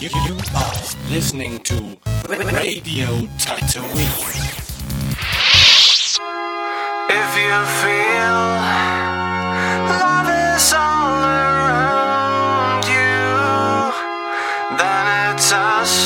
You, you are listening to Radio Tatooine. If you feel love is all around you, then it's us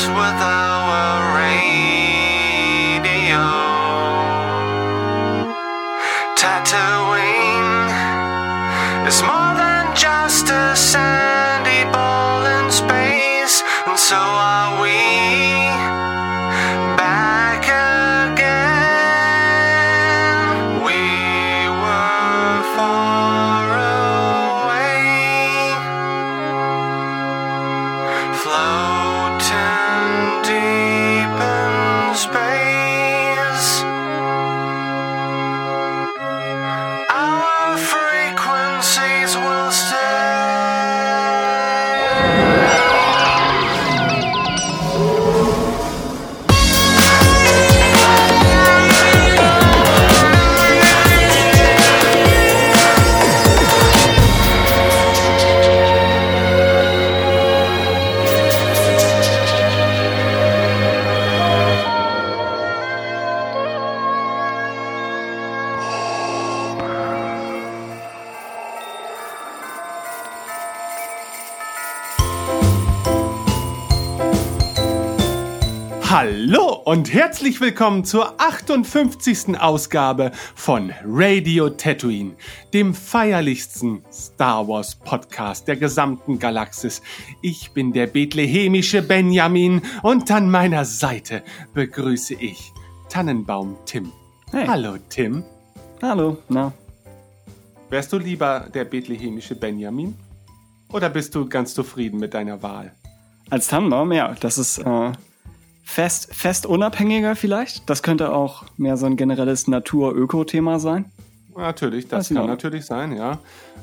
und herzlich willkommen zur 58. Ausgabe von Radio Tatooine, dem feierlichsten Star Wars Podcast der gesamten Galaxis. Ich bin der bethlehemische Benjamin und an meiner Seite begrüße ich Tannenbaum Tim. Hey. Hallo Tim. Hallo, na. Wärst du lieber der bethlehemische Benjamin? Oder bist du ganz zufrieden mit deiner Wahl? Als Tannenbaum, ja, das ist äh, fest, fest unabhängiger vielleicht. Das könnte auch mehr so ein generelles Natur-Öko-Thema sein. Natürlich, das kann natürlich sein, ja.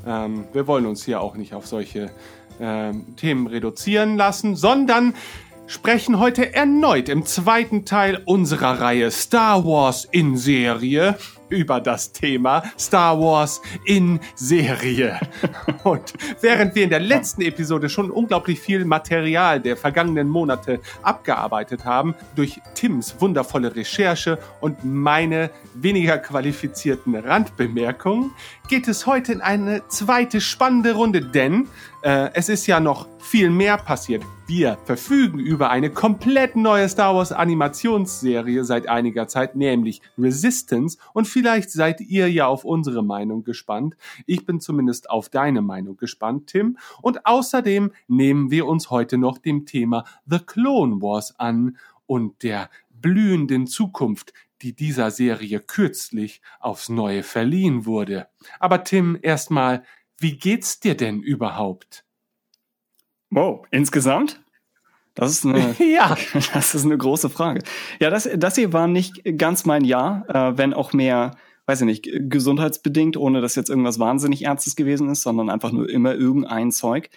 Ähm, wir wollen uns hier auch nicht auf solche ähm, Themen reduzieren lassen, sondern sprechen heute erneut im zweiten Teil unserer Reihe Star Wars in Serie über das Thema Star Wars in Serie. Und während wir in der letzten Episode schon unglaublich viel Material der vergangenen Monate abgearbeitet haben, durch Tims wundervolle Recherche und meine weniger qualifizierten Randbemerkungen, geht es heute in eine zweite spannende Runde, denn äh, es ist ja noch viel mehr passiert. Wir verfügen über eine komplett neue Star Wars Animationsserie seit einiger Zeit, nämlich Resistance. Und vielleicht seid ihr ja auf unsere Meinung gespannt. Ich bin zumindest auf deine Meinung gespannt, Tim. Und außerdem nehmen wir uns heute noch dem Thema The Clone Wars an und der blühenden Zukunft, die dieser Serie kürzlich aufs Neue verliehen wurde. Aber Tim, erstmal, wie geht's dir denn überhaupt? Wow, insgesamt? Das ist eine, Ja. das ist eine große Frage. Ja, das, das hier war nicht ganz mein Jahr, äh, wenn auch mehr, weiß ich nicht, gesundheitsbedingt, ohne dass jetzt irgendwas wahnsinnig Ernstes gewesen ist, sondern einfach nur immer irgendein Zeug.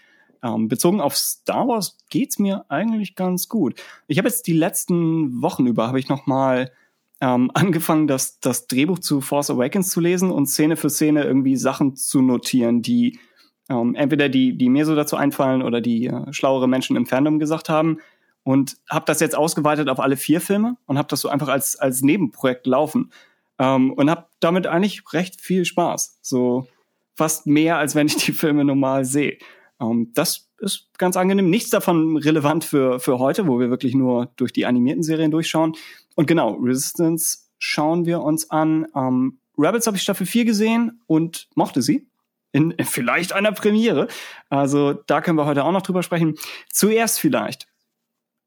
Ähm, bezogen auf Star Wars geht's mir eigentlich ganz gut. Ich habe jetzt die letzten Wochen über, habe ich noch mal ähm, angefangen, das, das Drehbuch zu Force Awakens zu lesen und Szene für Szene irgendwie Sachen zu notieren, die ähm, entweder die, die mir so dazu einfallen oder die äh, schlauere Menschen im Fandom gesagt haben. Und habe das jetzt ausgeweitet auf alle vier Filme und habe das so einfach als, als Nebenprojekt laufen. Ähm, und habe damit eigentlich recht viel Spaß. So fast mehr, als wenn ich die Filme normal sehe. Ähm, das ist ganz angenehm. Nichts davon relevant für, für heute, wo wir wirklich nur durch die animierten Serien durchschauen. Und genau, Resistance schauen wir uns an. Ähm, Rebels habe ich Staffel 4 gesehen und mochte sie. In vielleicht einer Premiere. Also da können wir heute auch noch drüber sprechen. Zuerst vielleicht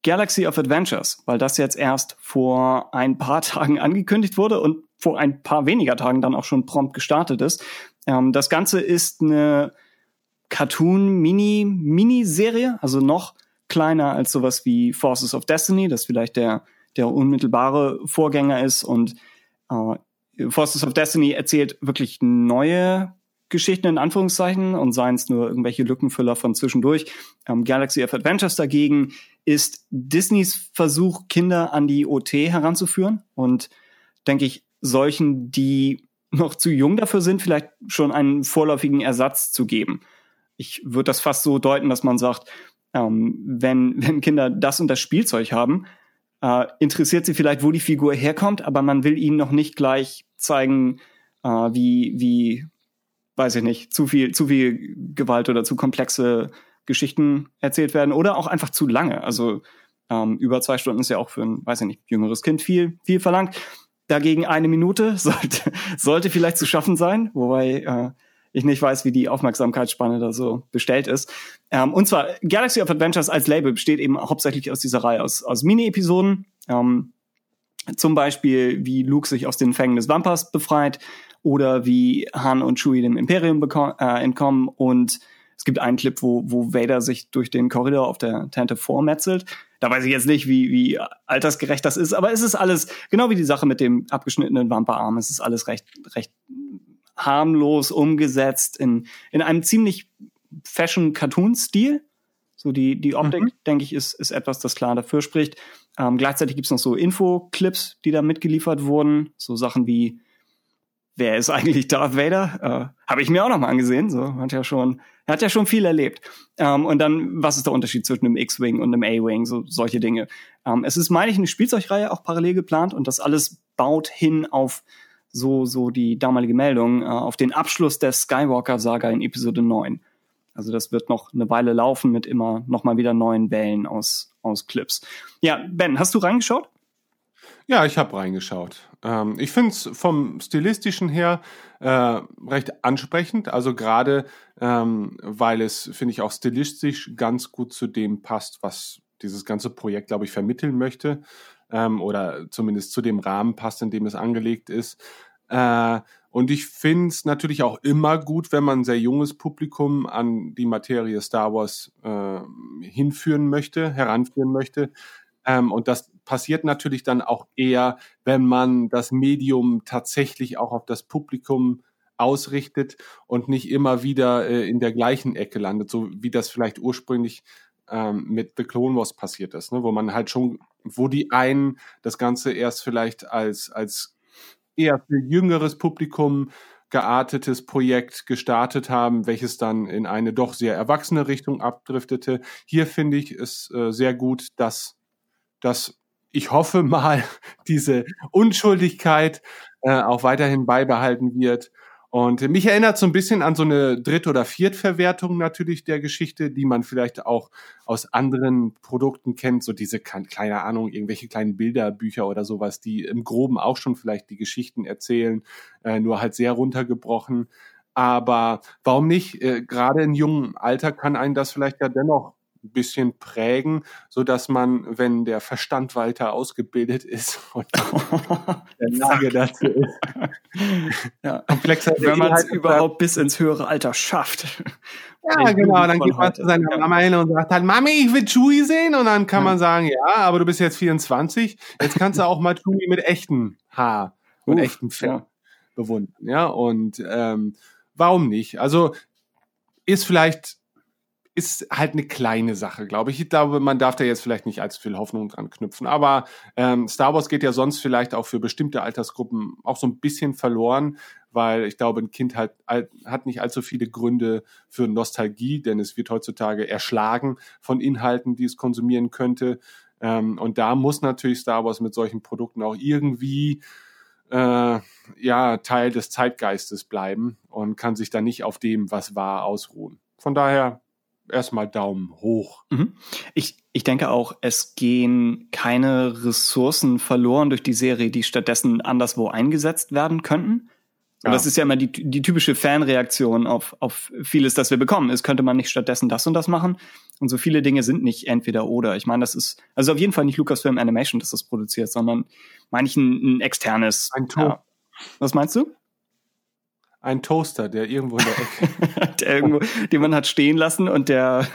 Galaxy of Adventures, weil das jetzt erst vor ein paar Tagen angekündigt wurde und vor ein paar weniger Tagen dann auch schon prompt gestartet ist. Ähm, das Ganze ist eine Cartoon-Mini-Miniserie, also noch kleiner als sowas wie Forces of Destiny, das vielleicht der, der unmittelbare Vorgänger ist. Und äh, Forces of Destiny erzählt wirklich neue Geschichten in Anführungszeichen und seien es nur irgendwelche Lückenfüller von zwischendurch. Ähm, Galaxy of Adventures dagegen ist Disneys Versuch, Kinder an die OT heranzuführen und denke ich, solchen, die noch zu jung dafür sind, vielleicht schon einen vorläufigen Ersatz zu geben. Ich würde das fast so deuten, dass man sagt, ähm, wenn, wenn Kinder das und das Spielzeug haben, äh, interessiert sie vielleicht, wo die Figur herkommt, aber man will ihnen noch nicht gleich zeigen, äh, wie, wie, weiß ich nicht, zu viel, zu viel Gewalt oder zu komplexe Geschichten erzählt werden oder auch einfach zu lange. Also ähm, über zwei Stunden ist ja auch für ein, weiß ich nicht, jüngeres Kind viel, viel verlangt. Dagegen eine Minute sollte, sollte vielleicht zu schaffen sein, wobei äh, ich nicht weiß, wie die Aufmerksamkeitsspanne da so bestellt ist. Ähm, und zwar Galaxy of Adventures als Label besteht eben hauptsächlich aus dieser Reihe aus, aus Mini-Episoden. Ähm, zum Beispiel, wie Luke sich aus den Fängen des Vampers befreit oder wie Han und Chewie dem Imperium äh, entkommen und es gibt einen Clip, wo, wo Vader sich durch den Korridor auf der Tante vormetzelt. Da weiß ich jetzt nicht, wie, wie altersgerecht das ist, aber es ist alles, genau wie die Sache mit dem abgeschnittenen Vampirarm, es ist alles recht, recht harmlos umgesetzt in, in einem ziemlich Fashion-Cartoon-Stil. So die, die Optik, mhm. denke ich, ist, ist etwas, das klar dafür spricht. Ähm, gleichzeitig gibt's noch so Info-Clips, die da mitgeliefert wurden. So Sachen wie, wer ist eigentlich Darth Vader? Äh, Habe ich mir auch noch mal angesehen. So hat ja schon, hat ja schon viel erlebt. Ähm, und dann, was ist der Unterschied zwischen einem X-Wing und einem A-Wing? So solche Dinge. Ähm, es ist, meine ich, eine Spielzeugreihe auch parallel geplant und das alles baut hin auf so, so die damalige Meldung, äh, auf den Abschluss der Skywalker-Saga in Episode 9. Also das wird noch eine Weile laufen mit immer noch mal wieder neuen Wellen aus, aus Clips. Ja, Ben, hast du reingeschaut? Ja, ich habe reingeschaut. Ähm, ich finde es vom stilistischen her äh, recht ansprechend. Also gerade, ähm, weil es, finde ich, auch stilistisch ganz gut zu dem passt, was dieses ganze Projekt, glaube ich, vermitteln möchte. Ähm, oder zumindest zu dem Rahmen passt, in dem es angelegt ist. Äh, und ich finde es natürlich auch immer gut, wenn man ein sehr junges Publikum an die Materie Star Wars äh, hinführen möchte, heranführen möchte. Ähm, und das passiert natürlich dann auch eher, wenn man das Medium tatsächlich auch auf das Publikum ausrichtet und nicht immer wieder äh, in der gleichen Ecke landet, so wie das vielleicht ursprünglich ähm, mit The Clone Wars passiert ist, ne? wo man halt schon, wo die einen das Ganze erst vielleicht als, als eher für jüngeres Publikum geartetes Projekt gestartet haben, welches dann in eine doch sehr erwachsene Richtung abdriftete. Hier finde ich es äh, sehr gut, dass, dass ich hoffe mal diese Unschuldigkeit äh, auch weiterhin beibehalten wird und mich erinnert so ein bisschen an so eine Dritt- oder Viertverwertung natürlich der Geschichte, die man vielleicht auch aus anderen Produkten kennt, so diese, keine Ahnung, irgendwelche kleinen Bilderbücher oder sowas, die im Groben auch schon vielleicht die Geschichten erzählen, äh, nur halt sehr runtergebrochen. Aber warum nicht? Äh, Gerade in jungem Alter kann einen das vielleicht ja dennoch ein bisschen prägen, so dass man, wenn der Verstand weiter ausgebildet ist und der Lage dazu ist, ja. komplexer, wenn man es überhaupt bis ins höhere Alter schafft. Ja, genau, dann geht man zu seiner ja. Mama hin und sagt halt, Mami, ich will Chewie sehen. Und dann kann ja. man sagen, ja, aber du bist jetzt 24, jetzt kannst du auch mal Chewie mit echtem Haar und Uff, echtem Fell ja. bewundern. Ja, und ähm, warum nicht? Also ist vielleicht ist halt eine kleine Sache, glaube ich. Ich glaube, man darf da jetzt vielleicht nicht allzu viel Hoffnung dran knüpfen. Aber ähm, Star Wars geht ja sonst vielleicht auch für bestimmte Altersgruppen auch so ein bisschen verloren, weil ich glaube, ein Kind halt, hat nicht allzu viele Gründe für Nostalgie, denn es wird heutzutage erschlagen von Inhalten, die es konsumieren könnte. Ähm, und da muss natürlich Star Wars mit solchen Produkten auch irgendwie äh, ja Teil des Zeitgeistes bleiben und kann sich da nicht auf dem, was war, ausruhen. Von daher erstmal Daumen hoch. Mhm. Ich, ich denke auch, es gehen keine Ressourcen verloren durch die Serie, die stattdessen anderswo eingesetzt werden könnten. Ja. Das ist ja immer die, die typische Fanreaktion auf, auf vieles, das wir bekommen. Es könnte man nicht stattdessen das und das machen. Und so viele Dinge sind nicht entweder oder. Ich meine, das ist, also auf jeden Fall nicht Lucasfilm Animation, das das produziert, sondern meine ich ein, ein externes. Ein Tor. Ja. Was meinst du? Ein Toaster, der irgendwo in der Ecke. der irgendwo, den man hat stehen lassen und der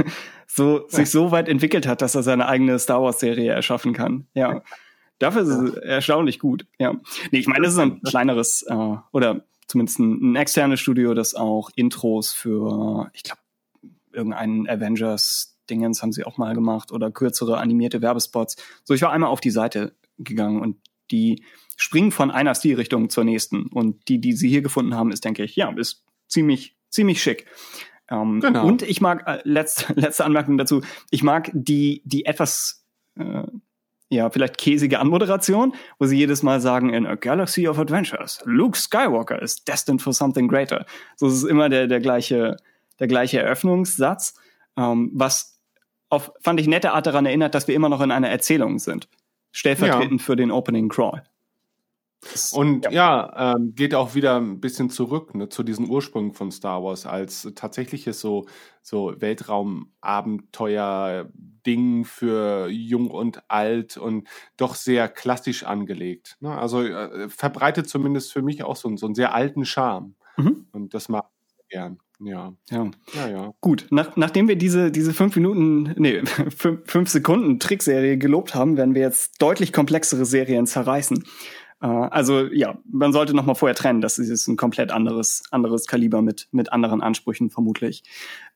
so, sich so weit entwickelt hat, dass er seine eigene Star Wars Serie erschaffen kann. Ja. Dafür ist es erstaunlich gut. Ja. Nee, ich meine, das ist ein kleineres, äh, oder zumindest ein, ein externes Studio, das auch Intros für, ich glaube, irgendeinen Avengers Dingens haben sie auch mal gemacht oder kürzere animierte Werbespots. So, ich war einmal auf die Seite gegangen und die springen von einer Stilrichtung zur nächsten. Und die, die sie hier gefunden haben, ist, denke ich, ja, ist ziemlich, ziemlich schick. Ähm, Genau. Und ich mag, äh, letzte, letzte Anmerkung dazu, ich mag die, die etwas, äh, ja, vielleicht käsige Anmoderation, wo sie jedes Mal sagen, in a galaxy of adventures, Luke Skywalker is destined for something greater. So es ist immer der, der gleiche, der gleiche Eröffnungssatz, ähm, was auf, fand ich, nette Art daran erinnert, dass wir immer noch in einer Erzählung sind. Stellvertretend für den Opening Crawl. Und ja, ähm, geht auch wieder ein bisschen zurück ne, zu diesen Ursprüngen von Star Wars als tatsächliches so, so Weltraumabenteuer-Ding für jung und alt und doch sehr klassisch angelegt. Ne? Also äh, verbreitet zumindest für mich auch so, einen- so einen sehr alten Charme. Mhm. Und das mag ich gern. Ja, ja. ja, ja. Gut, nach, nachdem wir diese, diese fünf Minuten, nee, fünf, fünf Sekunden Trickserie gelobt haben, werden wir jetzt deutlich komplexere Serien zerreißen. Äh, also ja, man sollte noch mal vorher trennen, das ist ein komplett anderes, anderes Kaliber mit, mit anderen Ansprüchen vermutlich.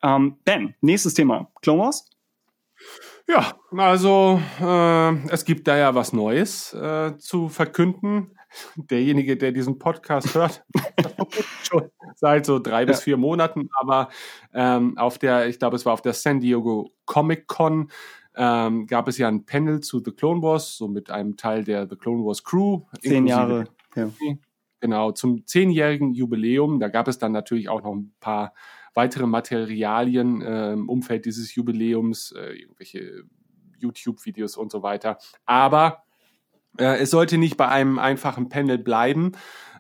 Ähm, ben, nächstes Thema, Clone Wars? Ja, also äh, es gibt da ja was Neues äh, zu verkünden. Derjenige, der diesen Podcast hört, schon seit so drei bis vier Monaten, aber ähm, auf der, ich glaube, es war auf der San Diego Comic Con, ähm, gab es ja ein Panel zu The Clone Wars, so mit einem Teil der The Clone Wars Crew. Zehn Jahre. Ja. Genau, zum zehnjährigen Jubiläum. Da gab es dann natürlich auch noch ein paar weitere Materialien äh, im Umfeld dieses Jubiläums, äh, irgendwelche YouTube-Videos und so weiter. Aber äh, es sollte nicht bei einem einfachen Panel bleiben,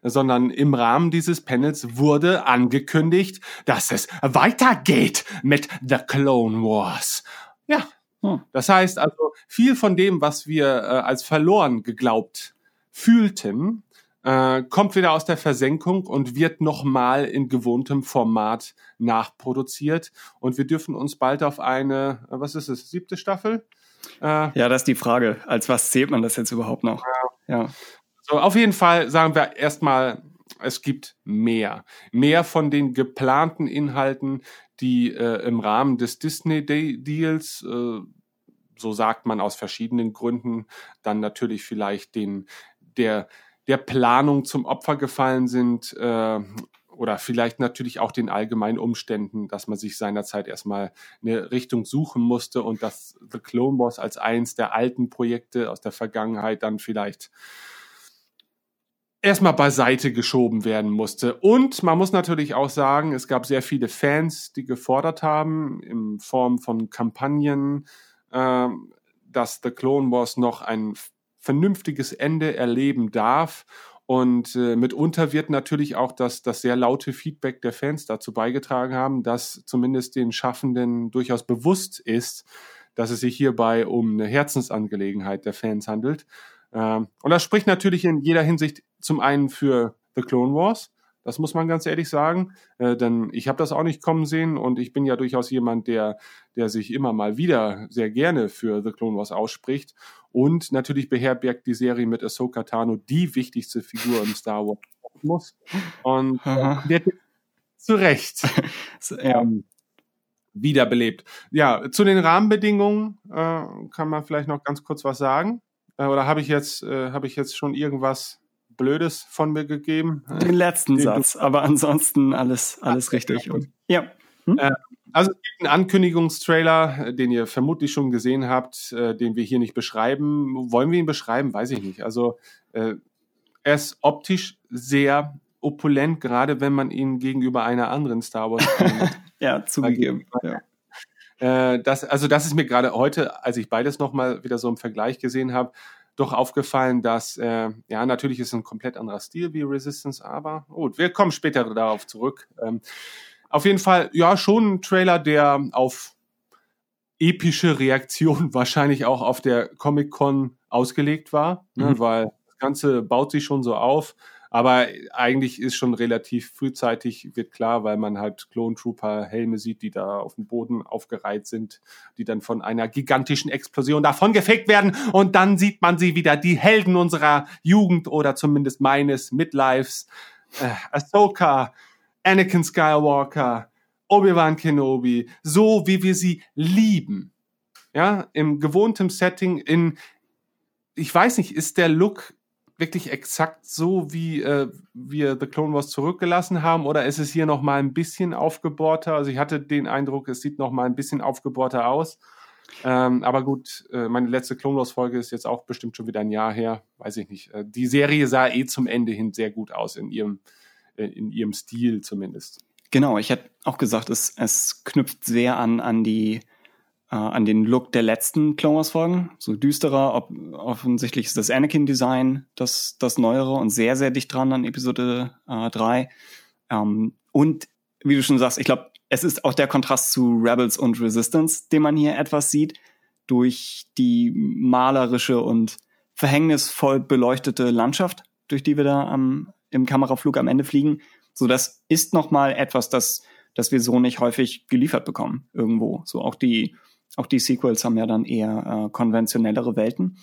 sondern im Rahmen dieses Panels wurde angekündigt, dass es weitergeht mit The Clone Wars. Ja, Hm. das heißt also, viel von dem, was wir äh, als verloren geglaubt fühlten, äh, kommt wieder aus der Versenkung und wird nochmal in gewohntem Format nachproduziert. Und wir dürfen uns bald auf eine, äh, was ist es, siebte Staffel? Äh, Ja, das ist die Frage. Als was zählt man das jetzt überhaupt noch? Ja. so, auf jeden Fall sagen wir erstmal, es gibt mehr. Mehr von den geplanten Inhalten, die äh, im Rahmen des Disney-Deals, äh, so sagt man aus verschiedenen Gründen, dann natürlich vielleicht den, der, der Planung zum Opfer gefallen sind, äh, oder vielleicht natürlich auch den allgemeinen Umständen, dass man sich seinerzeit erstmal eine Richtung suchen musste und dass The Clone Wars als eins der alten Projekte aus der Vergangenheit dann vielleicht erstmal beiseite geschoben werden musste. Und man muss natürlich auch sagen, es gab sehr viele Fans, die gefordert haben, in Form von Kampagnen, ähm, dass The Clone Wars noch ein vernünftiges Ende erleben darf. Und äh, mitunter wird natürlich auch das, das sehr laute Feedback der Fans dazu beigetragen haben, dass zumindest den Schaffenden durchaus bewusst ist, dass es sich hierbei um eine Herzensangelegenheit der Fans handelt. Ähm, und das spricht natürlich in jeder Hinsicht zum einen für The Clone Wars, das muss man ganz ehrlich sagen, äh, denn ich habe das auch nicht kommen sehen und ich bin ja durchaus jemand, der, der sich immer mal wieder sehr gerne für The Clone Wars ausspricht. Und natürlich beherbergt die Serie mit Ahsoka Tano die wichtigste Figur im Star Wars muss. Und äh, wird zu Recht ja. ähm, wiederbelebt. Ja, zu den Rahmenbedingungen äh, kann man vielleicht noch ganz kurz was sagen. Äh, oder habe ich jetzt äh, habe ich jetzt schon irgendwas Blödes von mir gegeben? Den letzten Den Satz, aber ansonsten alles, alles richtig. Und, ja. Also es gibt einen Ankündigungstrailer, äh, den ihr vermutlich schon gesehen habt, äh, den wir hier nicht beschreiben. Wollen wir ihn beschreiben? Weiß ich nicht. Also äh, er ist optisch sehr opulent, gerade wenn man ihn gegenüber einer anderen Star Wars Ja, zugegeben. Ja. Äh, das, also das ist mir gerade heute, als ich beides nochmal wieder so im Vergleich gesehen habe, doch aufgefallen, dass, äh, ja, natürlich ist es ein komplett anderer Stil wie Resistance, aber gut, wir kommen später darauf zurück. Ähm, auf jeden Fall, ja, schon ein Trailer, der auf epische Reaktion wahrscheinlich auch auf der Comic-Con ausgelegt war, ne, Mhm. weil das Ganze baut sich schon so auf. Aber eigentlich ist schon relativ frühzeitig, wird klar, weil man halt Clone Trooper Helme sieht, die da auf dem Boden aufgereiht sind, die dann von einer gigantischen Explosion davon gefegt werden. Und dann sieht man sie wieder, die Helden unserer Jugend oder zumindest meines Midlives. Äh, Ahsoka, Anakin Skywalker, Obi-Wan Kenobi, so wie wir sie lieben. Ja, im gewohnten Setting, in, ich weiß nicht, ist der Look wirklich exakt so, wie äh, wir The Clone Wars zurückgelassen haben? Oder ist es hier noch mal ein bisschen aufgebohrter? Also ich hatte den Eindruck, es sieht noch mal ein bisschen aufgebohrter aus. Ähm, aber gut, äh, meine letzte Clone Wars Folge ist jetzt auch bestimmt schon wieder ein Jahr her. Weiß ich nicht. Äh, die Serie sah eh zum Ende hin sehr gut aus in ihrem, in ihrem Stil zumindest. Genau, ich hätte auch gesagt, es, es knüpft sehr an, an die äh, an den Look der letzten Clone Wars Folgen. So düsterer, ob, offensichtlich ist das Anakin-Design das, das neuere und sehr, sehr dicht dran an Episode äh, 3. Ähm, und wie du schon sagst, ich glaube, es ist auch der Kontrast zu Rebels und Resistance, den man hier etwas sieht, durch die malerische und verhängnisvoll beleuchtete Landschaft, durch die wir da am, im Kameraflug am Ende fliegen. So, das ist noch mal etwas, das, das wir so nicht häufig geliefert bekommen irgendwo. So auch die auch die Sequels haben ja dann eher äh, konventionellere Welten.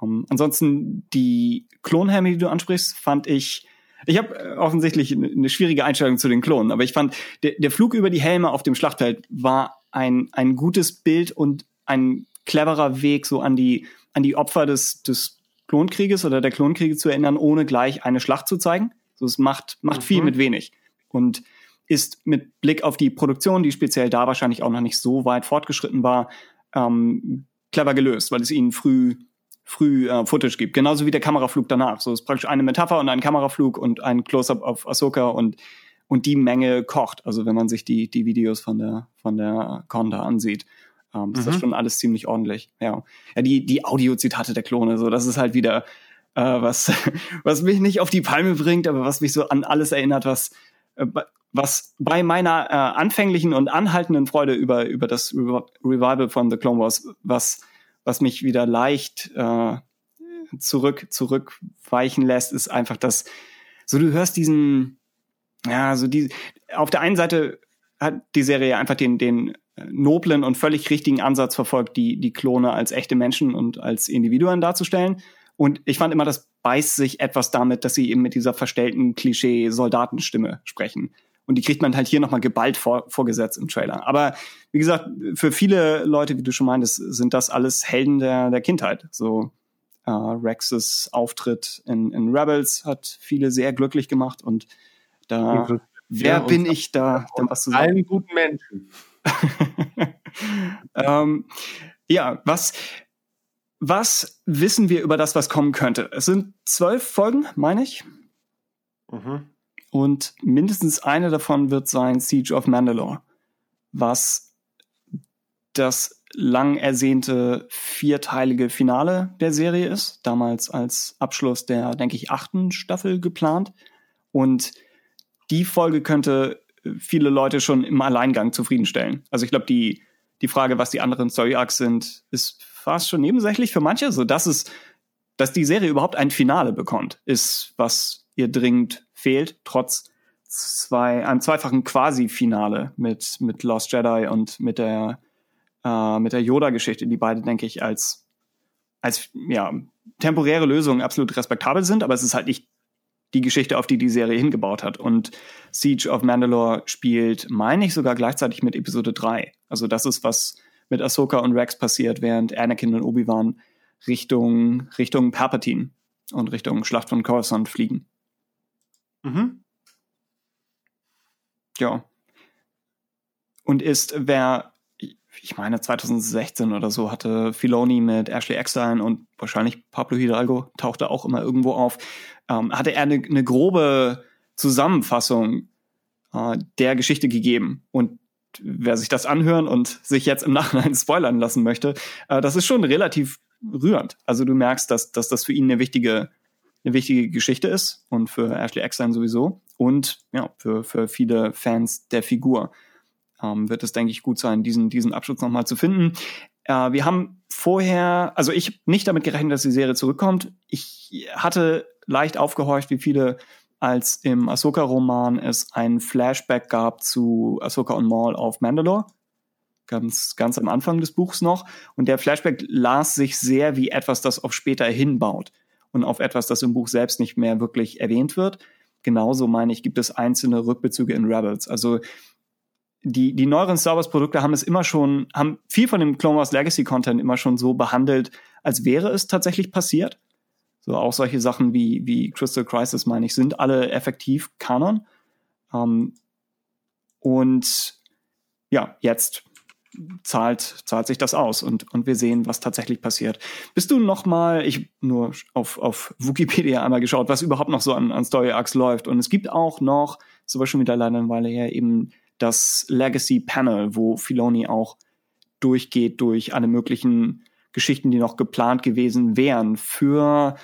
Um, ähm, ansonsten die Klonhelme, die du ansprichst, fand ich ich habe äh, offensichtlich eine schwierige Einstellung zu den Klonen, aber ich fand, der, der Flug über die Helme auf dem Schlachtfeld war ein, ein gutes Bild und ein cleverer Weg, so an die, an die Opfer des, des Klonkrieges oder der Klonkriege zu erinnern, ohne gleich eine Schlacht zu zeigen. So, es macht, macht mhm. viel mit wenig. Und ist mit Blick auf die Produktion, die speziell da wahrscheinlich auch noch nicht so weit fortgeschritten war, ähm, clever gelöst, weil es ihnen früh früh äh, Footage gibt. Genauso wie der Kameraflug danach. So ist praktisch eine Metapher und ein Kameraflug und ein Close-up auf Ahsoka und und die Menge kocht. Also wenn man sich die die Videos von der von der Conda ansieht, ähm, mhm. ist das mhm. schon alles ziemlich ordentlich. Ja, ja die die Audiozitate der Klone. So das ist halt wieder äh, was was mich nicht auf die Palme bringt, aber was mich so an alles erinnert, was äh, was bei meiner äh, anfänglichen und anhaltenden Freude über, über das Re Revival von The Clone Wars, was, was mich wieder leicht äh, zurück, zurückweichen lässt, ist einfach das, so du hörst diesen, ja, so die, auf der einen Seite hat die Serie einfach den, den noblen und völlig richtigen Ansatz verfolgt, die, die Klone als echte Menschen und als Individuen darzustellen. Und ich fand immer, das beißt sich etwas damit, dass sie eben mit dieser verstellten Klischee-Soldatenstimme sprechen. Und die kriegt man halt hier nochmal geballt vor, vorgesetzt im Trailer. Aber wie gesagt, für viele Leute, wie du schon meintest, sind das alles Helden der, der Kindheit. So äh, Rexes Auftritt in, in Rebels hat viele sehr glücklich gemacht und da ja, wer bin ich da, da was zu sagen? Allen guten Menschen. ähm, ja, was was wissen wir über das, was kommen könnte? Es sind zwölf Folgen, meine ich. Mhm. Und mindestens eine davon wird sein Siege of Mandalore, was das lang ersehnte vierteilige Finale der Serie ist, damals als Abschluss der, denke ich, achten Staffel geplant. Und die Folge könnte viele Leute schon im Alleingang zufriedenstellen. Also ich glaube, die, die Frage, was die anderen Story Arcs sind, ist fast schon nebensächlich für manche, so dass es, dass die Serie überhaupt ein Finale bekommt, ist was ihr dringend fehlt, trotz zwei, einem zweifachen Quasi-Finale mit, mit Lost Jedi und mit der, äh, mit der Yoda-Geschichte, die beide, denke ich, als, als ja, temporäre Lösung absolut respektabel sind, aber es ist halt nicht die Geschichte, auf die die Serie hingebaut hat. Und Siege of Mandalore spielt, meine ich, sogar gleichzeitig mit Episode 3. Also das ist, was mit Ahsoka und Rex passiert, während Anakin und Obi-Wan Richtung, Richtung Palpatine und Richtung Schlacht von Coruscant fliegen. Mhm. Ja. Und ist, wer, ich meine, 2016 oder so hatte Filoni mit Ashley Eckstein und wahrscheinlich Pablo Hidalgo tauchte auch immer irgendwo auf, ähm, hatte er eine, eine grobe Zusammenfassung äh, der Geschichte gegeben. Und wer sich das anhören und sich jetzt im Nachhinein spoilern lassen möchte, äh, das ist schon relativ rührend. Also du merkst, dass, dass das für ihn eine wichtige eine wichtige Geschichte ist und für Ashley Eckstein sowieso und ja, für, für viele Fans der Figur ähm, wird es, denke ich, gut sein, diesen, diesen Abschluss nochmal zu finden. Äh, wir haben vorher, also ich habe nicht damit gerechnet, dass die Serie zurückkommt. Ich hatte leicht aufgehorcht, wie viele, als im Ahsoka-Roman es ein Flashback gab zu Ahsoka und Maul auf Mandalore. Ganz, ganz am Anfang des Buchs noch. Und der Flashback las sich sehr wie etwas, das auf später hinbaut und auf etwas, das im Buch selbst nicht mehr wirklich erwähnt wird. Genauso meine ich, gibt es einzelne Rückbezüge in Rebels. Also die, die neueren Star Wars Produkte haben es immer schon, haben viel von dem Clone Wars Legacy Content immer schon so behandelt, als wäre es tatsächlich passiert. So auch solche Sachen wie, wie Crystal Crisis, meine ich, sind alle effektiv Kanon. Ähm, und ja, jetzt zahlt, zahlt sich das aus und, und wir sehen, was tatsächlich passiert. Bist du noch mal, ich nur auf, auf Wikipedia einmal geschaut, was überhaupt noch so an, an Story Arcs läuft. Und es gibt auch noch, so war schon wieder leider eine Weile her, eben das Legacy Panel, wo Filoni auch durchgeht durch alle möglichen Geschichten, die noch geplant gewesen wären für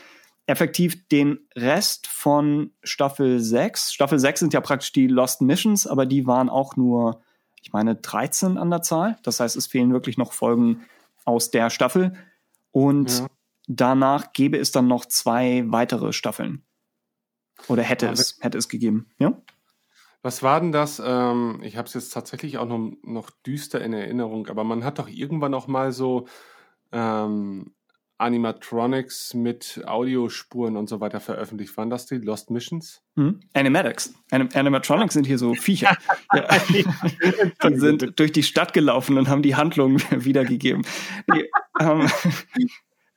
effektiv den Rest von Staffel 6. Staffel 6 sind ja praktisch die Lost Missions, aber die waren auch nur, ich meine, 13 an der Zahl. Das heißt, es fehlen wirklich noch Folgen aus der Staffel. Und ja. danach gäbe es dann noch zwei weitere Staffeln. Oder hätte ja, es, hätte es gegeben, ja? Was war denn das? Ähm, ich habe es jetzt tatsächlich auch noch, noch düster in Erinnerung, aber man hat doch irgendwann noch mal so ähm, Animatronics mit Audiospuren und so weiter veröffentlicht. Waren das die Lost Missions? Hm? Animatics. Anim Animatronics sind hier so Viecher. ja. Die sind durch die Stadt gelaufen und haben die Handlung wiedergegeben. Die, ähm,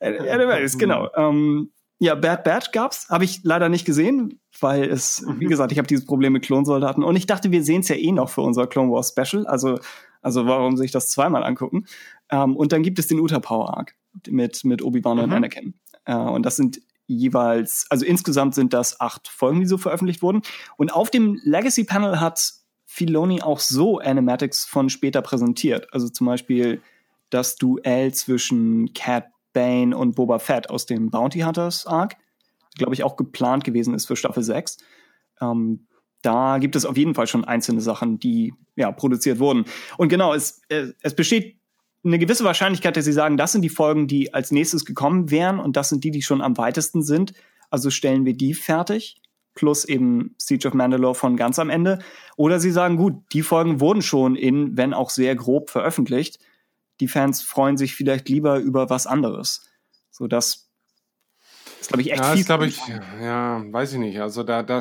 Animatics, genau. Ähm, ja, Bad Batch gab's, habe ich leider nicht gesehen, weil es, wie gesagt, ich habe dieses Problem mit Klonsoldaten und ich dachte, wir sehen es ja eh noch für unser Clone Wars Special. Also, also warum sich das zweimal angucken? Ähm, und dann gibt es den Uta Power Arc mit, mit Obi-Wan mhm. und Anakin. Äh, und das sind jeweils, also insgesamt sind das acht Folgen, die so veröffentlicht wurden. Und auf dem Legacy Panel hat Filoni auch so Animatics von später präsentiert. Also zum Beispiel das Duell zwischen Cat Bane und Boba Fett aus dem Bounty Hunters Arc, glaube ich auch geplant gewesen ist für Staffel 6. Ähm, da gibt es auf jeden Fall schon einzelne Sachen, die ja produziert wurden. Und genau, es, es besteht eine gewisse Wahrscheinlichkeit, dass sie sagen, das sind die Folgen, die als nächstes gekommen wären und das sind die, die schon am weitesten sind. Also stellen wir die fertig, plus eben Siege of Mandalore von ganz am Ende. Oder sie sagen, gut, die Folgen wurden schon in, wenn auch sehr grob veröffentlicht. Die Fans freuen sich vielleicht lieber über was anderes. So das ist, glaube ich, echt ja, viel. glaube ich, ja, weiß ich nicht. Also da, da,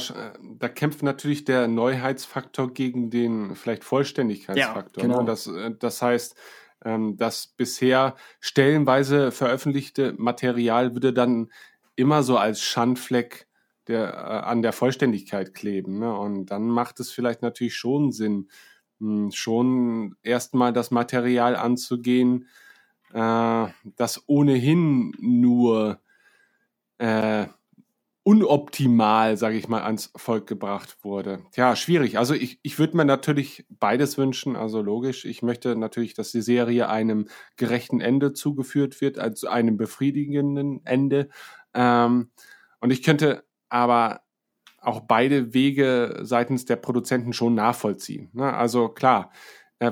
da kämpft natürlich der Neuheitsfaktor gegen den vielleicht Vollständigkeitsfaktor. Ja, ne? genau. Das, äh, das heißt, das bisher stellenweise veröffentlichte Material würde dann immer so als Schandfleck der, äh, an der Vollständigkeit kleben. Ne? Und dann macht es vielleicht natürlich schon Sinn, mh, hm, schon erstmal das Material anzugehen, äh, das ohnehin nur äh, unoptimal, sage ich mal, ans Volk gebracht wurde. Ja, schwierig. Also ich, ich würde mir natürlich beides wünschen, also logisch. Ich möchte natürlich, dass die Serie einem gerechten Ende zugeführt wird, also einem befriedigenden Ende. Ähm, und ich könnte aber auch beide Wege seitens der Produzenten schon nachvollziehen. Ne? Also klar,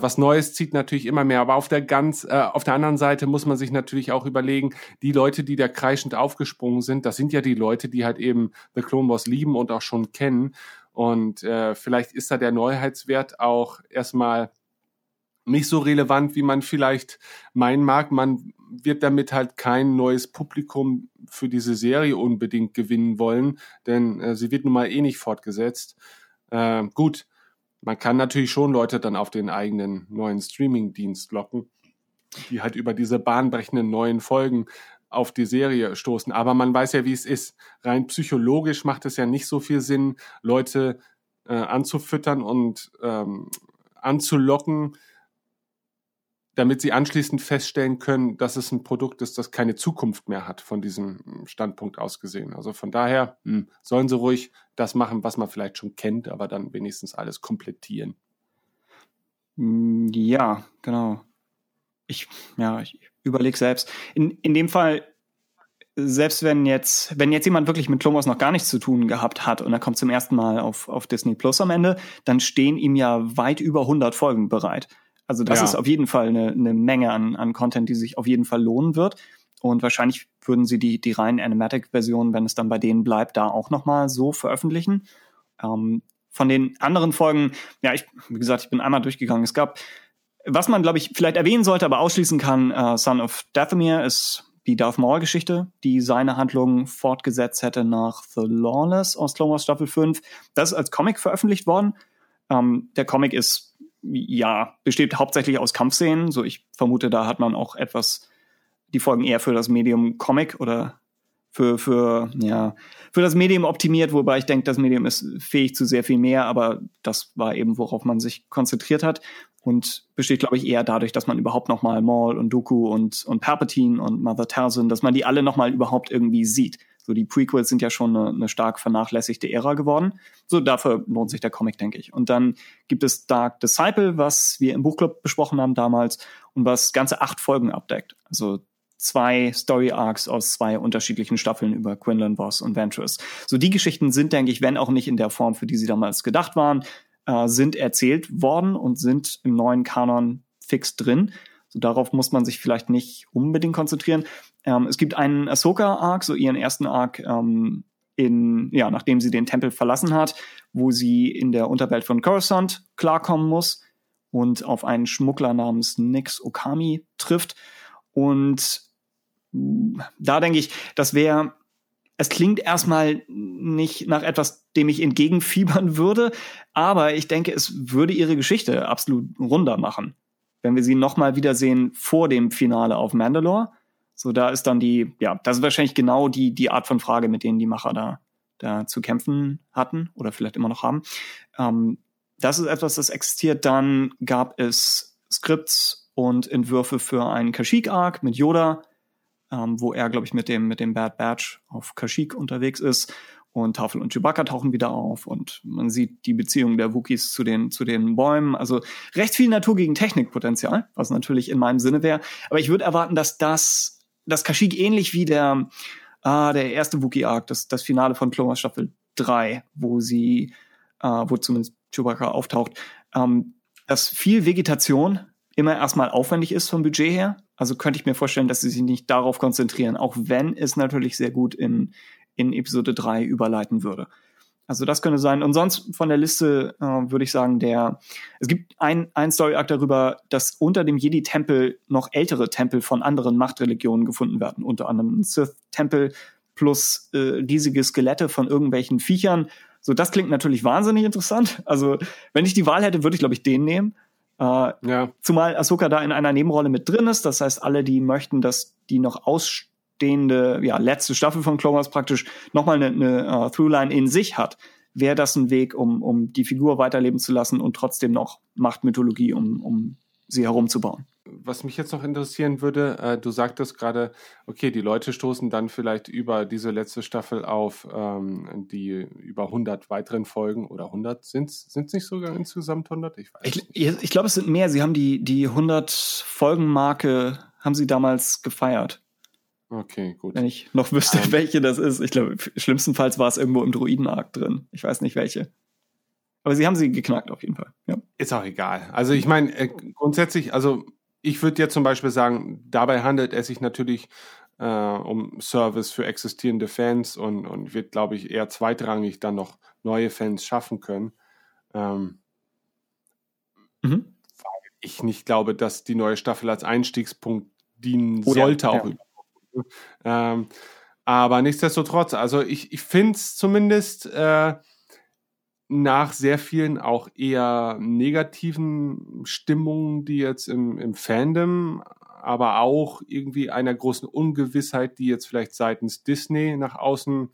was Neues zieht natürlich immer mehr. Aber auf der ganz, äh, auf der anderen Seite muss man sich natürlich auch überlegen, die Leute, die da kreischend aufgesprungen sind, das sind ja die Leute, die halt eben The Clone Wars lieben und auch schon kennen. Und äh, vielleicht ist da der Neuheitswert auch erstmal nicht so relevant, wie man vielleicht meinen mag. Man wird damit halt kein neues Publikum für diese Serie unbedingt gewinnen wollen, denn äh, sie wird nun mal eh nicht fortgesetzt. Äh, gut, man kann natürlich schon Leute dann auf den eigenen neuen Streaming-Dienst locken, die halt über diese bahnbrechenden neuen Folgen auf die Serie stoßen. Aber man weiß ja, wie es ist. Rein psychologisch macht es ja nicht so viel Sinn, Leute äh, anzufüttern und ähm, anzulocken, damit sie anschließend feststellen können, dass es ein Produkt ist, das keine Zukunft mehr hat, von diesem Standpunkt aus gesehen. Also von daher hm, sollen sie ruhig das machen, was man vielleicht schon kennt, aber dann wenigstens alles komplettieren. Hm, ja, genau. Ich, ja, ich überlege selbst. In, in dem Fall, selbst wenn jetzt, wenn jetzt jemand wirklich mit Clone noch gar nichts zu tun gehabt hat und er kommt zum ersten Mal auf, auf Disney Plus am Ende, dann stehen ihm ja weit über 100 Folgen bereit. Also das ja. ist auf jeden Fall eine, eine Menge an, an Content, die sich auf jeden Fall lohnen wird. Und wahrscheinlich würden sie die, die reinen Animatic-Versionen, wenn es dann bei denen bleibt, da auch nochmal so veröffentlichen. Ähm, von den anderen Folgen, ja, ich, wie gesagt, ich bin einmal durchgegangen. Es gab, was man, glaube ich, vielleicht erwähnen sollte, aber ausschließen kann, uh, Son of Dathomir ist die Darth Maul-Geschichte, die seine Handlung fortgesetzt hätte nach The Lawless aus Clone Wars Staffel 5. Das ist als Comic veröffentlicht worden. Ähm, der Comic ist ja, besteht hauptsächlich aus Kampfszenen. So, ich vermute, da hat man auch etwas die Folgen eher für das Medium Comic oder für, für, ja, für das Medium optimiert, wobei ich denke, das Medium ist fähig zu sehr viel mehr, aber das war eben, worauf man sich konzentriert hat und besteht, glaube ich, eher dadurch, dass man überhaupt noch mal Maul und Dooku und, und Palpatine und Mother Talzin, dass man die alle noch mal überhaupt irgendwie sieht. So die Prequels sind ja schon eine, eine stark vernachlässigte Ära geworden. So dafür lohnt sich der Comic, denke ich. Und dann gibt es Dark Disciple, was wir im Buchclub besprochen haben damals und was ganze acht Folgen abdeckt. Also zwei Story Arcs aus zwei unterschiedlichen Staffeln über Quinlan Voss und Ventress. So die Geschichten sind, denke ich, wenn auch nicht in der Form, für die sie damals gedacht waren, äh, sind erzählt worden und sind im neuen Kanon fix drin. So darauf muss man sich vielleicht nicht unbedingt konzentrieren. Ähm, es gibt einen Ahsoka Arc, so ihren ersten Arc ähm, in, ja, nachdem sie den Tempel verlassen hat, wo sie in der Unterwelt von Coruscant klarkommen muss und auf einen Schmuggler namens Nix Okami trifft. Und da denke ich, das wäre, es klingt erstmal nicht nach etwas, dem ich entgegenfiebern würde, aber ich denke, es würde ihre Geschichte absolut runder machen, wenn wir sie nochmal wiedersehen vor dem Finale auf Mandalore. So, da ist dann die, ja, das ist wahrscheinlich genau die, die Art von Frage, mit denen die Macher da, da zu kämpfen hatten oder vielleicht immer noch haben. Ähm, das ist etwas, das existiert. Dann gab es Skripts und Entwürfe für einen Kashyyyk-Arc mit Yoda, ähm, wo er, glaube ich, mit dem, mit dem Bad Batch auf Kashyyyk unterwegs ist. Und Tafel und Chewbacca tauchen wieder auf und man sieht die Beziehung der Wookies zu den, zu den Bäumen. Also recht viel Natur gegen Technikpotenzial, was natürlich in meinem Sinne wäre. Aber ich würde erwarten, dass das, das Kashyyyk ähnlich wie der, ah, der erste Wookie-Arc, das, das Finale von Clone Wars Staffel 3, wo sie, äh, wo zumindest Chewbacca auftaucht, ähm, dass viel Vegetation immer erstmal aufwendig ist vom Budget her. Also könnte ich mir vorstellen, dass sie sich nicht darauf konzentrieren, auch wenn es natürlich sehr gut in, in Episode 3 überleiten würde. Also das könnte sein. Und sonst von der Liste äh, würde ich sagen, der es gibt ein, ein Story-Arc darüber, dass unter dem Jedi-Tempel noch ältere Tempel von anderen Machtreligionen gefunden werden. Unter anderem ein Sith-Tempel plus äh, riesige Skelette von irgendwelchen Viechern. So, das klingt natürlich wahnsinnig interessant. Also, wenn ich die Wahl hätte, würde ich, glaube ich, den nehmen. Äh, ja. Zumal Ahsoka da in einer Nebenrolle mit drin ist. Das heißt, alle, die möchten, dass die noch ausstehende, ja, letzte Staffel von Clone Wars praktisch nochmal eine, eine uh, Throughline in sich hat, wäre das ein Weg, um, um die Figur weiterleben zu lassen und trotzdem noch Machtmythologie um, um sie herumzubauen was mich jetzt noch interessieren würde, äh, du sagtest gerade, okay, die Leute stoßen dann vielleicht über diese letzte Staffel auf ähm, die über 100 weiteren Folgen oder 100 sind es nicht sogar insgesamt 100? Ich weiß ich. Ich glaube, es sind mehr. Sie haben die, die 100 Folgen-Marke, haben sie damals gefeiert. Okay, gut. Wenn ich noch wüsste, um, ähm. welche das ist. Ich glaube, schlimmstenfalls war es irgendwo im Druiden-Arc drin. Ich weiß nicht welche. Aber sie haben sie geknackt auf jeden Fall. Ja. Ist auch egal. Also ich meine, äh, grundsätzlich, also ich würde jetzt zum Beispiel sagen, dabei handelt es sich natürlich äh, um Service für existierende Fans und, und wird, glaube ich, eher zweitrangig dann noch neue Fans schaffen können. Ähm, mhm. Ich nicht glaube, dass die neue Staffel als Einstiegspunkt dienen oh, sollte. Ja, auch ja. Ähm, aber nichtsdestotrotz, also ich, ich finde es zumindest äh, nach sehr vielen auch eher negativen Stimmungen, die jetzt im, im Fandom, aber auch irgendwie einer großen Ungewissheit, die jetzt vielleicht seitens Disney nach außen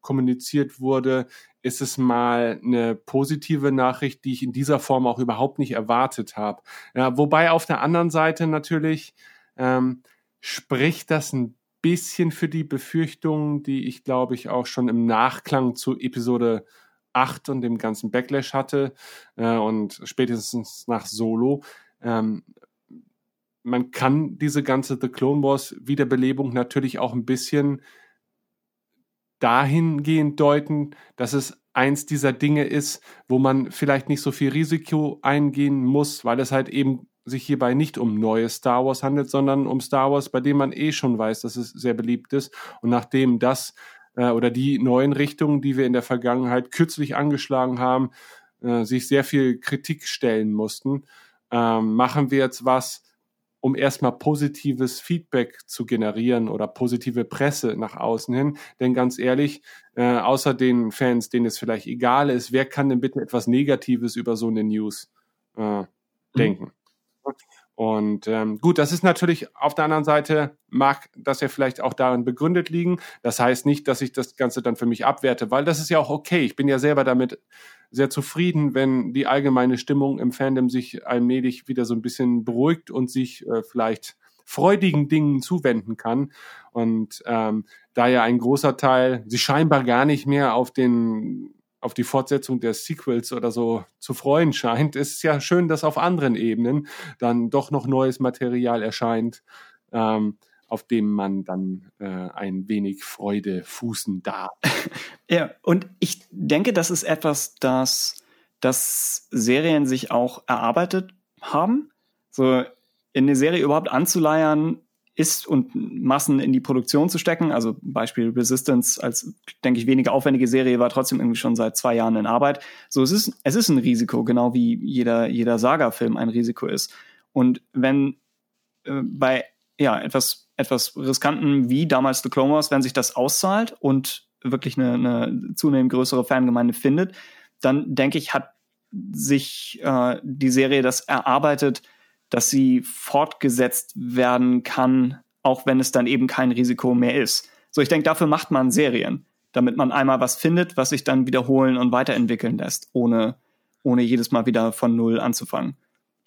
kommuniziert wurde, ist es mal eine positive Nachricht, die ich in dieser Form auch überhaupt nicht erwartet habe. Ja, wobei auf der anderen Seite natürlich ähm, spricht das ein bisschen für die Befürchtungen, die ich glaube ich auch schon im Nachklang zu Episode 8 und dem ganzen Backlash hatte äh, und spätestens nach Solo. Ähm, man kann diese ganze The Clone Wars Wiederbelebung natürlich auch ein bisschen dahingehend deuten, dass es eins dieser Dinge ist, wo man vielleicht nicht so viel Risiko eingehen muss, weil es halt eben sich hierbei nicht um neue Star Wars handelt, sondern um Star Wars, bei dem man eh schon weiß, dass es sehr beliebt ist. Und nachdem das äh, oder die neuen Richtungen, die wir in der Vergangenheit kürzlich angeschlagen haben, äh, sich sehr viel Kritik stellen mussten, ähm, machen wir jetzt was, um erstmal positives Feedback zu generieren oder positive Presse nach außen hin. Denn ganz ehrlich, äh, außer den Fans, denen es vielleicht egal ist, wer kann denn bitte etwas Negatives über so eine News äh, mhm. denken? Und ähm, gut, das ist natürlich auf der anderen Seite, mag das ja vielleicht auch darin begründet liegen. Das heißt nicht, dass ich das Ganze dann für mich abwerte, weil das ist ja auch okay. Ich bin ja selber damit sehr zufrieden, wenn die allgemeine Stimmung im Fandom sich allmählich wieder so ein bisschen beruhigt und sich äh, vielleicht freudigen Dingen zuwenden kann. Und ähm, da ja ein großer Teil sich scheinbar gar nicht mehr auf den auf die Fortsetzung der Sequels oder so zu freuen scheint, ist ja schön, dass auf anderen Ebenen dann doch noch neues Material erscheint, ähm, auf dem man dann äh, ein wenig Freude fußen darf. Ja, und ich denke, das ist etwas, das, das Serien sich auch erarbeitet haben. So in eine Serie überhaupt anzuleiern, ist und Massen in die Produktion zu stecken. Also Beispiel Resistance als, denke ich, weniger aufwendige Serie war trotzdem irgendwie schon seit zwei Jahren in Arbeit. So, es ist, es ist ein Risiko, genau wie jeder, jeder Saga-Film ein Risiko ist. Und wenn äh, bei ja, etwas, etwas riskanten wie damals The Clone Wars, wenn sich das auszahlt und wirklich eine, eine zunehmend größere Fangemeinde findet, dann denke ich, hat sich äh, die Serie das erarbeitet, dass sie fortgesetzt werden kann, auch wenn es dann eben kein Risiko mehr ist. So, ich denke, dafür macht man Serien, damit man einmal was findet, was sich dann wiederholen und weiterentwickeln lässt, ohne, ohne jedes Mal wieder von Null anzufangen.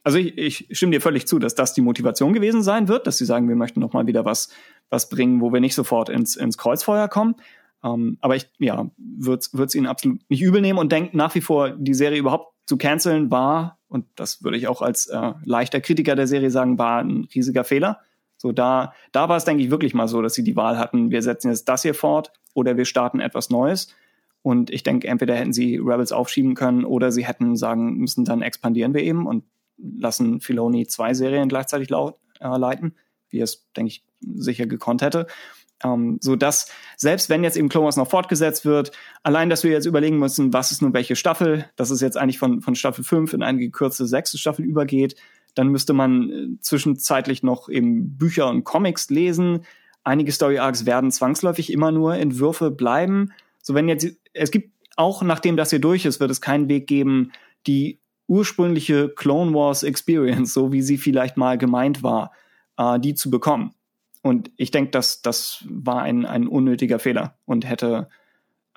Also ich, ich stimme dir völlig zu, dass das die Motivation gewesen sein wird, dass sie sagen, wir möchten noch mal wieder was, was bringen, wo wir nicht sofort ins, ins Kreuzfeuer kommen. Ähm, aber ich, ja, würde es ihnen absolut nicht übel nehmen und denke nach wie vor, die Serie überhaupt zu canceln war und das würde ich auch als äh, leichter Kritiker der Serie sagen, war ein riesiger Fehler. So da, da war es, denke ich, wirklich mal so, dass sie die Wahl hatten, wir setzen jetzt das hier fort oder wir starten etwas Neues. Und ich denke, entweder hätten sie Rebels aufschieben können oder sie hätten sagen müssen, dann expandieren wir eben und lassen Filoni zwei Serien gleichzeitig laut, äh, leiten, wie es, denke ich, sicher gekonnt hätte. Ähm, so dass selbst wenn jetzt eben Clone Wars noch fortgesetzt wird, allein, dass wir jetzt überlegen müssen, was ist nun welche Staffel, dass es jetzt eigentlich von, von Staffel 5 in eine gekürzte sechste Staffel übergeht, dann müsste man äh, zwischenzeitlich noch eben Bücher und Comics lesen. Einige Story Arcs werden zwangsläufig immer nur Entwürfe bleiben. So wenn jetzt, es gibt auch nachdem das hier durch ist, wird es keinen Weg geben, die ursprüngliche Clone Wars Experience, so wie sie vielleicht mal gemeint war, äh, die zu bekommen. Und ich denke, dass das war ein, ein unnötiger Fehler und hätte,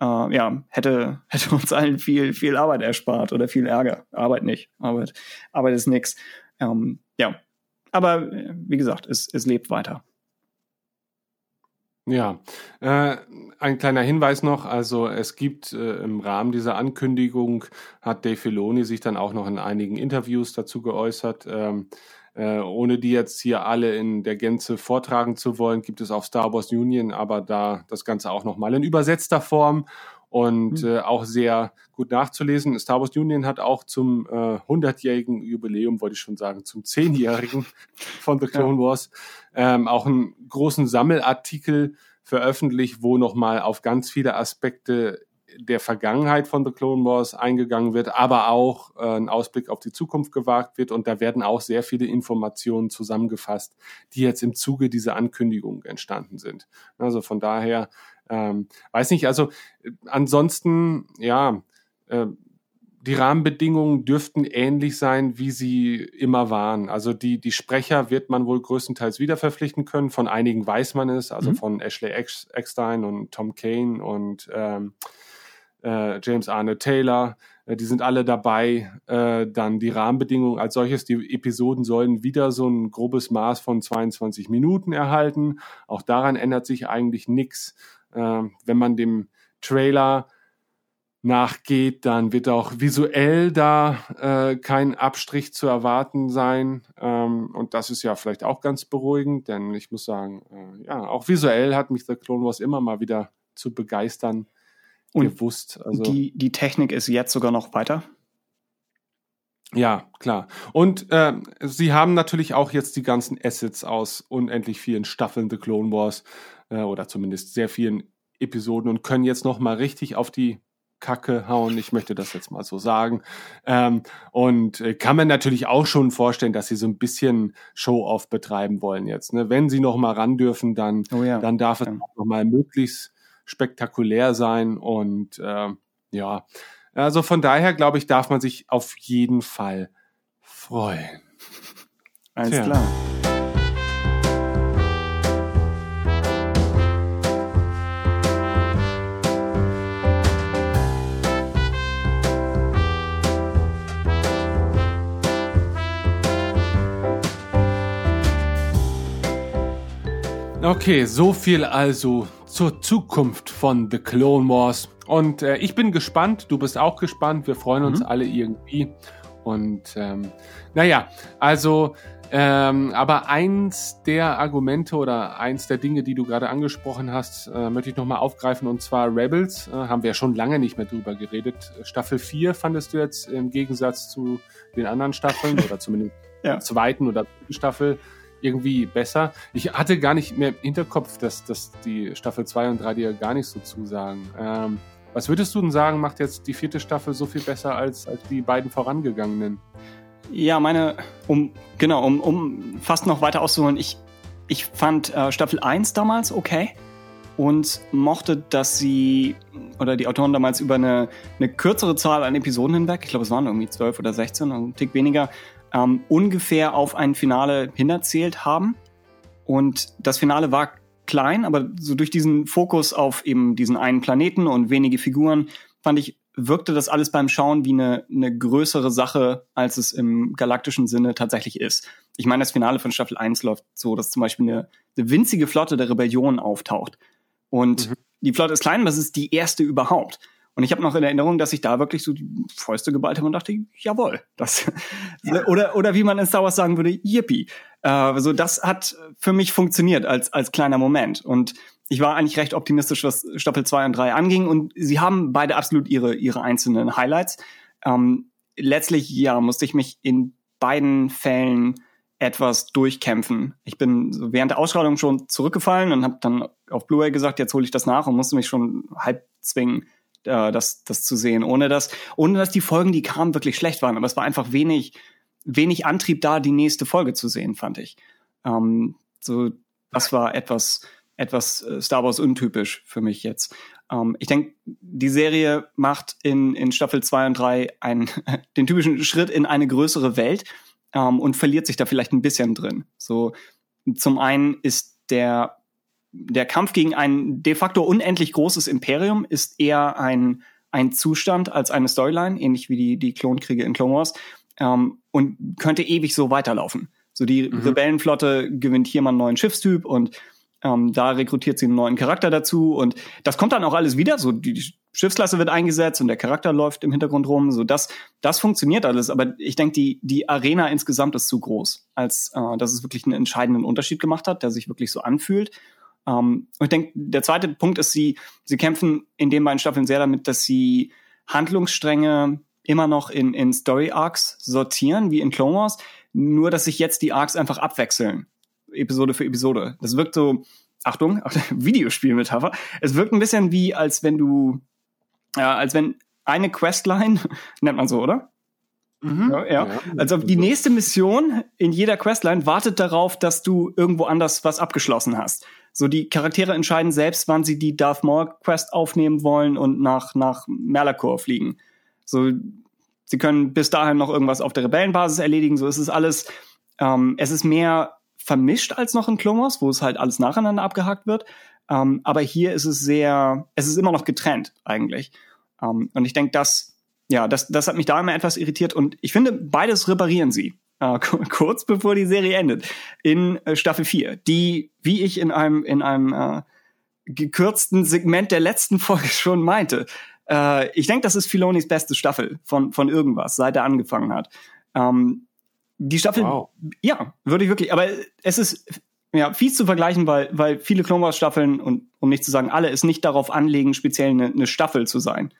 äh, ja, hätte, hätte uns allen viel, viel Arbeit erspart oder viel Ärger. Arbeit nicht. Arbeit, Arbeit ist nix. Ähm, ja. Aber wie gesagt, es, es lebt weiter. Ja, äh, ein kleiner Hinweis noch, also es gibt äh, im Rahmen dieser Ankündigung, hat Dave Filoni sich dann auch noch in einigen Interviews dazu geäußert, ähm, äh, ohne die jetzt hier alle in der Gänze vortragen zu wollen, gibt es auf Star Wars Union aber da das Ganze auch nochmal in übersetzter Form und mhm. äh, auch sehr gut nachzulesen. Star Wars Union hat auch zum äh, 100-jährigen Jubiläum, wollte ich schon sagen, zum 10-jährigen von The Clone ja. Wars, ähm, auch einen großen Sammelartikel veröffentlicht, wo nochmal auf ganz viele Aspekte der Vergangenheit von The Clone Wars eingegangen wird, aber auch äh, ein Ausblick auf die Zukunft gewagt wird. Und da werden auch sehr viele Informationen zusammengefasst, die jetzt im Zuge dieser Ankündigung entstanden sind. Also von daher, ähm, weiß nicht, also äh, ansonsten, ja, äh, die Rahmenbedingungen dürften ähnlich sein, wie sie immer waren. Also die, die Sprecher wird man wohl größtenteils wieder verpflichten können. Von einigen weiß man es, also mhm. von Ashley Eckstein und Tom Kane und ähm, äh, James Arne Taylor, äh, die sind alle dabei. Äh, dann die Rahmenbedingungen als solches, die Episoden sollen wieder so ein grobes Maß von 22 Minuten erhalten. Auch daran ändert sich eigentlich nichts. Äh, wenn man dem Trailer nachgeht, dann wird auch visuell da äh, kein Abstrich zu erwarten sein. Ähm, und das ist ja vielleicht auch ganz beruhigend, denn ich muss sagen, äh, ja, auch visuell hat mich The Clone Wars immer mal wieder zu begeistern und gewusst. Also die, die Technik ist jetzt sogar noch weiter. Ja, klar. Und äh, sie haben natürlich auch jetzt die ganzen Assets aus unendlich vielen Staffeln The Clone Wars äh, oder zumindest sehr vielen Episoden und können jetzt noch mal richtig auf die Kacke hauen. Ich möchte das jetzt mal so sagen. Ähm, und äh, kann man natürlich auch schon vorstellen, dass sie so ein bisschen Show-off betreiben wollen jetzt. Ne? Wenn sie noch mal ran dürfen, dann, oh ja. dann darf es ja. noch mal möglichst spektakulär sein und äh, ja, also von daher glaube ich, darf man sich auf jeden Fall freuen. Alles Tja. klar. Okay, so viel also zur Zukunft von The Clone Wars. Und äh, ich bin gespannt, du bist auch gespannt, wir freuen uns alle irgendwie. Und ähm, naja, also, ähm, aber eins der Argumente oder eins der Dinge, die du gerade angesprochen hast, äh, möchte ich nochmal aufgreifen. Und zwar Rebels, äh, haben wir ja schon lange nicht mehr drüber geredet. Staffel 4 fandest du jetzt im Gegensatz zu den anderen Staffeln oder zumindest Ja. der zweiten oder dritten Staffel irgendwie besser. Ich hatte gar nicht mehr im Hinterkopf, dass, dass die Staffel 2 und 3 dir gar nicht so zusagen. Ähm, was würdest du denn sagen, macht jetzt die vierte Staffel so viel besser als, als die beiden vorangegangenen? Ja, meine, um, genau, um, um fast noch weiter auszuholen, ich, ich fand äh, Staffel 1 damals okay und mochte, dass sie, oder die Autoren damals über eine, eine kürzere Zahl an Episoden hinweg, ich glaube es waren irgendwie 12 oder 16, also ein Tick weniger, ähm, ungefähr auf ein Finale hinerzählt haben. Und das Finale war klein, aber so durch diesen Fokus auf eben diesen einen Planeten und wenige Figuren, fand ich, wirkte das alles beim Schauen wie eine, eine größere Sache, als es im galaktischen Sinne tatsächlich ist. Ich meine, das Finale von Staffel 1 läuft so, dass zum Beispiel eine, eine winzige Flotte der Rebellion auftaucht. Und die Flotte ist klein, aber es ist die erste überhaupt. Und ich habe noch in Erinnerung, dass ich da wirklich so die Fäuste geballt habe und dachte, jawohl, das oder oder wie man in Star Wars sagen würde, yippie. Äh, also das hat für mich funktioniert als als kleiner Moment und ich war eigentlich recht optimistisch, was Staffel 2 und 3 anging und sie haben beide absolut ihre ihre einzelnen Highlights. Ähm, letztlich ja, musste ich mich in beiden Fällen etwas durchkämpfen. Ich bin so während der Ausstrahlung schon zurückgefallen und habe dann auf Blu-ray gesagt, jetzt hole ich das nach und musste mich schon halb zwingen, äh, das, das zu sehen, ohne dass, ohne dass die Folgen, die kamen, wirklich schlecht waren. Aber es war einfach wenig, wenig Antrieb da, die nächste Folge zu sehen, fand ich. Ähm, so, das war etwas, etwas äh, Star Wars untypisch für mich jetzt. Ähm, ich denke, die Serie macht in, in Staffel 2 und 3 einen, den typischen Schritt in eine größere Welt ähm, und verliert sich da vielleicht ein bisschen drin. So, zum einen ist der der Kampf gegen ein de facto unendlich großes Imperium ist eher ein, ein Zustand als eine Storyline, ähnlich wie die, die Klonkriege in Clone Wars, ähm, und könnte ewig so weiterlaufen. So die Mhm. Rebellenflotte gewinnt hier mal einen neuen Schiffstyp und ähm, da rekrutiert sie einen neuen Charakter dazu und das kommt dann auch alles wieder. So die, Schiffsklasse wird eingesetzt und der Charakter läuft im Hintergrund rum. So das, das funktioniert alles. Aber ich denke, die die Arena insgesamt ist zu groß, als äh, dass es wirklich einen entscheidenden Unterschied gemacht hat, der sich wirklich so anfühlt. Ähm, und ich denke, der zweite Punkt ist, sie sie kämpfen in den beiden Staffeln sehr damit, dass sie Handlungsstränge immer noch in, in Story Arcs sortieren, wie in Clone Wars, nur dass sich jetzt die Arcs einfach abwechseln. Episode für Episode. Das wirkt so, Achtung, Videospielmetapher. Es wirkt ein bisschen wie, als wenn du, ja, als wenn eine Questline, nennt man so, oder? Ja, ja. Als ob die nächste Mission in jeder Questline wartet darauf, dass du irgendwo anders was abgeschlossen hast. So die Charaktere entscheiden selbst, wann sie die Darth Maul Quest aufnehmen wollen und nach nach Merlacore fliegen. So sie können bis dahin noch irgendwas auf der Rebellenbasis erledigen. So ist es alles. Ähm, es ist mehr vermischt als noch in Wars, wo es halt alles nacheinander abgehakt wird. Ähm, aber hier ist es sehr, es ist immer noch getrennt eigentlich. Ähm, und ich denke, das ja, das, das hat mich da immer etwas irritiert und ich finde, beides reparieren sie. Äh, kurz bevor die Serie endet. In äh, Staffel 4, die, wie ich in einem, in einem äh, gekürzten Segment der letzten Folge schon meinte, äh, ich denke, das ist Filonis beste Staffel von, von irgendwas, seit er angefangen hat. Ähm, die Staffel, Wow. ja, würde ich wirklich, aber es ist ja fies zu vergleichen, weil, weil viele Clone Wars Staffeln und um nicht zu sagen alle, es nicht darauf anlegen, speziell eine, eine Staffel zu sein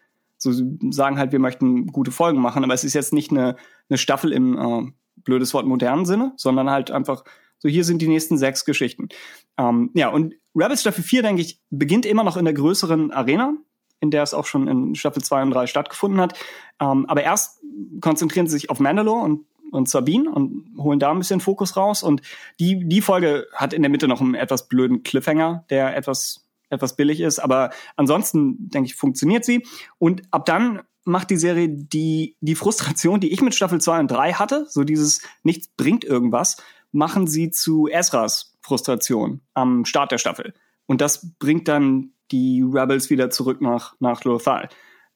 so sie sagen halt, wir möchten gute Folgen machen, aber es ist jetzt nicht eine, eine Staffel im äh, blödes Wort modernen Sinne, sondern halt einfach so hier sind die nächsten sechs Geschichten. Ähm, ja, und Rebels Staffel 4, denke ich, beginnt immer noch in der größeren Arena, in der es auch schon in Staffel 2 und 3 stattgefunden hat. Ähm, aber erst konzentrieren sie sich auf Mandalore und und Sabine und holen da ein bisschen Fokus raus. Und die, die Folge hat in der Mitte noch einen etwas blöden Cliffhanger, der etwas etwas billig ist. Aber ansonsten, denke ich, funktioniert sie. Und ab dann macht die Serie die, die Frustration, die ich mit Staffel 2 und 3 hatte, so dieses nichts bringt irgendwas, machen sie zu Ezras Frustration am Start der Staffel. Und das bringt dann die Rebels wieder zurück nach, nach Lothal.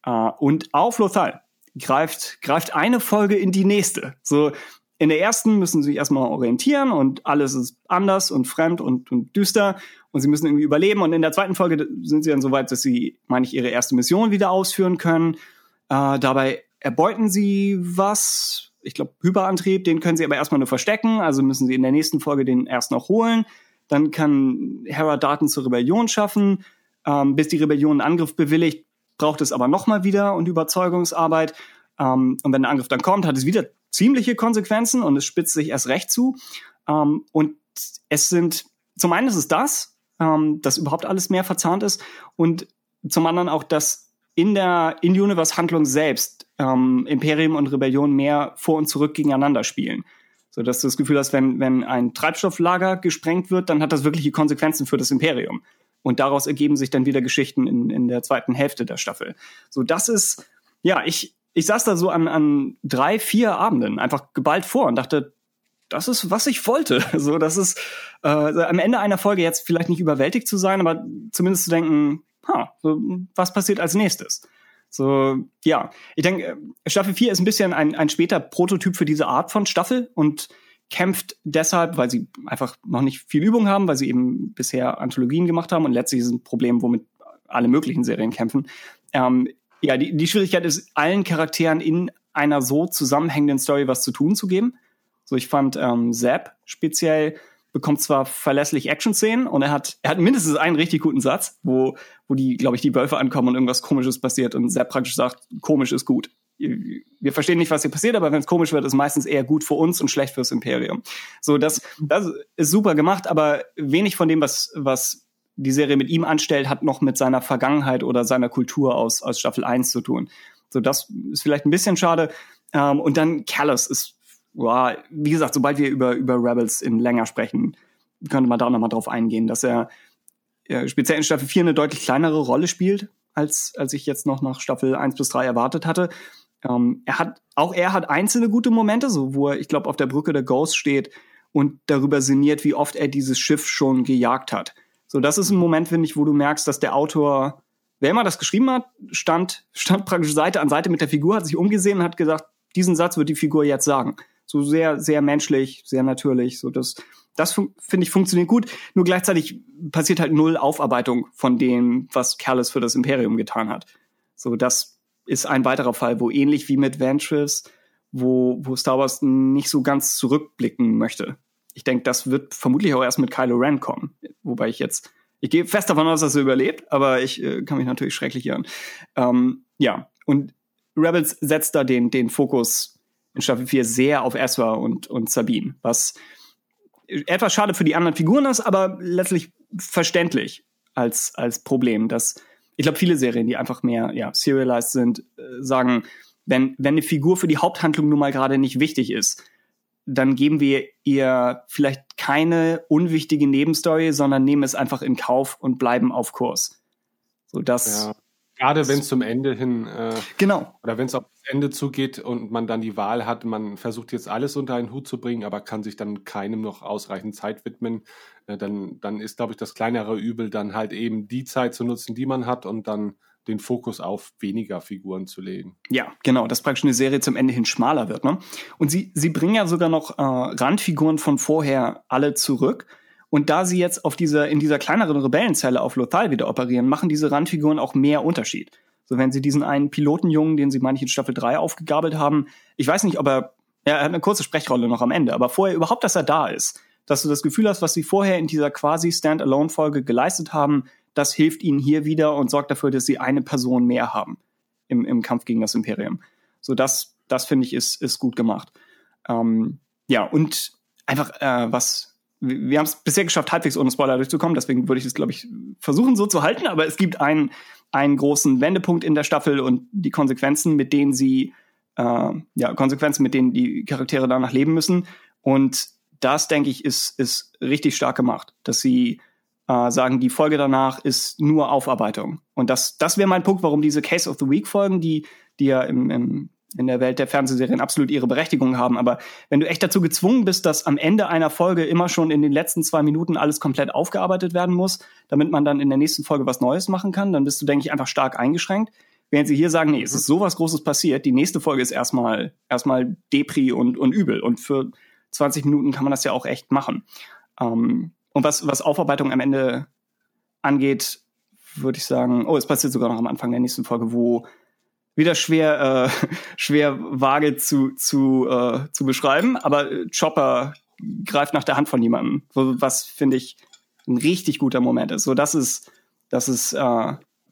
Uh, und auf Lothal greift, greift eine Folge in die nächste. So, in der ersten müssen sie sich erstmal orientieren und alles ist anders und fremd und, und düster und sie müssen irgendwie überleben. Und in der zweiten Folge sind sie dann so weit, dass sie, meine ich, ihre erste Mission wieder ausführen können. Äh, dabei erbeuten sie was, ich glaube, Hyperantrieb, den können sie aber erstmal nur verstecken, also müssen sie in der nächsten Folge den erst noch holen. Dann kann Hera Daten zur Rebellion schaffen. Ähm, bis die Rebellion einen Angriff bewilligt, braucht es aber nochmal wieder und Überzeugungsarbeit. Ähm, und wenn der Angriff dann kommt, hat es wieder ziemliche Konsequenzen und es spitzt sich erst recht zu. Ähm, und es sind, zum einen ist es das, ähm, dass überhaupt alles mehr verzahnt ist und zum anderen auch, dass in der In-Universe-Handlung selbst ähm, Imperium und Rebellion mehr vor und zurück gegeneinander spielen. So dass du das Gefühl hast, wenn, wenn ein Treibstofflager gesprengt wird, dann hat das wirkliche Konsequenzen für das Imperium. Und daraus ergeben sich dann wieder Geschichten in, in der zweiten Hälfte der Staffel. So, das ist, ja, ich, ich saß da so an, an drei, vier Abenden einfach geballt vor und dachte, das ist, was ich wollte. So, das ist äh, am Ende einer Folge jetzt vielleicht nicht überwältigt zu sein, aber zumindest zu denken, ha, was passiert als nächstes? So, ja, ich denke, Staffel 4 ist ein bisschen ein, ein später Prototyp für diese Art von Staffel und kämpft deshalb, weil sie einfach noch nicht viel Übung haben, weil sie eben bisher Anthologien gemacht haben und letztlich ist ein Problem, womit alle möglichen Serien kämpfen. Ähm, ja, die, die Schwierigkeit ist, allen Charakteren in einer so zusammenhängenden Story was zu tun zu geben. So, ich fand ähm, Zap speziell bekommt zwar verlässlich Action-Szenen und er hat, er hat mindestens einen richtig guten Satz, wo, wo die, glaube ich, die Wölfe ankommen und irgendwas Komisches passiert und Zap praktisch sagt, komisch ist gut wir verstehen nicht, was hier passiert, aber wenn es komisch wird, ist meistens eher gut für uns und schlecht fürs Imperium. So, das, das ist super gemacht, aber wenig von dem, was, was die Serie mit ihm anstellt, hat noch mit seiner Vergangenheit oder seiner Kultur aus, aus Staffel 1 zu tun. So, das ist vielleicht ein bisschen schade. Ähm, und dann Callus ist, wow, wie gesagt, sobald wir über, über Rebels in länger sprechen, könnte man da nochmal drauf eingehen, dass er äh, speziell in Staffel 4 eine deutlich kleinere Rolle spielt, als, als ich jetzt noch nach Staffel 1 bis 3 erwartet hatte. Ähm, er hat, auch er hat einzelne gute Momente, so wo er, ich glaube, auf der Brücke der Ghost steht und darüber sinniert, wie oft er dieses Schiff schon gejagt hat. So, das ist ein Moment, finde ich, wo du merkst, dass der Autor, wer immer das geschrieben hat, stand, stand praktisch Seite an Seite mit der Figur, hat sich umgesehen und hat gesagt, diesen Satz wird die Figur jetzt sagen. So sehr, sehr menschlich, sehr natürlich. So, das, das finde ich funktioniert gut. Nur gleichzeitig passiert halt null Aufarbeitung von dem, was Callis für das Imperium getan hat. So, das ist ein weiterer Fall, wo ähnlich wie mit Ventress, wo, wo Star Wars nicht so ganz zurückblicken möchte. Ich denke, das wird vermutlich auch erst mit Kylo Ren kommen. Wobei ich jetzt, ich gehe fest davon aus, dass er überlebt, aber ich äh, kann mich natürlich schrecklich irren. Ähm, ja, und Rebels setzt da den, den Fokus in Staffel 4 sehr auf Ezra und, und Sabine, was etwas schade für die anderen Figuren ist, aber letztlich verständlich als, als Problem, dass ich glaube, viele Serien, die einfach mehr ja, serialized sind, äh, sagen, wenn, wenn eine Figur für die Haupthandlung nun mal gerade nicht wichtig ist, dann geben wir ihr vielleicht keine unwichtige Nebenstory, sondern nehmen es einfach in Kauf und bleiben auf Kurs. So dass ja. Gerade wenn es zum Ende hin äh, genau oder wenn es auf das Ende zugeht und man dann die Wahl hat, man versucht jetzt alles unter einen Hut zu bringen, aber kann sich dann keinem noch ausreichend Zeit widmen, äh, dann, dann ist, glaube ich, das kleinere Übel dann halt eben die Zeit zu nutzen, die man hat und dann den Fokus auf weniger Figuren zu legen. Ja, genau, dass praktisch eine Serie zum Ende hin schmaler wird. Ne? Und sie, sie bringen ja sogar noch äh, Randfiguren von vorher alle zurück und da sie jetzt auf dieser, in dieser kleineren Rebellenzelle auf Lothal wieder operieren, machen diese Randfiguren auch mehr Unterschied. So, wenn sie diesen einen Pilotenjungen, den sie manche in Staffel 3 aufgegabelt haben, ich weiß nicht, ob er, er hat eine kurze Sprechrolle noch am Ende, aber vorher überhaupt, dass er da ist, dass du das Gefühl hast, was sie vorher in dieser quasi Standalone-Folge geleistet haben, das hilft ihnen hier wieder und sorgt dafür, dass sie eine Person mehr haben im, im Kampf gegen das Imperium. So, das, das finde ich, ist, ist gut gemacht. Ähm, ja, und einfach, äh, was, wir haben es bisher geschafft, halbwegs ohne Spoiler durchzukommen, deswegen würde ich es, glaube ich, versuchen so zu halten, aber es gibt einen, einen großen Wendepunkt in der Staffel und die Konsequenzen, mit denen sie, äh, ja, Konsequenzen, mit denen die Charaktere danach leben müssen. Und das, denke ich, ist, ist richtig stark gemacht, dass sie äh, sagen, die Folge danach ist nur Aufarbeitung. Und das, das wäre mein Punkt, warum diese Case of the Week Folgen, die, die ja im, im in der Welt der Fernsehserien absolut ihre Berechtigung haben. Aber wenn du echt dazu gezwungen bist, dass am Ende einer Folge immer schon in den letzten zwei Minuten alles komplett aufgearbeitet werden muss, damit man dann in der nächsten Folge was Neues machen kann, dann bist du, denke ich, einfach stark eingeschränkt. Während sie hier sagen, nee, es ist sowas Großes passiert, die nächste Folge ist erstmal, erstmal Depri und, und übel. Und für 20 Minuten kann man das ja auch echt machen. Ähm, und was, was Aufarbeitung am Ende angeht, würde ich sagen, oh, es passiert sogar noch am Anfang der nächsten Folge, wo wieder schwer, äh, schwer vage zu, zu, äh, zu beschreiben, aber Chopper greift nach der Hand von jemandem, was finde ich ein richtig guter Moment ist. So, das ist, das ist äh,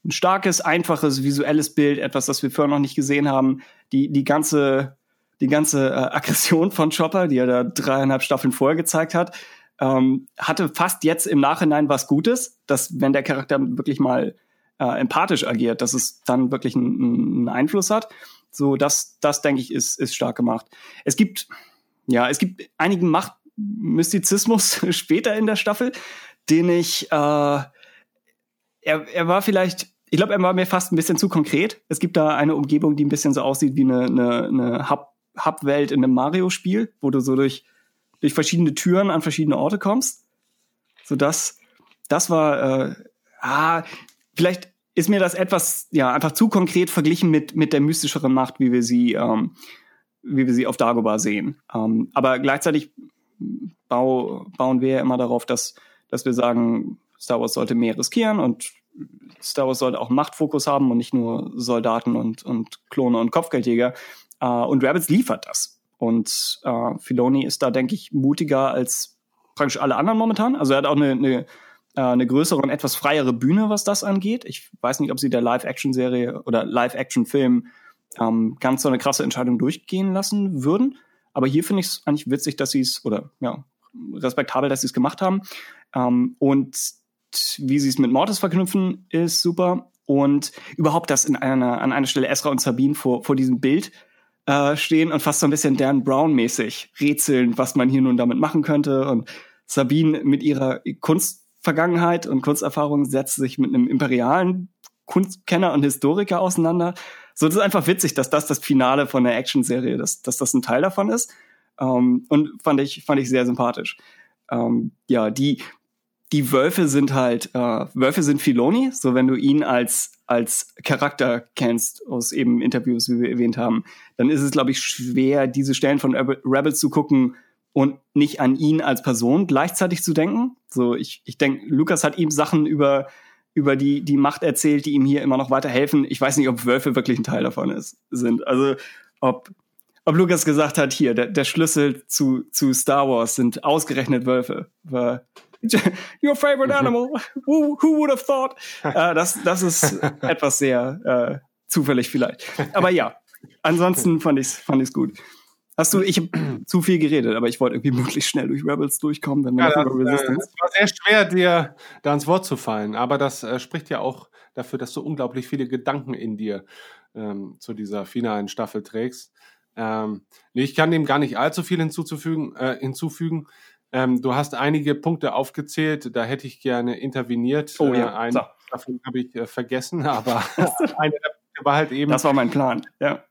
ein starkes, einfaches visuelles Bild, etwas, das wir vorher noch nicht gesehen haben. Die, die ganze, die ganze äh, Aggression von Chopper, die er da dreieinhalb Staffeln vorher gezeigt hat, ähm, hatte fast jetzt im Nachhinein was Gutes, dass wenn der Charakter wirklich mal äh, empathisch agiert, dass es dann wirklich einen, einen Einfluss hat. So, das, das denke ich, ist, ist stark gemacht. Es gibt, ja, es gibt einigen Machtmystizismus später in der Staffel, den ich, äh, er, er war vielleicht, ich glaube, er war mir fast ein bisschen zu konkret. Es gibt da eine Umgebung, die ein bisschen so aussieht wie eine, eine, eine Hub, Hub-Welt in einem Mario-Spiel, wo du so durch, durch verschiedene Türen an verschiedene Orte kommst. So das, das war, äh, ah, vielleicht ist mir das etwas, ja, einfach zu konkret verglichen mit, mit der mystischeren Macht, wie wir sie, ähm, wie wir sie auf Dagobah sehen. Ähm, aber gleichzeitig bau, bauen wir ja immer darauf, dass, dass wir sagen, Star Wars sollte mehr riskieren und Star Wars sollte auch Machtfokus haben und nicht nur Soldaten und, und Klone und Kopfgeldjäger. Äh, und Rabbits liefert das. Und äh, Filoni ist da, denke ich, mutiger als praktisch alle anderen momentan. Also er hat auch eine, eine äh, eine größere und etwas freiere Bühne, was das angeht. Ich weiß nicht, ob sie der Live-Action-Serie oder Live-Action-Film ähm, ganz so eine krasse Entscheidung durchgehen lassen würden. Aber hier finde ich es eigentlich witzig, dass sie es, oder ja, respektabel, dass sie es gemacht haben. Ähm, und wie sie es mit Mortis verknüpfen, ist super. Und überhaupt, dass in einer, an einer Stelle Esra und Sabine vor, vor diesem Bild äh, stehen und fast so ein bisschen Dan Brown-mäßig rätseln, was man hier nun damit machen könnte. Und Sabine mit ihrer Kunst Vergangenheit und Kunsterfahrung setzt sich mit einem imperialen Kunstkenner und Historiker auseinander. So, das ist einfach witzig, dass das das Finale von der Action-Serie, dass, dass das ein Teil davon ist. Ähm, und fand ich, fand ich sehr sympathisch. Ähm, ja, die, die Wölfe sind halt, äh, Wölfe sind Filoni, so wenn du ihn als, als Charakter kennst, aus eben Interviews, wie wir erwähnt haben, dann ist es, glaube ich, schwer, diese Stellen von Rebels zu gucken, und nicht an ihn als Person gleichzeitig zu denken. So, ich, ich denke, Lukas hat ihm Sachen über, über die, die Macht erzählt, die ihm hier immer noch weiterhelfen. Ich weiß nicht, ob Wölfe wirklich ein Teil davon ist, sind. Also, ob, ob Lukas gesagt hat, hier, der, der Schlüssel zu, zu Star Wars sind ausgerechnet Wölfe. War, Your favorite mhm. animal. Who, who would have thought? uh, das, das ist etwas sehr äh, zufällig vielleicht. Aber ja, ansonsten fand ich's, fand ich's gut. Hast du, ich habe zu viel geredet, aber ich wollte irgendwie möglichst schnell durch Rebels durchkommen, wenn wir ja, das, Resistance. Es war sehr schwer, dir da ins Wort zu fallen, aber das äh, spricht ja auch dafür, dass du unglaublich viele Gedanken in dir ähm, zu dieser finalen Staffel trägst. Ähm, nee, ich kann dem gar nicht allzu viel hinzuzufügen, äh, hinzufügen. Ähm, du hast einige Punkte aufgezählt, da hätte ich gerne interveniert. Oh ja, äh, eine so. davon habe ich äh, vergessen, aber eine der Punkte war halt eben. Das war mein Plan, ja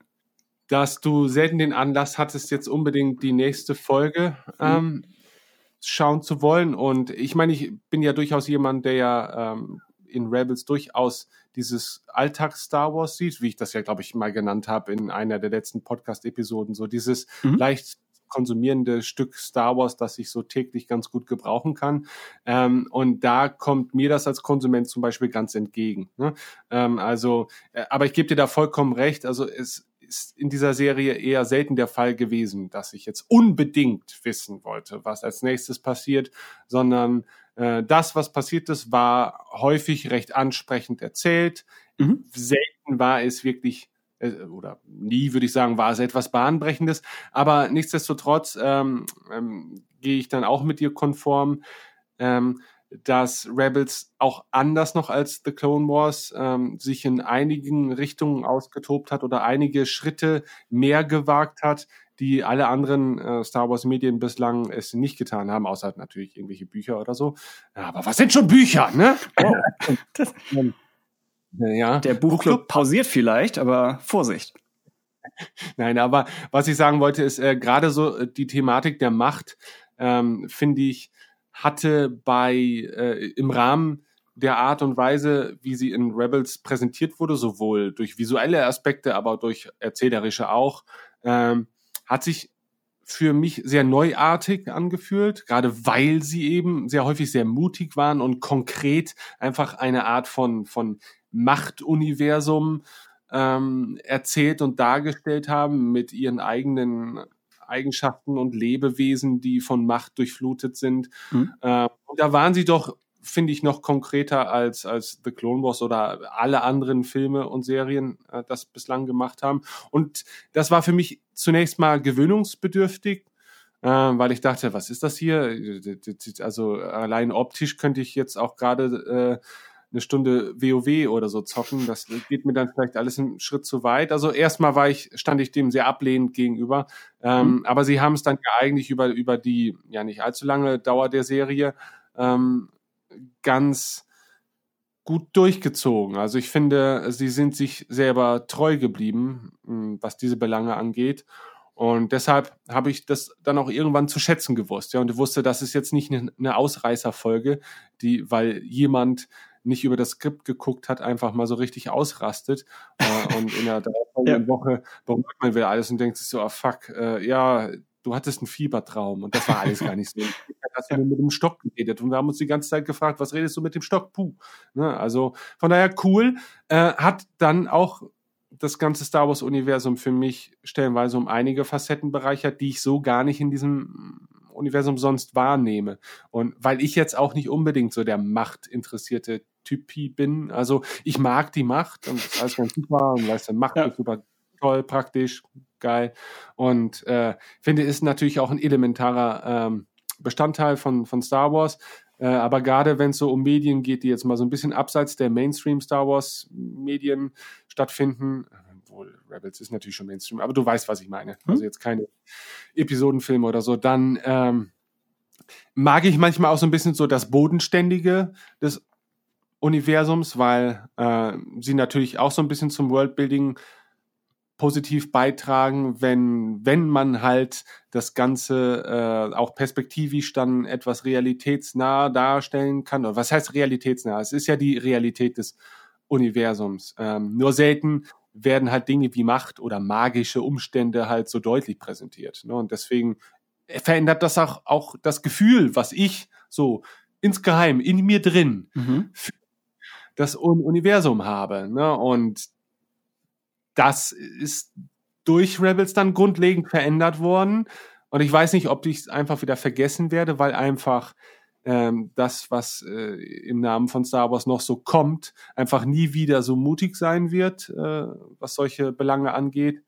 dass du selten den Anlass hattest, jetzt unbedingt die nächste Folge mhm. ähm, schauen zu wollen. Und ich meine, ich bin ja durchaus jemand, der ja ähm, in Rebels durchaus dieses Alltags-Star Wars sieht, wie ich das ja, glaube ich, mal genannt habe in einer der letzten Podcast-Episoden. So dieses mhm. leicht konsumierende Stück Star Wars, das ich so täglich ganz gut gebrauchen kann. Ähm, und da kommt mir das als Konsument zum Beispiel ganz entgegen. Ne? Ähm, also, äh, aber ich gebe dir da vollkommen recht. Also es ist in dieser Serie eher selten der Fall gewesen, dass ich jetzt unbedingt wissen wollte, was als nächstes passiert, sondern äh, das, was passiert ist, war häufig recht ansprechend erzählt. Mhm. Selten war es wirklich äh, oder nie würde ich sagen, war es etwas Bahnbrechendes. Aber nichtsdestotrotz ähm, ähm, gehe ich dann auch mit dir konform. Ähm, dass Rebels auch anders noch als The Clone Wars ähm, sich in einigen Richtungen ausgetobt hat oder einige Schritte mehr gewagt hat, die alle anderen äh, Star Wars Medien bislang es nicht getan haben, außer halt natürlich irgendwelche Bücher oder so. Ja, aber was sind schon Bücher, ne? Oh. das, ja. Der Buchclub pausiert vielleicht, aber Vorsicht. Nein, aber was ich sagen wollte, ist äh, gerade so äh, die Thematik der Macht, ähm, finde ich, hatte bei äh, im Rahmen der Art und Weise, wie sie in Rebels präsentiert wurde, sowohl durch visuelle Aspekte, aber durch erzählerische auch, ähm, hat sich für mich sehr neuartig angefühlt, gerade weil sie eben sehr häufig sehr mutig waren und konkret einfach eine Art von, von Machtuniversum ähm, erzählt und dargestellt haben mit ihren eigenen Eigenschaften und Lebewesen, die von Macht durchflutet sind. Mhm. Äh, und da waren sie doch finde ich noch konkreter als, als The Clone Wars oder alle anderen Filme und Serien äh, das bislang gemacht haben. Und das war für mich zunächst mal gewöhnungsbedürftig, äh, weil ich dachte, was ist das hier? Also allein optisch könnte ich jetzt auch gerade äh, eine Stunde WoW oder so zocken. Das geht mir dann vielleicht alles einen Schritt zu weit. Also erstmal war ich, stand ich dem sehr ablehnend gegenüber. Ähm, mhm. Aber sie haben es dann ja eigentlich über, über die ja nicht allzu lange Dauer der Serie ähm, ganz gut durchgezogen. Also ich finde, sie sind sich selber treu geblieben, hm, was diese Belange angeht. Und deshalb habe ich das dann auch irgendwann zu schätzen gewusst. Ja, und wusste, das ist jetzt nicht eine Ausreißerfolge, die, weil jemand nicht über das Skript geguckt hat, einfach mal so richtig ausrastet äh, und in der ja. Woche beruhigt man wieder alles und denkt sich so, ah fuck, äh, ja, du hattest einen Fiebertraum und das war alles gar nicht so. Ich habe mit dem Stock geredet und wir haben uns die ganze Zeit gefragt, was redest du mit dem Stock? Puh. Ne? Also von daher cool. Äh, hat dann auch das ganze Star Wars Universum für mich stellenweise um einige Facetten bereichert, die ich so gar nicht in diesem Universum sonst wahrnehme. Und weil ich jetzt auch nicht unbedingt so der machtinteressierte Typi bin. Also ich mag die Macht und das ist alles ganz super und weißt du, Macht ja. ist super toll, praktisch, geil. Und äh, finde, ist natürlich auch ein elementarer ähm, Bestandteil von, von Star Wars. Äh, aber gerade wenn es so um Medien geht, die jetzt mal so ein bisschen abseits der Mainstream Star Wars Medien stattfinden, wohl Rebels ist natürlich schon Mainstream, aber du weißt, was ich meine. Hm? Also jetzt keine Episodenfilme oder so, dann ähm, mag ich manchmal auch so ein bisschen so das Bodenständige des Universums, weil äh, sie natürlich auch so ein bisschen zum Worldbuilding positiv beitragen, wenn, wenn man halt das Ganze äh, auch perspektivisch dann etwas realitätsnah darstellen kann. Oder was heißt realitätsnah? Es ist ja die Realität des Universums. Ähm, nur selten werden halt Dinge wie Macht oder magische Umstände halt so deutlich präsentiert. Ne? Und deswegen verändert das auch, auch das Gefühl, was ich so insgeheim in mir drin mhm. für das Universum habe. Ne? Und das ist durch Rebels dann grundlegend verändert worden. Und ich weiß nicht, ob ich es einfach wieder vergessen werde, weil einfach ähm, das, was äh, im Namen von Star Wars noch so kommt, einfach nie wieder so mutig sein wird, äh, was solche Belange angeht.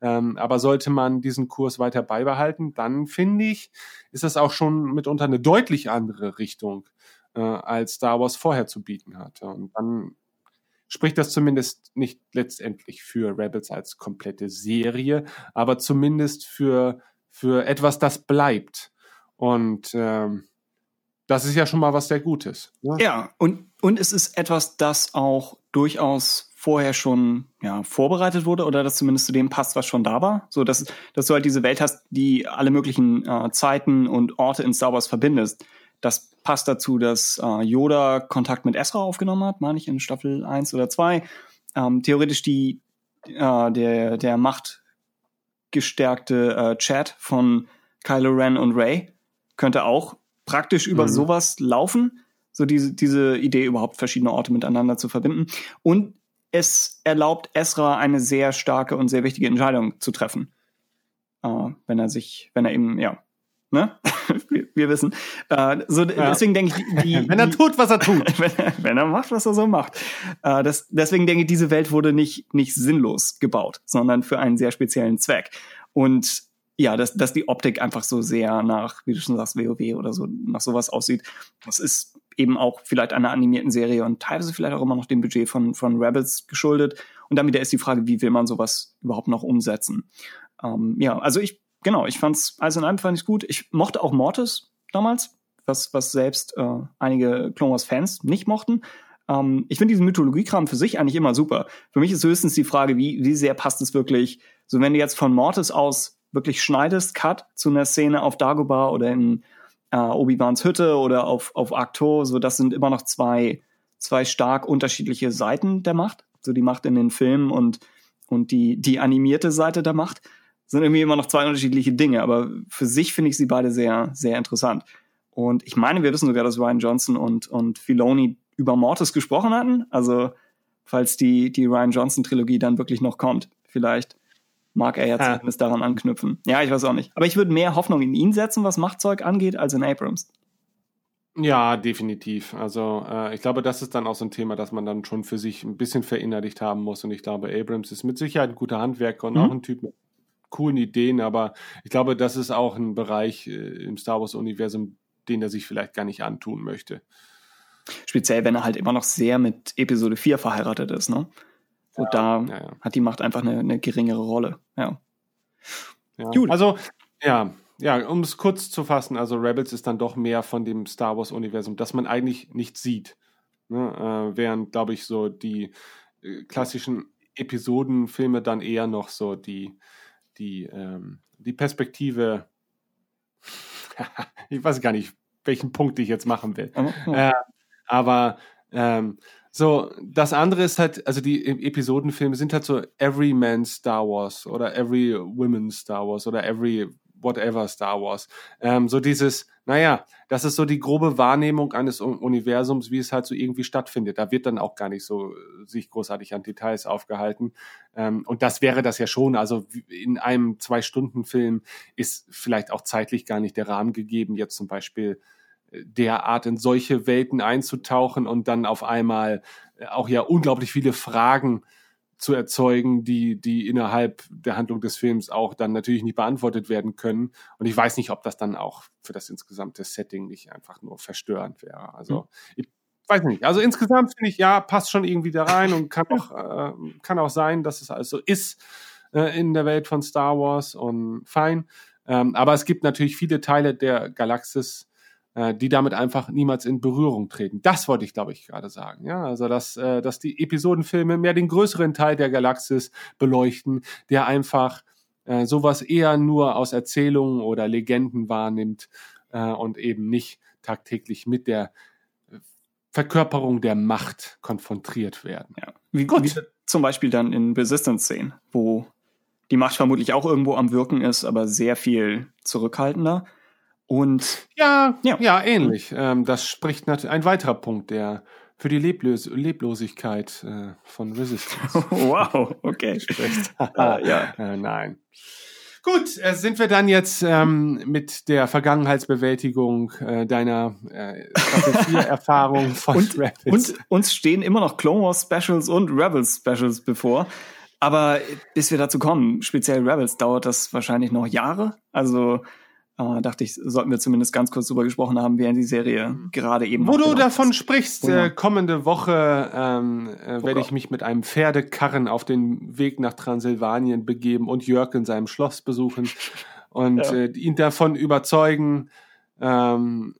Ähm, aber sollte man diesen Kurs weiter beibehalten, dann finde ich, ist das auch schon mitunter eine deutlich andere Richtung, äh, als Star Wars vorher zu bieten hatte. Und dann spricht das zumindest nicht letztendlich für Rebels als komplette Serie, aber zumindest für, für etwas, das bleibt. Und ähm, das ist ja schon mal was sehr Gutes. Ne? Ja, und, und es ist etwas, das auch durchaus vorher schon ja, vorbereitet wurde oder das zumindest zu dem passt, was schon da war. So, dass, dass du halt diese Welt hast, die alle möglichen äh, Zeiten und Orte in Star Wars verbindest. Das passt dazu, dass äh, Yoda Kontakt mit Ezra aufgenommen hat, meine ich, in Staffel 1 oder 2. Ähm, theoretisch die, äh, der, der machtgestärkte äh, Chat von Kylo Ren und Ray könnte auch praktisch über mhm. sowas laufen. So diese, diese Idee, überhaupt verschiedene Orte miteinander zu verbinden. Und es erlaubt Ezra eine sehr starke und sehr wichtige Entscheidung zu treffen. Äh, wenn er sich, wenn er eben, ja, ne? wir, wir wissen. Äh, so, ja. Deswegen denke ich, die, wenn er tut, was er tut. wenn, wenn, er macht, was er so macht. Äh, das, deswegen denke ich, diese Welt wurde nicht, nicht sinnlos gebaut, sondern für einen sehr speziellen Zweck. Und ja, dass, dass die Optik einfach so sehr nach, wie du schon sagst, WoW oder so, nach sowas aussieht. Das ist eben auch vielleicht einer animierten Serie und teilweise vielleicht auch immer noch dem Budget von, von Rebels geschuldet. Und dann wieder ist die Frage, wie will man sowas überhaupt noch umsetzen? Ähm, ja, also ich genau, ich fand's, also in einem fand ich gut. Ich mochte auch Mortis damals, was, was selbst äh, einige Clone Wars Fans nicht mochten. Ähm, ich finde diesen Mythologiekram für sich eigentlich immer super. Für mich ist höchstens die Frage, wie, wie sehr passt es wirklich, so wenn du jetzt von Mortis aus wirklich schneidest, Cut zu einer Szene auf Dagobah oder in äh, Obi-Wans Hütte oder auf, auf Aktor, so das sind immer noch zwei, zwei stark unterschiedliche Seiten der Macht. So die Macht in den Filmen und, und die, die animierte Seite der Macht sind irgendwie immer noch zwei unterschiedliche Dinge, aber für sich finde ich sie beide sehr, sehr interessant. Und ich meine, wir wissen sogar, dass Ryan Johnson und, und Filoni über Mortis gesprochen hatten. Also, falls die, die Ryan Johnson Trilogie dann wirklich noch kommt, vielleicht mag er ja Ah. zumindest daran anknüpfen. Ja, ich weiß auch nicht. Aber ich würde mehr Hoffnung in ihn setzen, was Machtzeug angeht, als in Abrams. Ja, definitiv. Also äh, ich glaube, das ist dann auch so ein Thema, das man dann schon für sich ein bisschen verinnerlicht haben muss. Und ich glaube, Abrams ist mit Sicherheit ein guter Handwerker und Mhm. auch ein Typ mit coolen Ideen, aber ich glaube, das ist auch ein Bereich äh, im Star Wars-Universum, den er sich vielleicht gar nicht antun möchte. Speziell, wenn er halt immer noch sehr mit Episode 4 verheiratet ist, ne? So, da ja, ja. hat die Macht einfach eine, eine geringere Rolle. Ja. Ja. Gut. Also, ja, ja, um es kurz zu fassen, also Rebels ist dann doch mehr von dem Star Wars-Universum, das man eigentlich nicht sieht. Ne? Äh, während, glaube ich, so die äh, klassischen Episodenfilme dann eher noch so die, die, ähm, die Perspektive, ich weiß gar nicht, welchen Punkt ich jetzt machen will. Aber, Äh, aber ähm, so, das andere ist halt, also die E- Episodenfilme sind halt so Every Man Star Wars oder Every Woman Star Wars oder Every Whatever Star Wars. Ähm, so dieses, naja, das ist so die grobe Wahrnehmung eines Universums, wie es halt so irgendwie stattfindet. Da wird dann auch gar nicht so äh, sich großartig an Details aufgehalten. Ähm, und das wäre das ja schon. Also in einem Zwei-Stunden-Film ist vielleicht auch zeitlich gar nicht der Rahmen gegeben, jetzt zum Beispiel derart in solche Welten einzutauchen und dann auf einmal äh, auch ja unglaublich viele Fragen zu erzeugen, die, die innerhalb der Handlung des Films auch dann natürlich nicht beantwortet werden können. Und ich weiß nicht, ob das dann auch für das insgesamte Setting nicht einfach nur verstörend wäre. Also ich weiß nicht. Also insgesamt finde ich, ja, passt schon irgendwie da rein und kann auch, äh, kann auch sein, dass es also ist äh, in der Welt von Star Wars und fein. Ähm, aber es gibt natürlich viele Teile der Galaxis, äh, die damit einfach niemals in Berührung treten. Das wollte ich, glaube ich, gerade sagen. Ja, also dass, äh, dass die Episodenfilme mehr den größeren Teil der Galaxis beleuchten, der einfach äh, sowas eher nur aus Erzählungen oder Legenden wahrnimmt äh, und eben nicht tagtäglich mit der Verkörperung der Macht konfrontiert werden. ja. Wie, Gut. wie zum Beispiel dann in Resistance-Szenen, wo die Macht vermutlich auch irgendwo am Wirken ist, aber sehr viel zurückhaltender. Und Ja, Ja. ja, ähnlich. Ähm, das spricht natürlich ein weiterer Punkt, der für die Leblos Leblosigkeit äh, von Resistance wow, okay. spricht. Ah, ja. Äh, nein. Gut, äh, sind wir dann jetzt ähm, mit der Vergangenheitsbewältigung äh, deiner äh, Staffel 4 Erfahrung von Und, Rapids. und uns stehen immer noch Clone Wars Specials und Rebels Specials bevor. Aber bis wir dazu kommen, speziell Rebels, dauert das wahrscheinlich noch Jahre. Also äh, dachte ich, sollten wir zumindest ganz kurz drüber gesprochen haben, während die Serie gerade eben. Wo du davon ist. sprichst, äh, kommende Woche ähm, äh, werde ich mich mit einem Pferdekarren auf den Weg nach Transsilvanien begeben und Jörg in seinem Schloss besuchen und Ja. äh, ihn davon überzeugen, ähm,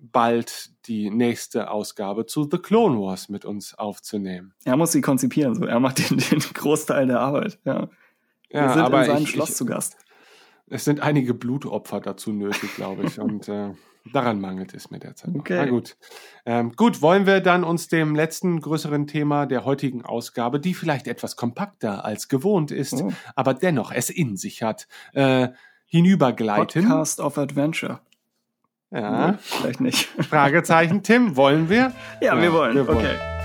bald die nächste Ausgabe zu The Clone Wars mit uns aufzunehmen. Er muss sie konzipieren, so. Er macht den, den Großteil der Arbeit. Ja. Wir Ja, sind aber in seinem ich, Schloss ich, zu Gast. Es sind einige Blutopfer dazu nötig, glaube ich. und äh, daran mangelt es mir derzeit. Noch. Okay. Na gut. Ähm, gut, wollen wir dann uns dem letzten größeren Thema der heutigen Ausgabe, die vielleicht etwas kompakter als gewohnt ist, Oh. aber dennoch es in sich hat, äh, hinübergleiten. Podcast of Adventure. Ja. Vielleicht nicht. Fragezeichen, Tim, wollen wir? Ja, wir wollen. wir wollen. Okay.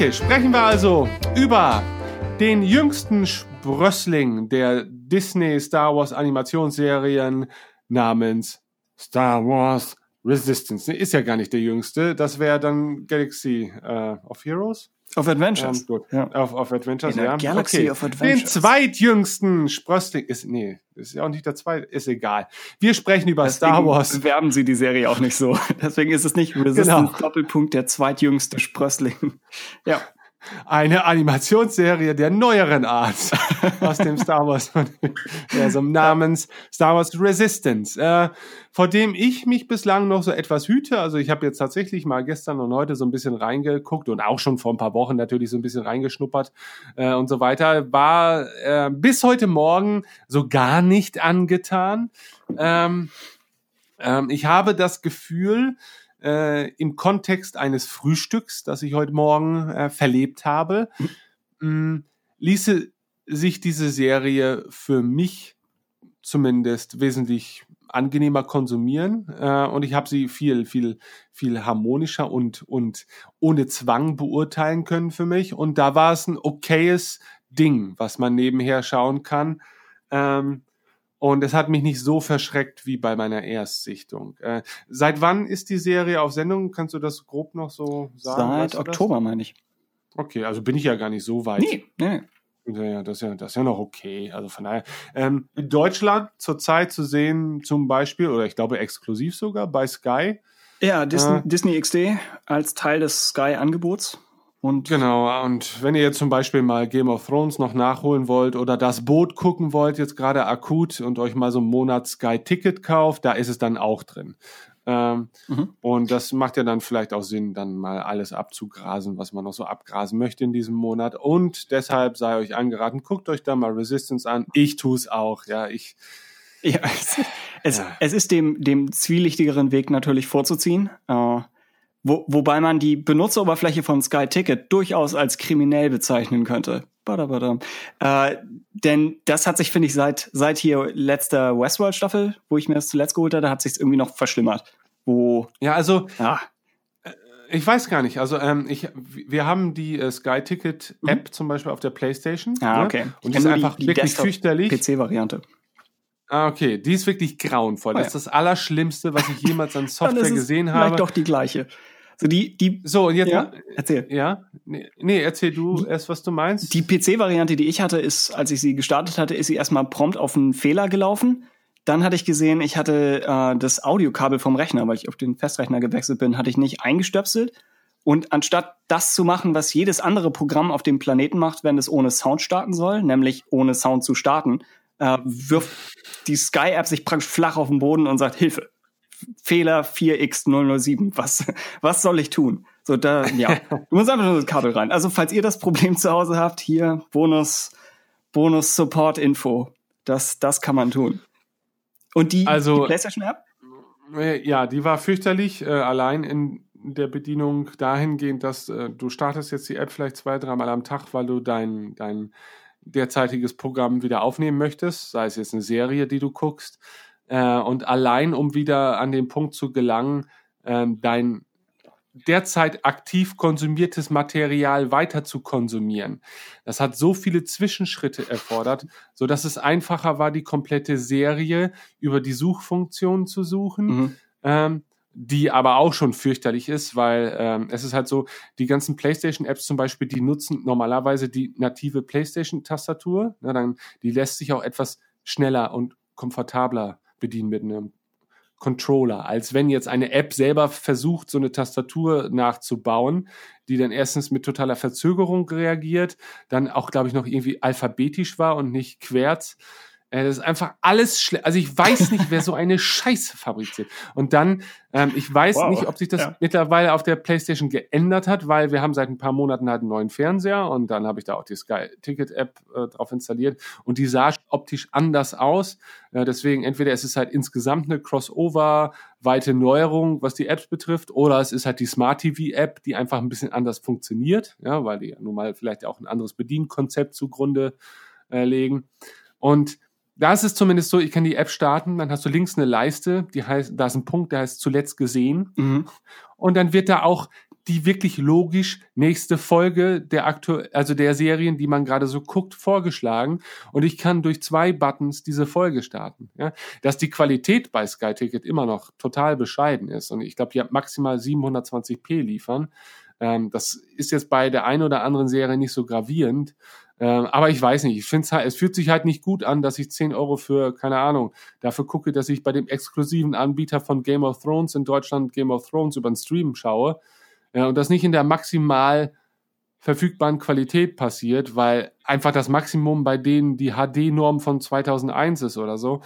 Okay, sprechen wir also über den jüngsten Sprössling der Disney Star Wars Animationsserien namens Star Wars Resistance. Ist ja gar nicht der jüngste. Das wäre dann Galaxy äh, of Heroes. Auf Adventures. Ähm, gut. Ja. Auf, auf Adventures, In ja. Galaxy okay. of Den Adventures. zweitjüngsten Sprössling ist, nee, ist ja auch nicht der zweite, ist egal. Wir sprechen über Star Deswegen Wars. bewerben sie die Serie auch nicht so. Deswegen ist es nicht Resistance Genau. Doppelpunkt der zweitjüngste Sprössling. Ja. Eine Animationsserie der neueren Art aus dem Star Wars Universum namens Star Wars Resistance, äh, vor dem ich mich bislang noch so etwas hüte. Also ich habe jetzt tatsächlich mal gestern und heute so ein bisschen reingeguckt und auch schon vor ein paar Wochen natürlich so ein bisschen reingeschnuppert äh, und so weiter. War äh, bis heute Morgen so gar nicht angetan. Ähm, ähm, ich habe das Gefühl, äh, im Kontext eines Frühstücks, das ich heute Morgen äh, verlebt habe, mh, ließe sich diese Serie für mich zumindest wesentlich angenehmer konsumieren äh, und ich habe sie viel viel viel harmonischer und und ohne Zwang beurteilen können für mich und da war es ein okayes Ding, was man nebenher schauen kann. Ähm, und es hat mich nicht so verschreckt wie bei meiner Erstsichtung. Äh, seit wann ist die Serie auf Sendung? Kannst du das grob noch so sagen? Seit Weißt du das? Oktober, meine ich. Okay, also bin ich ja gar nicht so weit. Nee, nee. Ja, ja, das ist ja, das ist ja noch okay. Also von daher. Ähm, in Deutschland zurzeit zu sehen, zum Beispiel, oder ich glaube exklusiv sogar bei Sky. Ja, Disney, Äh. Disney XD als Teil des Sky-Angebots. Und Genau, und wenn ihr jetzt zum Beispiel mal Game of Thrones noch nachholen wollt oder das Boot gucken wollt, jetzt gerade akut und euch mal so einen Monat Sky-Ticket kauft, da ist es dann auch drin. Ähm, Mhm. Und das macht ja dann vielleicht auch Sinn, dann mal alles abzugrasen, was man noch so abgrasen möchte in diesem Monat. Und deshalb sei euch angeraten, guckt euch da mal Resistance an. Ich tue es auch, ja. Ich, Ja, es, es, Ja. es ist dem, dem zwielichtigeren Weg natürlich vorzuziehen. Äh, wo, wobei man die Benutzeroberfläche von Sky Ticket durchaus als kriminell bezeichnen könnte. Badabadam. Äh, denn das hat sich, finde ich, seit, seit hier letzter Westworld-Staffel, wo ich mir das zuletzt geholt hatte, hat sich irgendwie noch verschlimmert. Wo, ja, also ja, ich weiß gar nicht. Also ähm, ich, wir haben die äh, Sky Ticket App zum Beispiel auf der PlayStation. ah, ne? okay. Und die ist kenn nur einfach wirklich fürchterlich. PC-Variante. Ah, okay. Die ist wirklich grauenvoll. Oh, Das ja. ist das Allerschlimmste, was ich jemals an Dann Software ist es gesehen vielleicht habe. doch die gleiche. So die, die, So, und jetzt. ja, erzähl. Ja? Nee, nee, erzähl du erst, was du meinst. Die PC-Variante, die ich hatte, ist, als ich sie gestartet hatte, ist sie erstmal prompt auf einen Fehler gelaufen. Dann hatte ich gesehen, ich hatte äh, das Audiokabel vom Rechner, weil ich auf den Festrechner gewechselt bin, hatte ich nicht eingestöpselt. Und anstatt das zu machen, was jedes andere Programm auf dem Planeten macht, wenn es ohne Sound starten soll, nämlich ohne Sound zu starten, äh, wirft die Sky-App sich praktisch flach auf den Boden und sagt, Hilfe, Fehler 4x007, was, was soll ich tun? So, da, ja, du musst einfach nur das Kabel rein. Also, falls ihr das Problem zu Hause habt, hier Bonus, Bonus Support Info. Das, das kann man tun. Und die, Also- die PlayStation App? Ja, die war fürchterlich, äh, allein in der Bedienung dahingehend, dass äh, du startest jetzt die App vielleicht zwei, dreimal am Tag, weil du dein, dein derzeitiges Programm wieder aufnehmen möchtest, sei es jetzt eine Serie, die du guckst. Äh, und allein, um wieder an den Punkt zu gelangen, ähm, dein derzeit aktiv konsumiertes Material weiter zu konsumieren. Das hat so viele Zwischenschritte erfordert, so dass es einfacher war, die komplette Serie über die Suchfunktion zu suchen, Mhm. ähm, die aber auch schon fürchterlich ist, weil ähm, es ist halt so, die ganzen PlayStation-Apps zum Beispiel, die nutzen normalerweise die native PlayStation-Tastatur. Ne, dann, die lässt sich auch etwas schneller und komfortabler bedienen mit einem Controller, als wenn jetzt eine App selber versucht, so eine Tastatur nachzubauen, die dann erstens mit totaler Verzögerung reagiert, dann auch, glaube ich, noch irgendwie alphabetisch war und nicht querz. Äh, Das ist einfach alles schlecht. Also ich weiß nicht, wer so eine Scheiße fabriziert. Und dann, ähm, ich weiß Wow. nicht, ob sich das Ja. mittlerweile auf der PlayStation geändert hat, weil wir haben seit ein paar Monaten halt einen neuen Fernseher und dann habe ich da auch die Sky Ticket App äh, drauf installiert und die sah optisch anders aus. Äh, deswegen entweder es ist halt insgesamt eine Crossover, weite Neuerung, was die Apps betrifft, oder es ist halt die Smart TV App, die einfach ein bisschen anders funktioniert, ja, weil die ja nun mal vielleicht auch ein anderes Bedienkonzept zugrunde äh, legen. Und da ist es zumindest so, ich kann die App starten, dann hast du links eine Leiste, die heißt, da ist ein Punkt, der heißt zuletzt gesehen. Mhm. Und dann wird da auch die wirklich logisch nächste Folge der aktu also der Serien, die man gerade so guckt, vorgeschlagen und ich kann durch zwei Buttons diese Folge starten. Ja? Dass die Qualität bei Sky Ticket immer noch total bescheiden ist und ich glaube, die hat maximal 720p liefern. Ähm, das ist jetzt bei der einen oder anderen Serie nicht so gravierend. Ähm, aber ich weiß nicht, ich finde es halt, es fühlt sich halt nicht gut an, dass ich 10 Euro für, keine Ahnung, dafür gucke, dass ich bei dem exklusiven Anbieter von Game of Thrones in Deutschland Game of Thrones über den Stream schaue ja, und das nicht in der maximal verfügbaren Qualität passiert, weil einfach das Maximum bei denen die HD-Norm von 2001 ist oder so.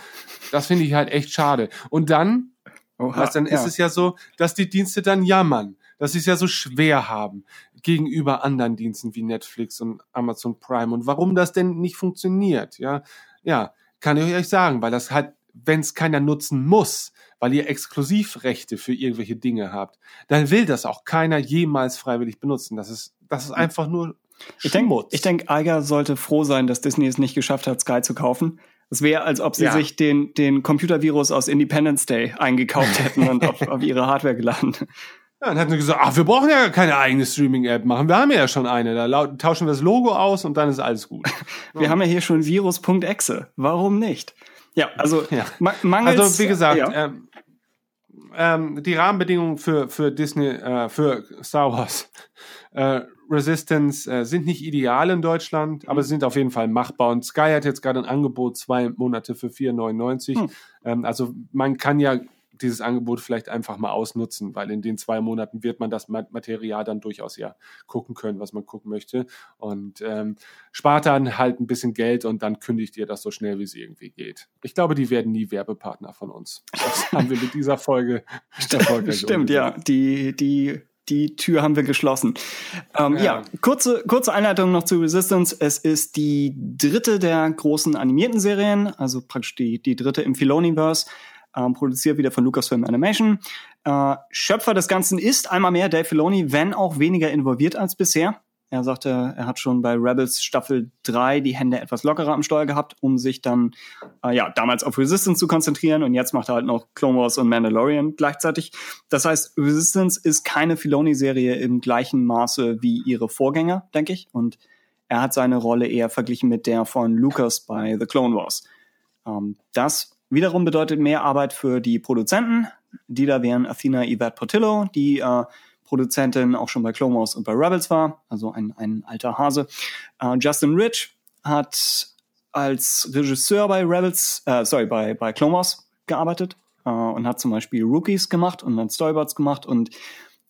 Das finde ich halt echt schade. Und dann, Oha, was, dann ja. ist es ja so, dass die Dienste dann jammern, dass sie es ja so schwer haben gegenüber anderen Diensten wie Netflix und Amazon Prime und warum das denn nicht funktioniert, ja, ja, kann ich euch sagen, weil das halt, wenn es keiner nutzen muss, weil ihr Exklusivrechte für irgendwelche Dinge habt, dann will das auch keiner jemals freiwillig benutzen. Das ist, das ist einfach nur Ich denke, ich denk, Eiger sollte froh sein, dass Disney es nicht geschafft hat, Sky zu kaufen. Es wäre, als ob sie Ja. sich den, den Computervirus aus Independence Day eingekauft hätten und auf, auf ihre Hardware geladen. Ja, dann hat sie gesagt, ach, wir brauchen ja keine eigene Streaming-App machen. Wir haben ja schon eine. Da tauschen wir das Logo aus und dann ist alles gut. Wir haben ja hier schon Virus.exe. Warum nicht? Ja, also Ja. ma mangels, Also wie gesagt, ja. ähm, ähm, die Rahmenbedingungen für für Disney, äh, für Star Wars äh, Resistance äh, sind nicht ideal in Deutschland, aber sie sind auf jeden Fall machbar. Und Sky hat jetzt gerade ein Angebot zwei Monate für 4,99. Hm. Ähm, also man kann ja dieses Angebot vielleicht einfach mal ausnutzen, weil in den zwei Monaten wird man das Ma- Material dann durchaus ja gucken können, was man gucken möchte. Und ähm, spart dann halt ein bisschen Geld und dann kündigt ihr das so schnell, wie es irgendwie geht. Ich glaube, die werden nie Werbepartner von uns. Das haben wir mit dieser Folge erfolgreich Stimmt, ja. Die, die, die Tür haben wir geschlossen. Ähm, ja. Ja. kurze, kurze Einleitung noch zu Resistance. Es ist die dritte der großen animierten Serien, also praktisch die, die dritte im Filoniverse. Ähm, produziert wieder von Lucasfilm Animation. Äh, Schöpfer des Ganzen ist einmal mehr Dave Filoni, wenn auch weniger involviert als bisher. Er sagte, er hat schon bei Rebels Staffel 3 die Hände etwas lockerer am Steuer gehabt, um sich dann äh, ja damals auf Resistance zu konzentrieren und jetzt macht er halt noch Clone Wars und Mandalorian gleichzeitig. Das heißt, Resistance ist keine Filoni-Serie im gleichen Maße wie ihre Vorgänger, denke ich. Und er hat seine Rolle eher verglichen mit der von Lucas bei The Clone Wars. Ähm, das wiederum bedeutet mehr Arbeit für die Produzenten. Die da wären Athena Yvette Portillo, die äh, Produzentin auch schon bei Wars und bei Rebels war, also ein, ein alter Hase. Äh, Justin Rich hat als Regisseur bei Rebels, äh, sorry, bei, bei Wars gearbeitet äh, und hat zum Beispiel Rookies gemacht und dann Storyboards gemacht und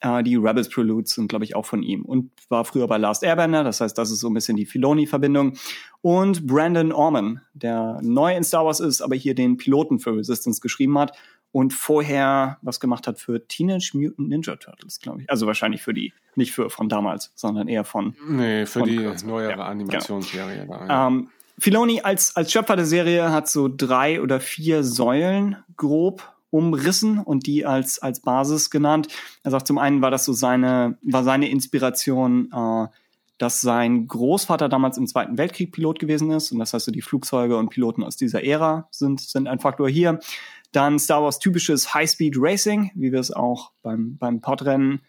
äh, die Rebels Preludes sind, glaube ich, auch von ihm und war früher bei Last Airbender, das heißt, das ist so ein bisschen die Filoni-Verbindung. Und Brandon Orman, der neu in Star Wars ist, aber hier den Piloten für Resistance geschrieben hat und vorher was gemacht hat für Teenage Mutant Ninja Turtles, glaube ich. Also wahrscheinlich für die, nicht für von damals, sondern eher von Nee, für Von die Kurz. neuere Ja, Animationsserie. Da, ja. ähm, Filoni als, als Schöpfer der Serie hat so drei oder vier Säulen grob umrissen und die als, als Basis genannt. Er sagt, zum einen war das so seine, war seine Inspiration, äh, dass sein Großvater damals im Zweiten Weltkrieg Pilot gewesen ist. Und das heißt, so die Flugzeuge und Piloten aus dieser Ära sind, sind ein Faktor hier. Dann Star Wars typisches High-Speed Racing, wie wir es auch beim, beim Podrennen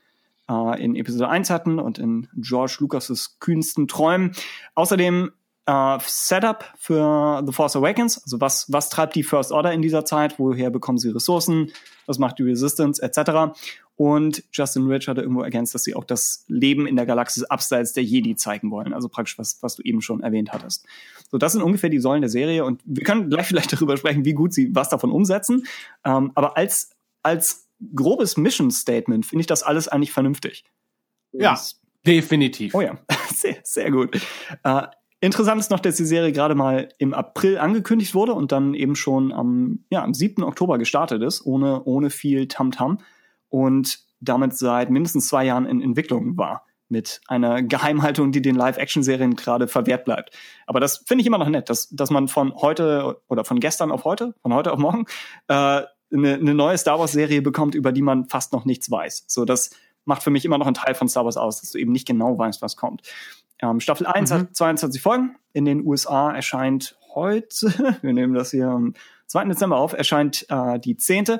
äh, in Episode 1 hatten und in George Lucas' kühnsten Träumen. Außerdem äh, Setup für The Force Awakens, also was, was treibt die First Order in dieser Zeit, woher bekommen sie Ressourcen, was macht die Resistance, etc. Und Justin Rich hatte irgendwo ergänzt, dass sie auch das Leben in der Galaxis abseits der Jedi zeigen wollen, also praktisch was, was du eben schon erwähnt hattest. So, das sind ungefähr die Säulen der Serie und wir können gleich vielleicht darüber sprechen, wie gut sie was davon umsetzen. Ähm, aber als, als grobes Mission Statement finde ich das alles eigentlich vernünftig. Ja, definitiv. Oh ja, sehr, sehr gut. Äh, interessant ist noch, dass die Serie gerade mal im April angekündigt wurde und dann eben schon am, ja, am 7. Oktober gestartet ist, ohne, ohne viel Tamtam und damit seit mindestens zwei Jahren in Entwicklung war. Mit einer Geheimhaltung, die den Live-Action-Serien gerade verwehrt bleibt. Aber das finde ich immer noch nett, dass, dass man von heute oder von gestern auf heute, von heute auf morgen, äh, eine, eine neue Star Wars-Serie bekommt, über die man fast noch nichts weiß. So, das macht für mich immer noch einen Teil von Star Wars aus, dass du eben nicht genau weißt, was kommt. Ähm, Staffel 1 Mhm. hat 22 Folgen. In den USA erscheint heute, wir nehmen das hier am 2. Dezember auf, erscheint äh, die 10.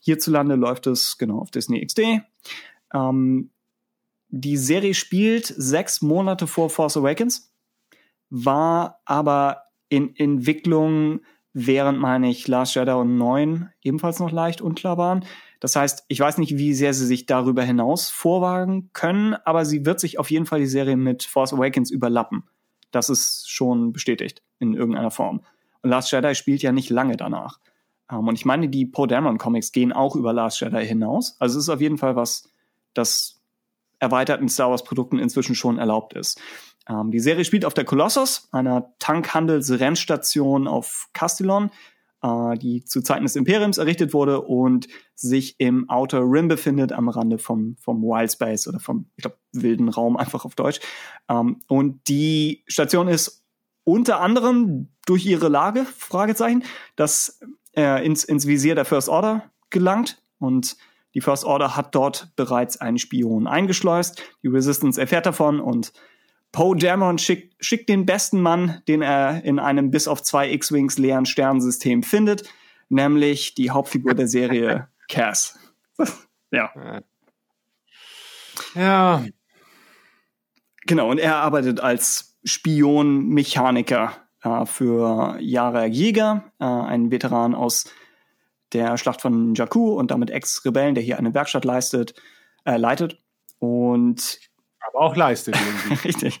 Hierzulande läuft es genau auf Disney XD. Ähm, die Serie spielt sechs Monate vor Force Awakens, war aber in Entwicklung, während, meine ich, Last Jedi und 9 ebenfalls noch leicht unklar waren. Das heißt, ich weiß nicht, wie sehr sie sich darüber hinaus vorwagen können, aber sie wird sich auf jeden Fall die Serie mit Force Awakens überlappen. Das ist schon bestätigt in irgendeiner Form. Und Last Jedi spielt ja nicht lange danach. Um, ähm, und ich meine, die Poe Dameron Comics gehen auch über Last Jedi hinaus. Also es ist auf jeden Fall was, das erweiterten Star Wars Produkten inzwischen schon erlaubt ist. Um, ähm, die Serie spielt auf der Colossus, einer Tankhandelsrennstation auf Castellon, uh, die zu Zeiten des Imperiums errichtet wurde und sich im Outer Rim befindet, am Rande vom, vom Wild Space oder vom, ich glaube, wilden Raum einfach auf Deutsch. Ähm, und die Station ist unter anderem durch ihre Lage, Fragezeichen, das äh, ins, ins Visier der First Order gelangt und die First Order hat dort bereits einen Spion eingeschleust. Die Resistance erfährt davon und Poe Dameron schickt, schickt den besten Mann, den er in einem bis auf zwei X-Wings leeren Sternensystem findet, nämlich die Hauptfigur der Serie Cass. ja. Ja. Genau, und er arbeitet als Spion-Mechaniker äh, für Jara Jäger, äh, ein Veteran aus der Schlacht von Jakku und damit Ex-Rebellen, der hier eine Werkstatt leistet, äh, leitet. Und aber auch leistet irgendwie. Richtig.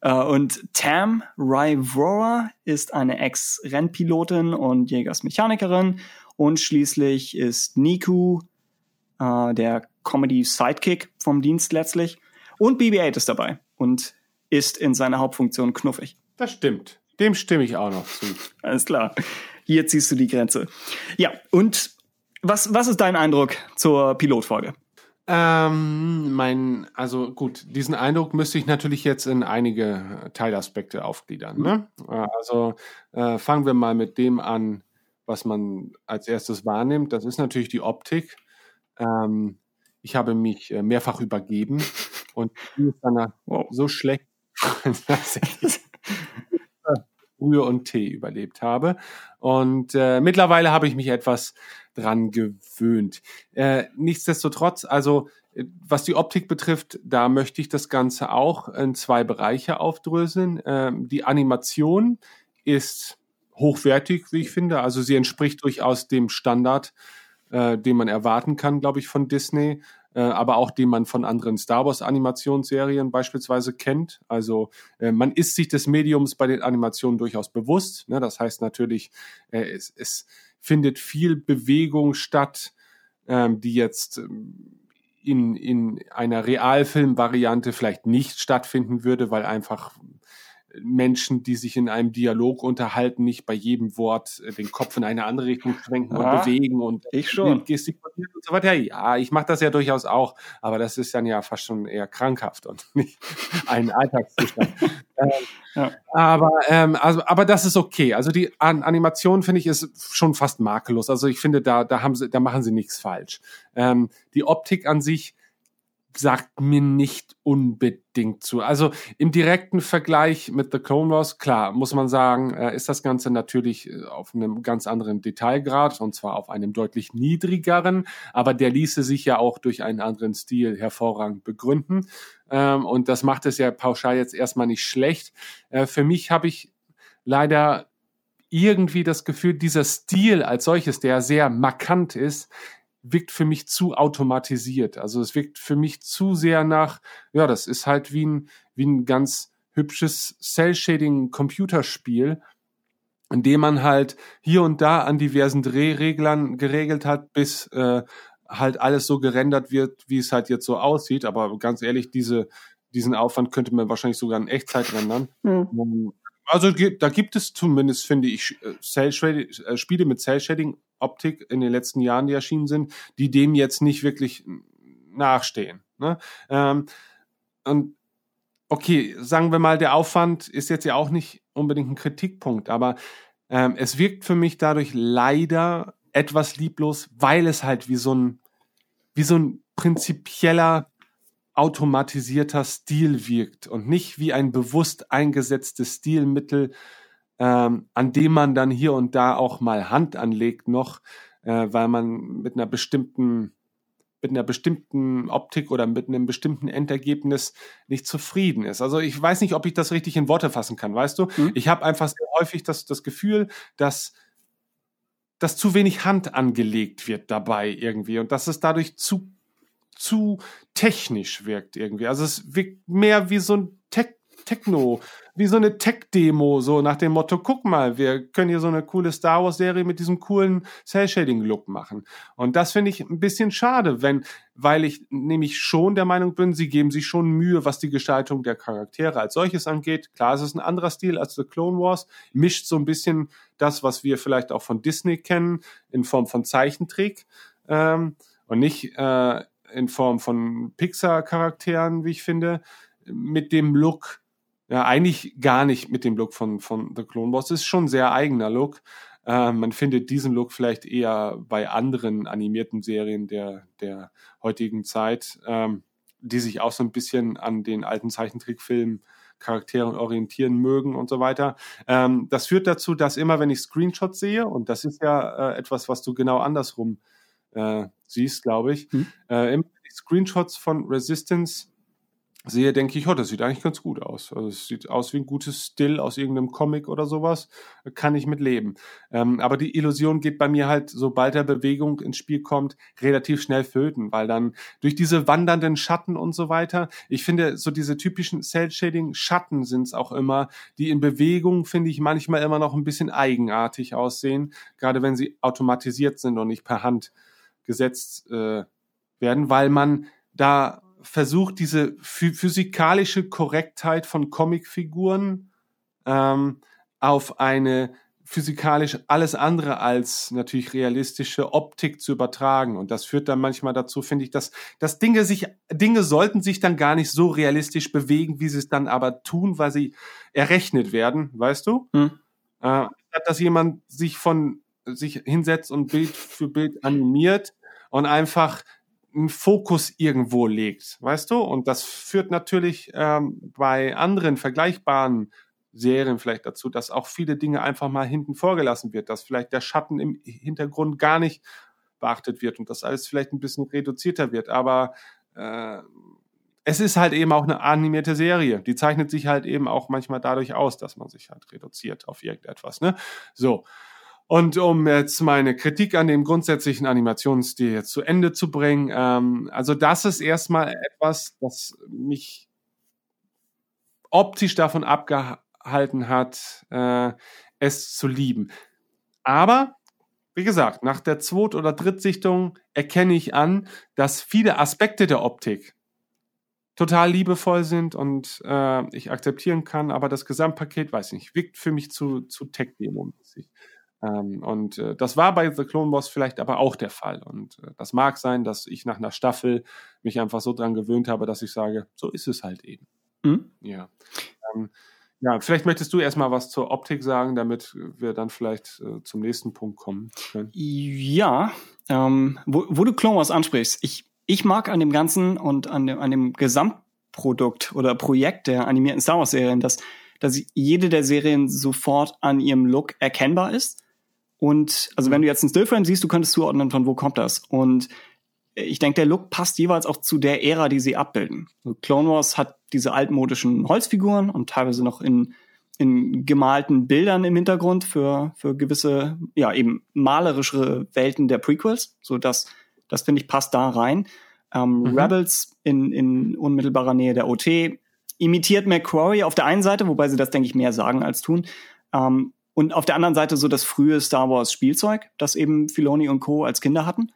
Äh, und Tam Rivora ist eine Ex-Rennpilotin und Jägersmechanikerin. Und schließlich ist Niku äh, der Comedy-Sidekick vom Dienst letztlich. Und BB-8 ist dabei und ist in seiner Hauptfunktion knuffig. Das stimmt. Dem stimme ich auch noch zu. Alles klar. Hier ziehst du die Grenze. Ja, und was, was ist dein Eindruck zur Pilotfolge? Ähm, mein, also gut, diesen Eindruck müsste ich natürlich jetzt in einige Teilaspekte aufgliedern. Ne? Also äh, fangen wir mal mit dem an, was man als erstes wahrnimmt. Das ist natürlich die Optik. Ähm, ich habe mich äh, mehrfach übergeben und die ist dann wow. so schlecht, dass ich Brühe und Tee überlebt habe. Und äh, mittlerweile habe ich mich etwas dran gewöhnt. Äh, nichtsdestotrotz, also äh, was die Optik betrifft, da möchte ich das Ganze auch in zwei Bereiche aufdröseln. Ähm, die Animation ist hochwertig, wie ich finde. Also sie entspricht durchaus dem Standard, äh, den man erwarten kann, glaube ich, von Disney äh, aber auch den man von anderen Star Wars Animationsserien beispielsweise kennt. Also äh, man ist sich des Mediums bei den Animationen durchaus bewusst. Ne? Das heißt natürlich, äh, es, es findet viel Bewegung statt, ähm, die jetzt ähm, in, in einer Realfilmvariante vielleicht nicht stattfinden würde, weil einfach Menschen, die sich in einem Dialog unterhalten, nicht bei jedem Wort äh, den Kopf in eine andere Richtung schwenken ah, und bewegen und ich schon. gestikulieren und so weiter. Ja, ich mache das ja durchaus auch, aber das ist dann ja fast schon eher krankhaft und nicht ein Alltagszustand. ähm, ja. Aber ähm, also, aber das ist okay. Also die An Animation finde ich ist schon fast makellos. Also ich finde da da haben sie da machen sie nichts falsch. Ähm, die Optik an sich sagt mir nicht unbedingt zu. Also im direkten Vergleich mit The Clone Wars, klar, muss man sagen, äh, ist das Ganze natürlich äh, auf einem ganz anderen Detailgrad und zwar auf einem deutlich niedrigeren, aber der ließe sich ja auch durch einen anderen Stil hervorragend begründen. Ähm, und das macht es ja pauschal jetzt erstmal nicht schlecht. Äh, für mich habe ich leider irgendwie das Gefühl, dieser Stil als solches, der sehr markant ist, wirkt für mich zu automatisiert. Also es wirkt für mich zu sehr nach, ja, das ist halt wie ein, wie ein ganz hübsches Cell-Shading-Computerspiel, in dem man halt hier und da an diversen Drehreglern geregelt hat, bis äh, halt alles so gerendert wird, wie es halt jetzt so aussieht. Aber ganz ehrlich, diese, diesen Aufwand könnte man wahrscheinlich sogar in Echtzeit rendern. Mhm. Also da gibt es zumindest, finde ich, äh, äh, Spiele mit Cell-Shading-Optik in den letzten Jahren, die erschienen sind, die dem jetzt nicht wirklich nachstehen. Ne? Ähm, und okay, sagen wir mal, der Aufwand ist jetzt ja auch nicht unbedingt ein Kritikpunkt, aber ähm, es wirkt für mich dadurch leider etwas lieblos, weil es halt wie so ein, wie so ein prinzipieller automatisierter Stil wirkt und nicht wie ein bewusst eingesetztes Stilmittel, ähm, an dem man dann hier und da auch mal Hand anlegt noch, äh, weil man mit einer bestimmten mit einer bestimmten Optik oder mit einem bestimmten Endergebnis nicht zufrieden ist. Also ich weiß nicht, ob ich das richtig in Worte fassen kann, weißt du? Mhm. Ich habe einfach sehr häufig das, das Gefühl, dass dass zu wenig Hand angelegt wird dabei irgendwie und dass es dadurch zu zu technisch wirkt irgendwie. Also es wirkt mehr wie so ein Tech Techno, wie so eine Tech-Demo, so nach dem Motto, guck mal, wir können hier so eine coole Star Wars-Serie mit diesem coolen Cell-Shading-Look machen. Und das finde ich ein bisschen schade, wenn, weil ich nämlich schon der Meinung bin, sie geben sich schon Mühe, was die Gestaltung der Charaktere als solches angeht. Klar, es ist ein anderer Stil als The Clone Wars, mischt so ein bisschen das, was wir vielleicht auch von Disney kennen, in Form von Zeichentrick ähm, und nicht äh, in Form von Pixar-Charakteren, wie ich finde, mit dem Look, ja, eigentlich gar nicht mit dem Look von, von The Clone Wars. Es ist schon ein sehr eigener Look. Äh, man findet diesen Look vielleicht eher bei anderen animierten Serien der, der heutigen Zeit, ähm, die sich auch so ein bisschen an den alten Zeichentrickfilmen Charakteren orientieren mögen und so weiter. Ähm, das führt dazu, dass immer, wenn ich Screenshots sehe, und das ist ja äh, etwas, was du genau andersrum äh, siehst, glaube ich, Hm. äh, immer wenn ich Screenshots von Resistance sehe, denke ich, oh, das sieht eigentlich ganz gut aus. Also es sieht aus wie ein gutes Still aus irgendeinem Comic oder sowas. Kann ich mit leben. Ähm, aber die Illusion geht bei mir halt, sobald der Bewegung ins Spiel kommt, relativ schnell flöten, weil dann durch diese wandernden Schatten und so weiter, ich finde, so diese typischen Cell-Shading-Schatten sind es auch immer, die in Bewegung, finde ich, manchmal immer noch ein bisschen eigenartig aussehen, gerade wenn sie automatisiert sind und nicht per Hand gesetzt äh, werden, weil man da versucht, diese phy physikalische Korrektheit von Comicfiguren ähm, auf eine physikalisch alles andere als natürlich realistische Optik zu übertragen. Und das führt dann manchmal dazu, finde ich, dass, dass Dinge sich, Dinge sollten sich dann gar nicht so realistisch bewegen, wie sie es dann aber tun, weil sie errechnet werden, weißt du? Hm. Äh, dass jemand sich von sich hinsetzt und Bild für Bild animiert und einfach einen Fokus irgendwo legt, weißt du? Und das führt natürlich ähm, bei anderen vergleichbaren Serien vielleicht dazu, dass auch viele Dinge einfach mal hinten vorgelassen wird, dass vielleicht der Schatten im Hintergrund gar nicht beachtet wird und das alles vielleicht ein bisschen reduzierter wird. Aber äh, es ist halt eben auch eine animierte Serie. Die zeichnet sich halt eben auch manchmal dadurch aus, dass man sich halt reduziert auf irgendetwas. Ne? So. Und um jetzt meine Kritik an dem grundsätzlichen Animationsstil jetzt zu Ende zu bringen, ähm, also das ist erstmal etwas, das mich optisch davon abgehalten hat, äh, es zu lieben. Aber, wie gesagt, nach der Zweit- oder Drittsichtung erkenne ich an, dass viele Aspekte der Optik total liebevoll sind und äh, ich akzeptieren kann, aber das Gesamtpaket, weiß nicht, wirkt für mich zu, zu Tech-Demo-mäßig. Ähm, und äh, das war bei The Clone Wars vielleicht aber auch der Fall. Und äh, das mag sein, dass ich nach einer Staffel mich einfach so dran gewöhnt habe, dass ich sage, so ist es halt eben. Hm? Ja. Ähm, ja, vielleicht möchtest du erstmal was zur Optik sagen, damit wir dann vielleicht äh, zum nächsten Punkt kommen können. Ja, ähm, wo, wo du Clone Wars ansprichst, ich, ich mag an dem Ganzen und an dem, an dem Gesamtprodukt oder Projekt der animierten Star Wars Serien, dass, dass jede der Serien sofort an ihrem Look erkennbar ist. Und also wenn du jetzt ein Stillframe siehst, du könntest zuordnen, von wo kommt das. Und ich denke, der Look passt jeweils auch zu der Ära, die sie abbilden. So Clone Wars hat diese altmodischen Holzfiguren und teilweise noch in, in gemalten Bildern im Hintergrund für, für gewisse, ja, eben malerischere Welten der Prequels. So das, das finde ich passt da rein. Ähm, Mhm. Rebels in, in unmittelbarer Nähe der OT imitiert McQuarrie auf der einen Seite, wobei sie das, denke ich, mehr sagen als tun. Ähm, und auf der anderen Seite so das frühe Star Wars Spielzeug, das eben Filoni und Co. als Kinder hatten.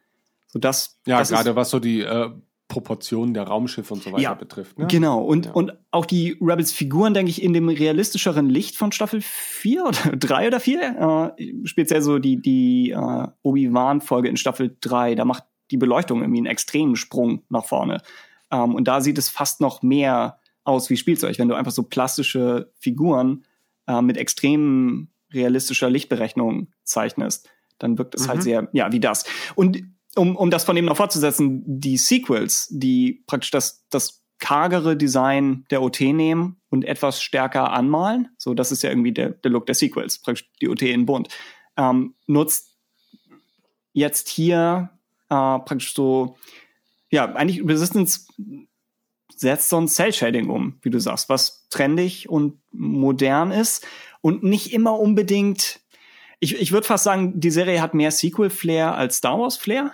So das, Ja, das gerade was so die äh, Proportionen der Raumschiffe und so weiter Ja, betrifft. Ne? Genau, und, Ja. und auch die Rebels-Figuren, denke ich, in dem realistischeren Licht von Staffel 4 oder 3 oder 4. Äh, speziell so die, die äh, Obi-Wan-Folge in Staffel 3, da macht die Beleuchtung irgendwie einen extremen Sprung nach vorne. Ähm, und da sieht es fast noch mehr aus wie Spielzeug, wenn du einfach so plastische Figuren äh, mit extrem realistischer Lichtberechnung zeichnest, dann wirkt es halt Mhm. sehr, ja, wie das. Und um, um das von dem noch fortzusetzen, die Sequels, die praktisch das, das kargere Design der OT nehmen und etwas stärker anmalen, so das ist ja irgendwie der, der Look der Sequels, praktisch die OT in bunt, ähm, nutzt jetzt hier äh, praktisch so ja, eigentlich Resistance setzt so ein Cell-Shading um, wie du sagst, was trendig und modern ist und nicht immer unbedingt. Ich, ich würde fast sagen, die Serie hat mehr Sequel-Flair als Star Wars-Flair.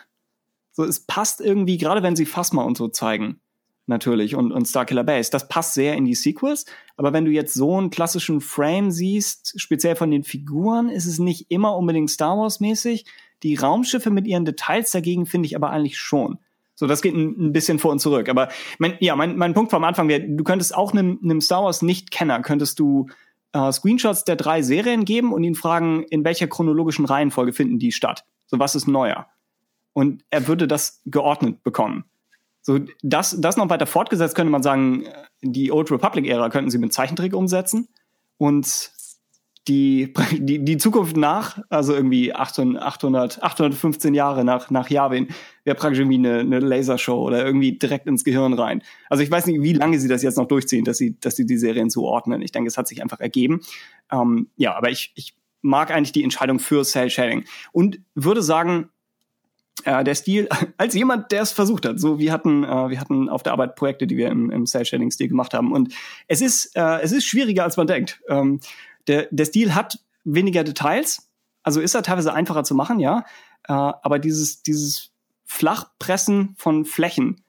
So, es passt irgendwie, gerade wenn sie Phasma und so zeigen, natürlich, und, und Starkiller Base, das passt sehr in die Sequels. Aber wenn du jetzt so einen klassischen Frame siehst, speziell von den Figuren, ist es nicht immer unbedingt Star Wars-mäßig. Die Raumschiffe mit ihren Details dagegen finde ich aber eigentlich schon. So, das geht ein, ein bisschen vor und zurück. Aber mein, ja, mein, mein Punkt vom Anfang wäre, du könntest auch einem, einem Star Wars Nicht-Kenner, könntest du äh, Screenshots der drei Serien geben und ihn fragen, in welcher chronologischen Reihenfolge finden die statt? So, was ist neuer? Und er würde das geordnet bekommen. So, das, das noch weiter fortgesetzt könnte man sagen, die Old Republic-Ära könnten sie mit Zeichentrick umsetzen. Und die, die, die Zukunft nach, also irgendwie 800, 815 Jahre nach, nach Yavin, wäre praktisch irgendwie eine, eine Lasershow oder irgendwie direkt ins Gehirn rein. Also ich weiß nicht, wie lange sie das jetzt noch durchziehen, dass sie, dass sie die Serien zuordnen. Ich denke, es hat sich einfach ergeben. Ähm, ja, aber ich, ich mag eigentlich die Entscheidung für Cell Shading und würde sagen, äh, der Stil, als jemand, der es versucht hat. So, wir hatten, äh, wir hatten auf der Arbeit Projekte, die wir im, im Cell-Shading-Stil gemacht haben. Und es ist, äh, es ist schwieriger, als man denkt. Ähm, der, der Stil hat weniger Details, also ist er teilweise einfacher zu machen, ja. Äh, aber dieses, dieses Flachpressen von Flächen,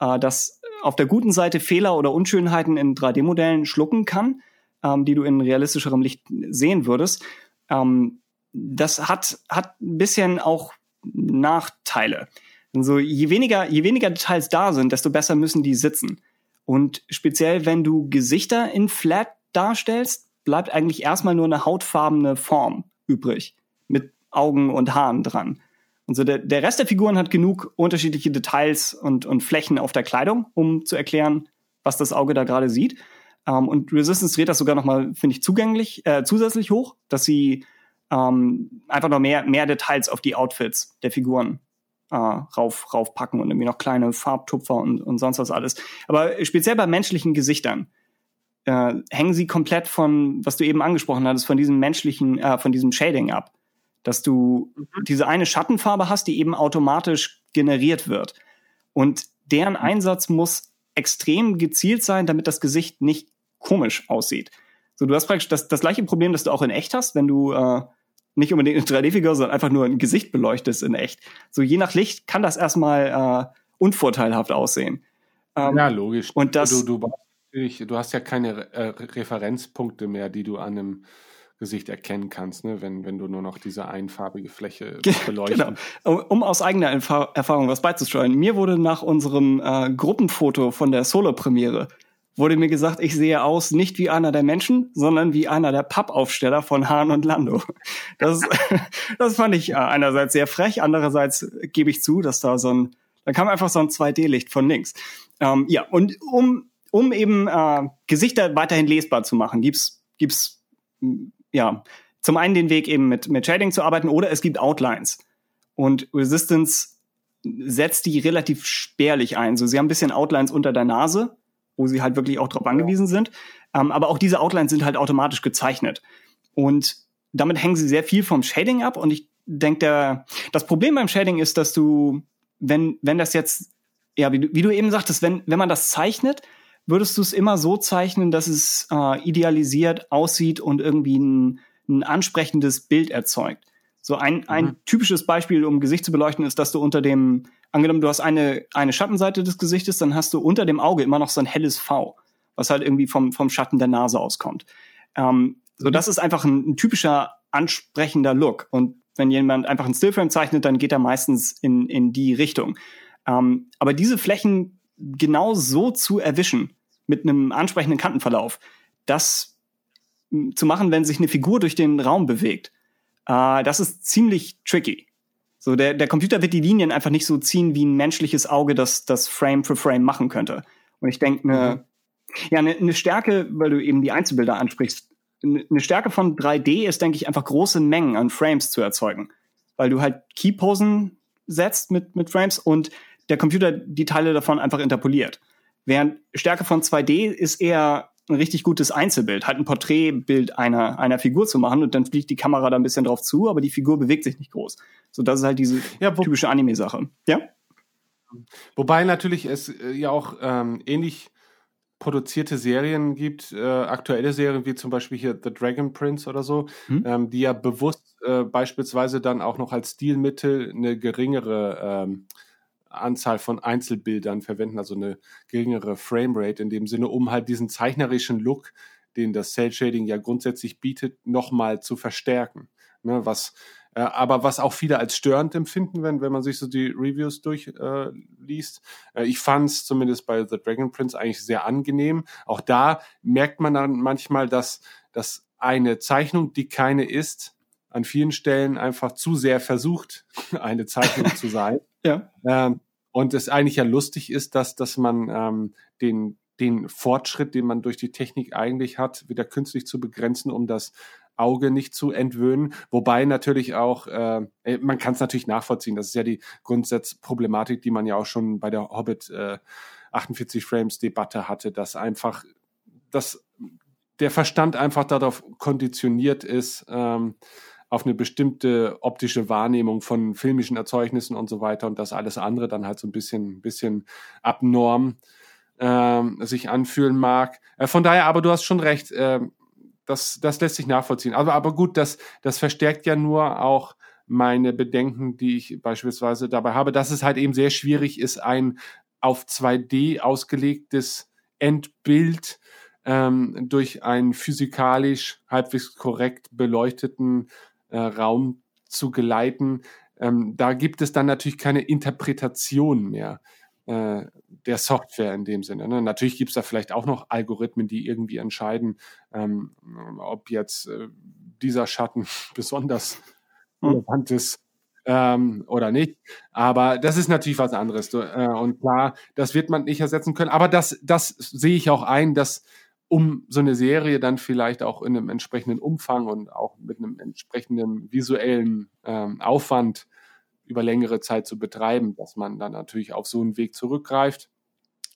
äh, das auf der guten Seite Fehler oder Unschönheiten in 3D-Modellen schlucken kann, ähm, die du in realistischerem Licht sehen würdest, ähm, das hat, hat ein bisschen auch Nachteile. Also je weniger, je weniger Details da sind, desto besser müssen die sitzen. Und speziell, wenn du Gesichter in Flat darstellst, bleibt eigentlich erstmal nur eine hautfarbene Form übrig. Mit Augen und Haaren dran. Und so der, der Rest der Figuren hat genug unterschiedliche Details und, und Flächen auf der Kleidung, um zu erklären, was das Auge da gerade sieht. Um, ähm, und Resistance dreht das sogar nochmal, finde ich, zugänglich, äh, zusätzlich hoch, dass sie ähm, einfach noch mehr, mehr Details auf die Outfits der Figuren äh, rauf, raufpacken und irgendwie noch kleine Farbtupfer und, und sonst was alles. Aber speziell bei menschlichen Gesichtern äh, hängen sie komplett von, was du eben angesprochen hattest, von diesem menschlichen, äh, von diesem Shading ab. Dass du mhm. diese eine Schattenfarbe hast, die eben automatisch generiert wird. Und deren. Einsatz muss extrem gezielt sein, damit das Gesicht nicht komisch aussieht. So, du hast praktisch das, das gleiche Problem, das du auch in echt hast, wenn du äh, nicht unbedingt eine 3D-Figur, sondern einfach nur ein Gesicht beleuchtest in echt. So, je nach Licht kann das erstmal äh, unvorteilhaft aussehen. Ähm, ja, logisch. Und das, du, du natürlich, du hast ja keine äh, Referenzpunkte mehr, die du an einem Gesicht erkennen kannst, ne? wenn, wenn du nur noch diese einfarbige Fläche beleuchtest. Genau. Um aus eigener Erfahrung was beizusteuern. Mir wurde nach unserem äh, Gruppenfoto von der Solo-Premiere wurde mir gesagt, ich sehe aus nicht wie einer der Menschen, sondern wie einer der Pappaufsteller von Hahn und Lando. Das, das fand ich äh, einerseits sehr frech, andererseits gebe ich zu, dass da so ein, da kam einfach so ein 2D-Licht von links. Ähm, ja, und um um eben äh, Gesichter weiterhin lesbar zu machen, gibt's gibt's ja zum einen den Weg eben mit mit Shading zu arbeiten oder es gibt Outlines. Und Resistance setzt die relativ spärlich ein. So sie haben ein bisschen Outlines unter der Nase, wo sie halt wirklich auch drauf angewiesen sind, ähm, aber auch diese Outlines sind halt automatisch gezeichnet. Und damit hängen sie sehr viel vom Shading ab. Und ich denke, das Problem beim Shading ist, dass du, wenn, wenn das jetzt, ja, wie du, wie du eben sagtest, wenn, wenn man das zeichnet, würdest du es immer so zeichnen, dass es äh, idealisiert aussieht und irgendwie ein, ein ansprechendes Bild erzeugt. So ein, ein mhm. typisches Beispiel, um Gesicht zu beleuchten, ist, dass du unter dem, angenommen, du hast eine, eine Schattenseite des Gesichtes, dann hast du unter dem Auge immer noch so ein helles V, was halt irgendwie vom, vom Schatten der Nase auskommt. Ähm, so, das ist einfach ein, ein typischer ansprechender Look. Und wenn jemand einfach einen Stillframe zeichnet, dann geht er meistens in, in die Richtung. Ähm, aber diese Flächen genau so zu erwischen, mit einem ansprechenden Kantenverlauf, das zu machen, wenn sich eine Figur durch den Raum bewegt, äh, das ist ziemlich tricky. So, der, der Computer wird die Linien einfach nicht so ziehen, wie ein menschliches Auge das, das Frame für Frame machen könnte. Und ich denke, eine, mhm. ja, eine, eine Stärke, weil du eben die Einzelbilder ansprichst, eine Stärke von 3D ist, denke ich, einfach große Mengen an Frames zu erzeugen. Weil du halt Keyposen setzt mit, mit Frames und der Computer die Teile davon einfach interpoliert. Während Stärke von 2D ist eher ein richtig gutes Einzelbild, halt ein Porträtbild einer, einer Figur zu machen und dann fliegt die Kamera da ein bisschen drauf zu, aber die Figur bewegt sich nicht groß. So, das ist halt diese ja, typische Anime-Sache. Ja? Wobei natürlich es äh, ja auch ähm, ähnlich produzierte Serien gibt, äh, aktuelle Serien wie zum Beispiel hier The Dragon Prince oder so, Hm? ähm, die ja bewusst äh, beispielsweise dann auch noch als Stilmittel eine geringere ähm, Anzahl von Einzelbildern verwenden, also eine geringere Framerate in dem Sinne, um halt diesen zeichnerischen Look, den das Cell Shading ja grundsätzlich bietet, nochmal zu verstärken. Ne, was, äh, aber was auch viele als störend empfinden, wenn, wenn man sich so die Reviews durchliest. Äh, äh, ich fand es zumindest bei The Dragon Prince eigentlich sehr angenehm. Auch da merkt man dann manchmal, dass, dass eine Zeichnung, die keine ist, an vielen Stellen einfach zu sehr versucht, eine Zeichnung zu sein. Ja. Ähm, und es eigentlich ja lustig ist, dass, dass man ähm, den, den Fortschritt, den man durch die Technik eigentlich hat, wieder künstlich zu begrenzen, um das Auge nicht zu entwöhnen. Wobei natürlich auch, äh, äh, man kann es natürlich nachvollziehen. Das ist ja die Grundsatzproblematik, die man ja auch schon bei der Hobbit äh, 48 Frames Debatte hatte, dass einfach dass der Verstand einfach darauf konditioniert ist, ähm, auf eine bestimmte optische Wahrnehmung von filmischen Erzeugnissen und so weiter und das alles andere dann halt so ein bisschen, bisschen abnorm ähm, sich anfühlen mag. Äh, von daher, aber du hast schon recht, äh, das, das lässt sich nachvollziehen. Aber, aber gut, das, das verstärkt ja nur auch meine Bedenken, die ich beispielsweise dabei habe, dass es halt eben sehr schwierig ist, ein auf 2D ausgelegtes Endbild ähm, durch einen physikalisch halbwegs korrekt beleuchteten äh, Raum zu geleiten. Ähm, da gibt es dann natürlich keine Interpretation mehr äh, der Software in dem Sinne. Ne? Natürlich gibt es da vielleicht auch noch Algorithmen, die irgendwie entscheiden, ähm, ob jetzt äh, dieser Schatten besonders relevant ist ähm, oder nicht. Aber das ist natürlich was anderes. Äh, und klar, das wird man nicht ersetzen können. Aber das, das sehe ich auch ein, dass um so eine Serie dann vielleicht auch in einem entsprechenden Umfang und auch mit einem entsprechenden visuellen ähm, Aufwand über längere Zeit zu betreiben, dass man dann natürlich auf so einen Weg zurückgreift,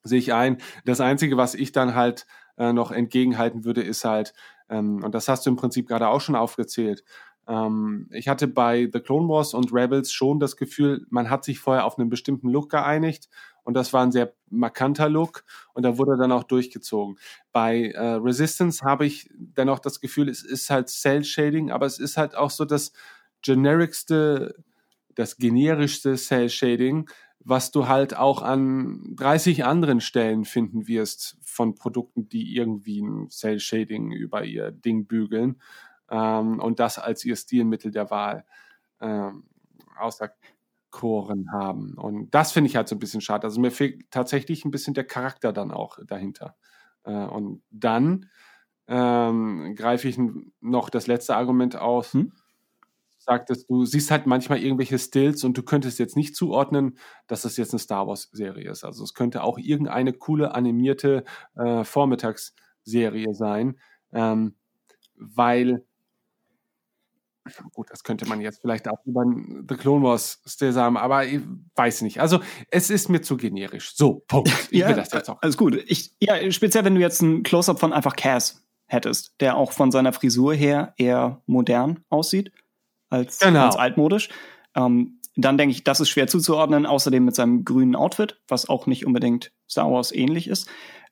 sehe ich ein. Das Einzige, was ich dann halt äh, noch entgegenhalten würde, ist halt, ähm, und das hast du im Prinzip gerade auch schon aufgezählt, ähm, ich hatte bei The Clone Wars und Rebels schon das Gefühl, man hat sich vorher auf einen bestimmten Look geeinigt und das war ein sehr markanter Look und da wurde dann auch durchgezogen. Bei äh, Resistance habe ich dennoch das Gefühl, es ist halt Cell Shading, aber es ist halt auch so das genericste, das generischste Cell Shading, was du halt auch an 30 anderen Stellen finden wirst von Produkten, die irgendwie ein Cell Shading über ihr Ding bügeln ähm, und das als ihr Stilmittel der Wahl ähm, auserkoren haben. Und das finde ich halt so ein bisschen schade. Also mir fehlt tatsächlich ein bisschen der Charakter dann auch dahinter. Äh, und dann ähm, greife ich noch das letzte Argument aus. Hm? Sagtest du siehst halt manchmal irgendwelche Stills und du könntest jetzt nicht zuordnen, dass das jetzt eine Star Wars Serie ist. Also es könnte auch irgendeine coole animierte äh, Vormittagsserie sein, ähm, weil gut, das könnte man jetzt vielleicht auch über The Clone Wars sagen, aber ich weiß nicht. Also es ist mir zu generisch. So, Punkt. Ich ja, will das jetzt auch. Alles gut. Ich, ja, speziell wenn du jetzt ein Close-up von einfach Cass hättest, der auch von seiner Frisur her eher modern aussieht als, Genau. als altmodisch. Ähm, dann denke ich, das ist schwer zuzuordnen, außerdem mit seinem grünen Outfit, was auch nicht unbedingt Star Wars ähnlich ist.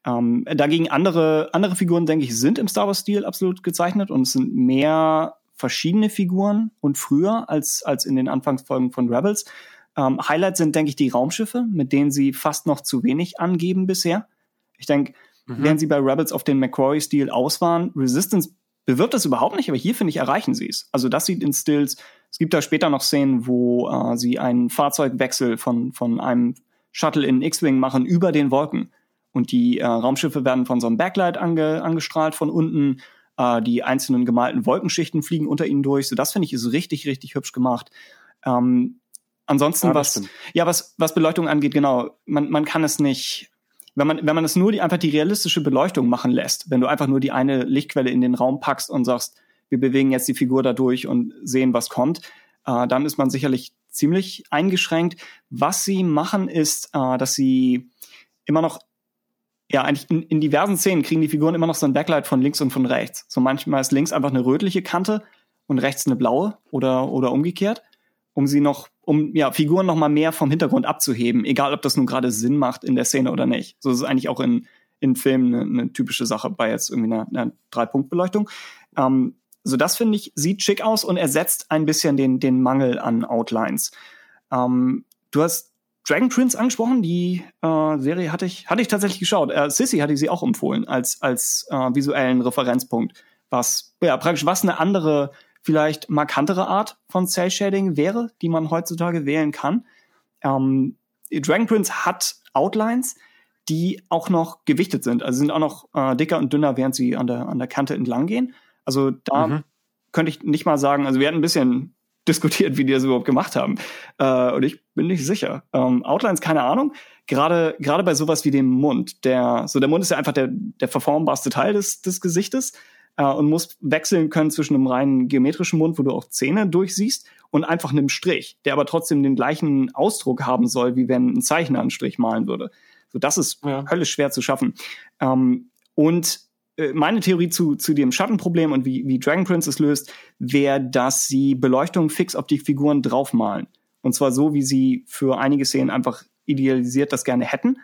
Ähm, dagegen andere, andere Figuren, denke ich, sind im Star Wars-Stil absolut gezeichnet und es sind mehr verschiedene Figuren und früher als, als in den Anfangsfolgen von Rebels. Ähm, Highlights sind, denke ich, die Raumschiffe, mit denen sie fast noch zu wenig angeben bisher. Ich denke, Mhm. während sie bei Rebels auf den McCrory-Stil aus waren, Resistance bewirbt das überhaupt nicht, aber hier finde ich, erreichen sie es. Also das sieht in Stills, es gibt da später noch Szenen, wo äh, sie einen Fahrzeugwechsel von, von einem Shuttle in X-Wing machen über den Wolken. Und die äh, Raumschiffe werden von so einem Backlight ange, angestrahlt von unten. Äh, die einzelnen gemalten Wolkenschichten fliegen unter ihnen durch. So, das finde ich ist richtig, richtig hübsch gemacht. Ähm, ansonsten, Ja, was, stimmt. ja, was, was Beleuchtung angeht, genau, man, man kann es nicht, wenn man, wenn man es nur die, einfach die realistische Beleuchtung machen lässt, wenn du einfach nur die eine Lichtquelle in den Raum packst und sagst, wir bewegen jetzt die Figur da durch und sehen, was kommt, äh, dann ist man sicherlich ziemlich eingeschränkt. Was sie machen, ist, äh, dass sie immer noch ja, eigentlich in, in diversen Szenen kriegen die Figuren immer noch so ein Backlight von links und von rechts. So manchmal ist links einfach eine rötliche Kante und rechts eine blaue oder, oder umgekehrt. um sie noch, um ja, Figuren noch mal mehr vom Hintergrund abzuheben, egal ob das nun gerade Sinn macht in der Szene oder nicht. So ist es eigentlich auch in, in Filmen eine, eine typische Sache bei jetzt irgendwie einer, einer Drei-Punkt-Beleuchtung. Ähm, so das finde ich, sieht schick aus und ersetzt ein bisschen den, den Mangel an Outlines. Ähm, du hast Dragon Prince angesprochen, die äh, Serie hatte ich, hatte ich tatsächlich geschaut. Äh, Sissy hatte ich sie auch empfohlen als, als äh, visuellen Referenzpunkt, was ja praktisch was eine andere, vielleicht markantere Art von Cell Shading wäre, die man heutzutage wählen kann. Ähm, Dragon Prince hat Outlines, die auch noch gewichtet sind, also sind auch noch äh, dicker und dünner, während sie an der, an der Kante entlang gehen. Also da mhm. könnte ich nicht mal sagen, also wir hatten ein bisschen diskutiert, wie die das überhaupt gemacht haben. Äh, und ich bin nicht sicher. Ähm, Outlines, keine Ahnung. Gerade, gerade bei sowas wie dem Mund, der, so der Mund ist ja einfach der, der verformbarste Teil des, des Gesichtes äh, und muss wechseln können zwischen einem reinen geometrischen Mund, wo du auch Zähne durchsiehst, und einfach einem Strich, der aber trotzdem den gleichen Ausdruck haben soll, wie wenn ein Zeichner einen Strich malen würde. So, das ist ja. höllisch schwer zu schaffen. Ähm, und meine Theorie zu, zu dem Schattenproblem und wie, wie Dragon Prince es löst, wäre, dass sie Beleuchtung fix auf die Figuren draufmalen. Und zwar so, wie sie für einige Szenen einfach idealisiert das gerne hätten.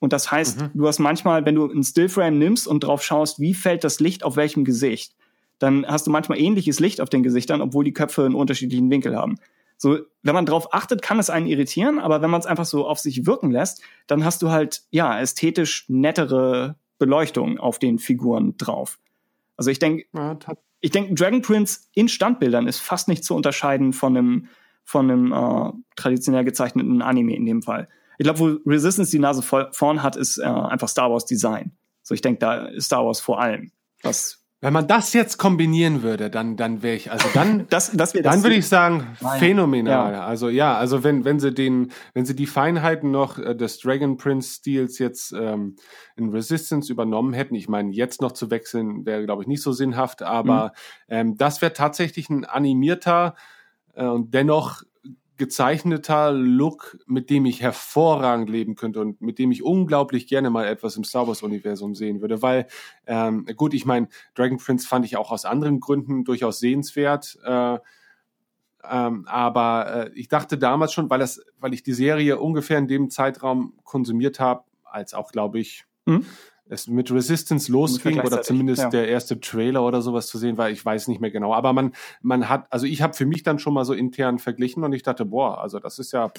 Und das heißt, mhm. du hast manchmal, wenn du einen Stillframe nimmst und drauf schaust, wie fällt das Licht auf welchem Gesicht, dann hast du manchmal ähnliches Licht auf den Gesichtern, obwohl die Köpfe einen unterschiedlichen Winkel haben. So, wenn man drauf achtet, kann es einen irritieren, aber wenn man es einfach so auf sich wirken lässt, dann hast du halt, ja, ästhetisch nettere Beleuchtung auf den Figuren drauf. Also ich denke, ja, ich denke, Dragon Prince in Standbildern ist fast nicht zu unterscheiden von einem, von einem äh, traditionell gezeichneten Anime in dem Fall. Ich glaube, wo Resistance die Nase vorn hat, ist äh, einfach Star Wars Design. So, ich denke, da ist Star Wars vor allem. Was wenn man das jetzt kombinieren würde, dann, dann wäre ich, also dann, das, das das dann würde ich sagen, Nein. phänomenal. Ja. Also ja, also wenn, wenn sie den, wenn sie die Feinheiten noch äh, des Dragon Prince Stils jetzt ähm, in Resistance übernommen hätten, ich meine, jetzt noch zu wechseln wäre, glaube ich, nicht so sinnhaft, aber mhm. ähm, das wäre tatsächlich ein animierter äh, und dennoch gezeichneter Look, mit dem ich hervorragend leben könnte und mit dem ich unglaublich gerne mal etwas im Star Wars-Universum sehen würde. Weil, ähm, gut, ich meine, Dragon Prince fand ich auch aus anderen Gründen durchaus sehenswert. Äh, ähm, aber äh, ich dachte damals schon, weil das, weil ich die Serie ungefähr in dem Zeitraum konsumiert habe, als auch, glaube ich, mhm es mit Resistance losging oder zumindest ja. der erste Trailer oder sowas zu sehen war, ich weiß nicht mehr genau. Aber man, man hat, also ich habe für mich dann schon mal so intern verglichen und ich dachte, boah, also das ist ja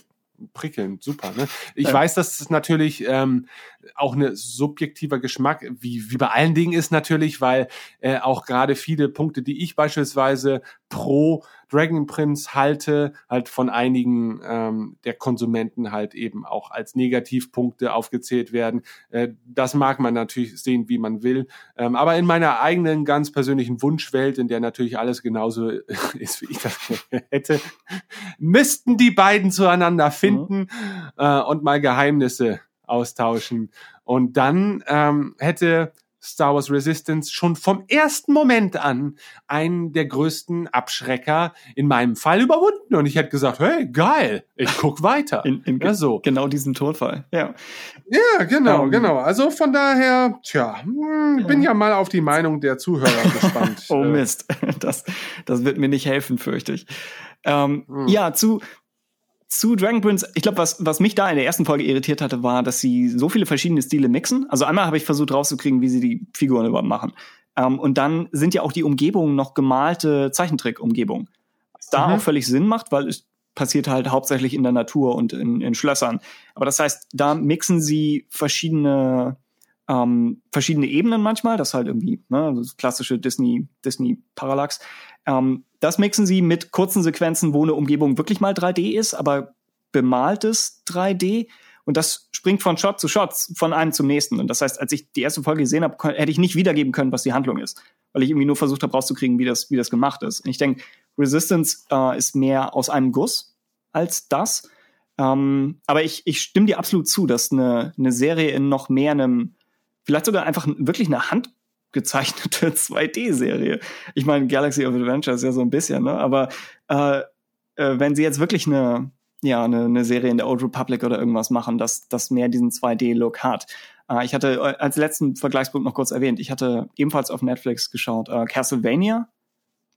prickelnd, super. Ne? Ich ja. weiß, dass es natürlich ähm, auch eine subjektiver Geschmack, wie, wie bei allen Dingen ist natürlich, weil äh, auch gerade viele Punkte, die ich beispielsweise pro Dragon Prince halte, halt von einigen ähm, der Konsumenten halt eben auch als Negativpunkte aufgezählt werden. Äh, das mag man natürlich sehen, wie man will. Ähm, aber in meiner eigenen ganz persönlichen Wunschwelt, in der natürlich alles genauso ist, wie ich das hätte, müssten die beiden zueinander finden mhm. äh, und mal Geheimnisse austauschen. Und dann ähm, hätte Star Wars Resistance schon vom ersten Moment an einen der größten Abschrecker in meinem Fall überwunden. Und ich hätte gesagt, hey, geil, ich guck weiter. In, in ja, so. Genau diesen Tonfall, ja. Ja, genau, um, ähm. genau. Also von daher, tja, hm, ja. bin ja mal auf die Meinung der Zuhörer gespannt. oh Mist, das, das wird mir nicht helfen, fürchte ich. Ähm, hm. Ja, zu, zu Dragon Prince, ich glaube, was, was mich da in der ersten Folge irritiert hatte, war, dass sie so viele verschiedene Stile mixen. Also einmal habe ich versucht rauszukriegen, wie sie die Figuren überhaupt machen. Ähm, und dann sind ja auch die Umgebungen noch gemalte Zeichentrick-Umgebungen. Was da mhm. auch völlig Sinn macht, weil es passiert halt hauptsächlich in der Natur und in, in Schlössern. Aber das heißt, da mixen sie verschiedene ähm, verschiedene Ebenen manchmal, das halt irgendwie, ne, das klassische Disney, Disney Parallax. Ähm, das mixen sie mit kurzen Sequenzen, wo eine Umgebung wirklich mal 3D ist, aber bemaltes 3D. Und das springt von Shot zu Shot, von einem zum nächsten. Und das heißt, als ich die erste Folge gesehen habe, hätte ich nicht wiedergeben können, was die Handlung ist. Weil ich irgendwie nur versucht habe, rauszukriegen, wie das, wie das gemacht ist. Und ich denke, Resistance äh, ist mehr aus einem Guss als das. Ähm, aber ich, ich stimme dir absolut zu, dass eine, eine Serie in noch mehr einem vielleicht sogar einfach wirklich eine handgezeichnete 2D-Serie. Ich meine, Galaxy of Adventure ist ja so ein bisschen, ne? Aber äh, äh, wenn sie jetzt wirklich eine, ja, eine, eine Serie in der Old Republic oder irgendwas machen, das, das mehr diesen 2D-Look hat. Äh, ich hatte äh, als letzten Vergleichspunkt noch kurz erwähnt, ich hatte ebenfalls auf Netflix geschaut, äh, Castlevania,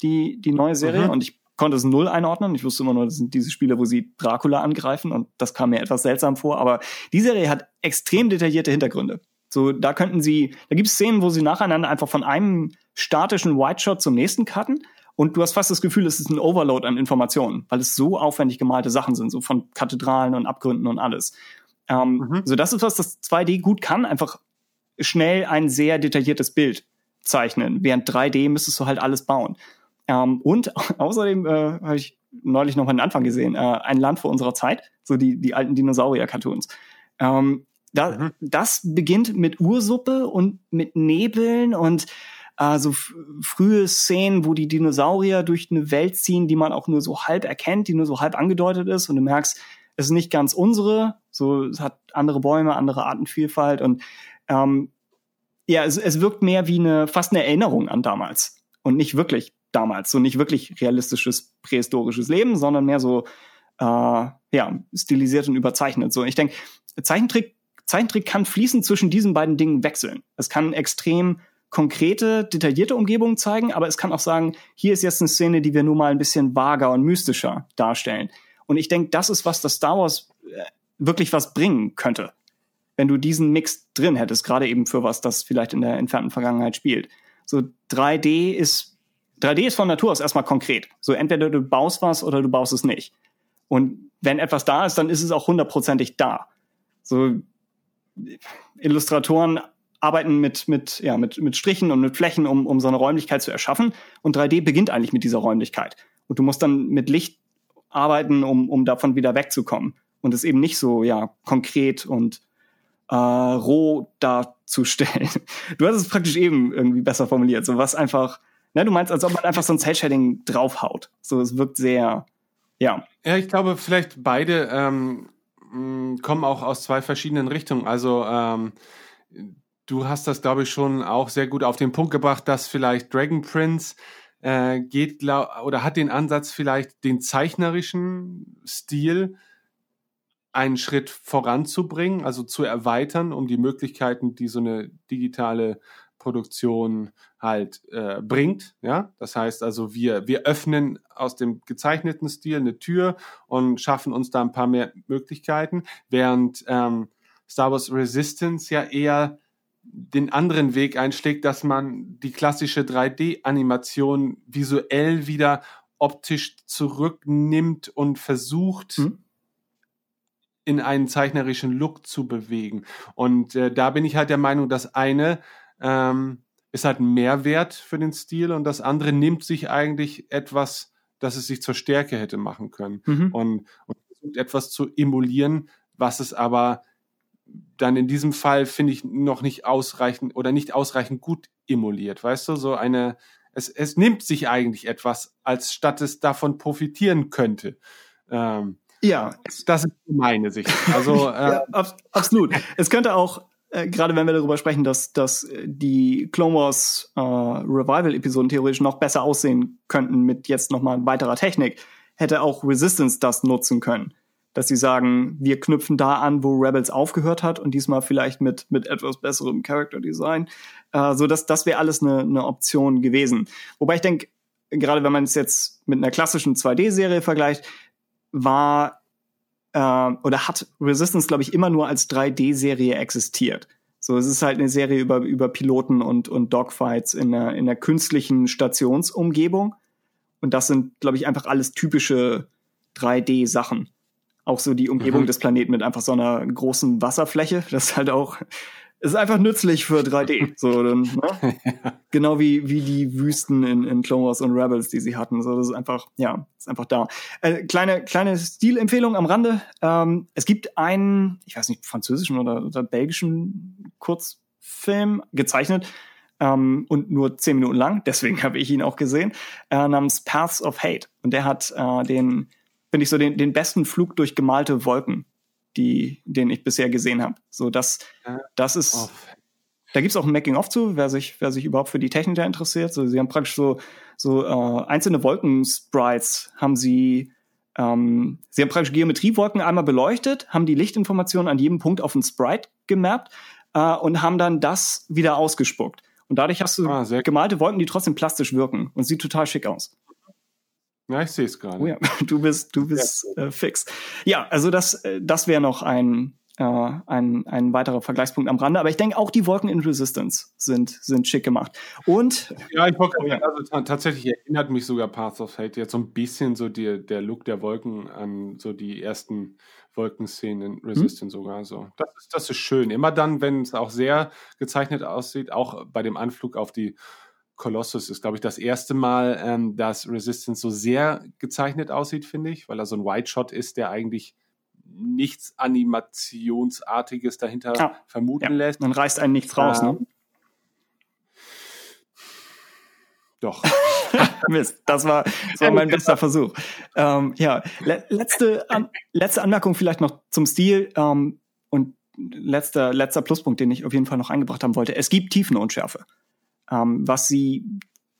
die, die neue Serie, mhm. und ich konnte es null einordnen. Ich wusste immer nur, das sind diese Spiele, wo sie Dracula angreifen und das kam mir etwas seltsam vor. Aber die Serie hat extrem detaillierte Hintergründe. So, da könnten sie, da gibt es Szenen, wo sie nacheinander einfach von einem statischen White Shot zum nächsten cutten und du hast fast das Gefühl, es ist ein Overload an Informationen, weil es so aufwendig gemalte Sachen sind, so von Kathedralen und Abgründen und alles. Ähm, mhm. So, das ist was, das 2D gut kann, einfach schnell ein sehr detailliertes Bild zeichnen. Während 3D müsstest du halt alles bauen. Ähm, und außerdem äh, habe ich neulich noch mal den Anfang gesehen, äh, ein Land vor unserer Zeit, so die, die alten Dinosaurier-Cartoons. Ähm, da, mhm. Das beginnt mit Ursuppe und mit Nebeln und äh, so frühe Szenen, wo die Dinosaurier durch eine Welt ziehen, die man auch nur so halb erkennt, die nur so halb angedeutet ist. Und du merkst, es ist nicht ganz unsere, so es hat andere Bäume, andere Artenvielfalt. Und ähm, ja, es, es wirkt mehr wie eine fast eine Erinnerung an damals. Und nicht wirklich damals, so nicht wirklich realistisches prähistorisches Leben, sondern mehr so äh, ja stilisiert und überzeichnet. So, ich denke, Zeichentrick Zeichentrick kann fließend zwischen diesen beiden Dingen wechseln. Es kann extrem konkrete, detaillierte Umgebungen zeigen, aber es kann auch sagen, hier ist jetzt eine Szene, die wir nur mal ein bisschen vager und mystischer darstellen. Und ich denke, das ist was, das Star Wars äh, wirklich was bringen könnte. Wenn du diesen Mix drin hättest, gerade eben für was, das vielleicht in der entfernten Vergangenheit spielt. So 3D ist, 3D ist von Natur aus erstmal konkret. So entweder du baust was oder du baust es nicht. Und wenn etwas da ist, dann ist es auch hundertprozentig da. So Illustratoren arbeiten mit, mit, ja, mit, mit Strichen und mit Flächen, um, um so eine Räumlichkeit zu erschaffen. Und 3D beginnt eigentlich mit dieser Räumlichkeit. Und du musst dann mit Licht arbeiten, um, um davon wieder wegzukommen. Und es eben nicht so, ja, konkret und äh, roh darzustellen. Du hast es praktisch eben irgendwie besser formuliert. So was einfach, ne, du meinst, als ob man einfach so ein Cell-Shading draufhaut. So, es wirkt sehr, ja. Ja, ich glaube, vielleicht beide ähm, kommen auch aus zwei verschiedenen Richtungen. Also ähm, du hast das, glaube ich, schon auch sehr gut auf den Punkt gebracht, dass vielleicht Dragon Prince äh, geht glaub, oder hat den Ansatz, vielleicht den zeichnerischen Stil einen Schritt voranzubringen, also zu erweitern, um die Möglichkeiten, die so eine digitale Produktion halt äh, bringt. Ja, das heißt also, wir wir öffnen aus dem gezeichneten Stil eine Tür und schaffen uns da ein paar mehr Möglichkeiten, während ähm, Star Wars Resistance ja eher den anderen Weg einschlägt, dass man die klassische 3D-Animation visuell wieder optisch zurücknimmt und versucht, mhm. in einen zeichnerischen Look zu bewegen. Und äh, da bin ich halt der Meinung, dass eine ähm, ist halt ein Mehrwert für den Stil und das andere nimmt sich eigentlich etwas, das es sich zur Stärke hätte machen können mhm. und, und versucht etwas zu emulieren, was es aber dann in diesem Fall finde ich noch nicht ausreichend oder nicht ausreichend gut emuliert, weißt du, so eine, es, es nimmt sich eigentlich etwas, als statt es davon profitieren könnte. Ähm, ja. Das ist meine Sicht. Also, äh, ja, ab, absolut. Es könnte auch, äh, gerade wenn wir darüber sprechen, dass, dass die Clone Wars äh, Revival-Episoden theoretisch noch besser aussehen könnten mit jetzt nochmal weiterer Technik, hätte auch Resistance das nutzen können dass sie sagen, wir knüpfen da an, wo Rebels aufgehört hat und diesmal vielleicht mit, mit etwas besserem Character Design. Äh, so dass das wäre alles eine, eine Option gewesen. Wobei ich denke, gerade wenn man es jetzt mit einer klassischen 2D-Serie vergleicht, war äh, oder hat Resistance, glaube ich, immer nur als 3D-Serie existiert. So, es ist halt eine Serie über, über Piloten und, und Dogfights in einer, in einer künstlichen Stationsumgebung. Und das sind, glaube ich, einfach alles typische 3D-Sachen. Auch so die Umgebung mhm. des Planeten mit einfach so einer großen Wasserfläche. Das ist halt auch, ist einfach nützlich für 3D. So, dann, ne? Genau wie, wie die Wüsten in, in Clone Wars und Rebels, die sie hatten. So, das ist einfach, ja, ist einfach da. Äh, kleine, kleine Stilempfehlung am Rande. Ähm, es gibt einen, ich weiß nicht, französischen oder, oder belgischen Kurzfilm gezeichnet. Ähm, und nur zehn Minuten lang, deswegen habe ich ihn auch gesehen, äh, namens Paths of Hate. Und der hat äh, den finde ich so den, den besten Flug durch gemalte Wolken, die, den ich bisher gesehen habe. So, das, das ist. Oh. Da gibt's auch ein Making-of zu, wer sich, wer sich überhaupt für die Technik da interessiert. So, sie haben praktisch so, so äh, einzelne Wolkensprites haben sie ähm, sie haben praktisch Geometriewolken einmal beleuchtet, haben die Lichtinformationen an jedem Punkt auf ein Sprite gemappt äh, und haben dann das wieder ausgespuckt. Und dadurch hast du ah, gemalte Wolken, die trotzdem plastisch wirken und sieht total schick aus. Ja, ich sehe es gerade. Oh ja, du bist, du bist äh, fix. Ja, also das, äh, das wäre noch ein, äh, ein, ein weiterer Vergleichspunkt am Rande. Aber ich denke, auch die Wolken in Resistance sind, sind schick gemacht. Und Ja, ich wollte gerade sagen, also ta- tatsächlich erinnert mich sogar Paths of Hate jetzt so ein bisschen so die, der Look der Wolken an so die ersten Wolkenszenen in Resistance sogar so. Das ist, das ist schön. Immer dann, wenn es auch sehr gezeichnet aussieht, auch bei dem Anflug auf die Colossus ist, glaube ich, das erste Mal, ähm, dass Resistance so sehr gezeichnet aussieht, finde ich, weil er so ein White Shot ist, der eigentlich nichts Animationsartiges dahinter Ja. vermuten ja, lässt. dann reißt einen nichts raus, ne? Ähm, Doch. Mist, das war, das war mein bester Versuch. Ähm, ja, le letzte, an letzte Anmerkung vielleicht noch zum Stil ähm, und letzter, letzter Pluspunkt, den ich auf jeden Fall noch eingebracht haben wollte. Es gibt Tiefenunschärfe, ähm, was sie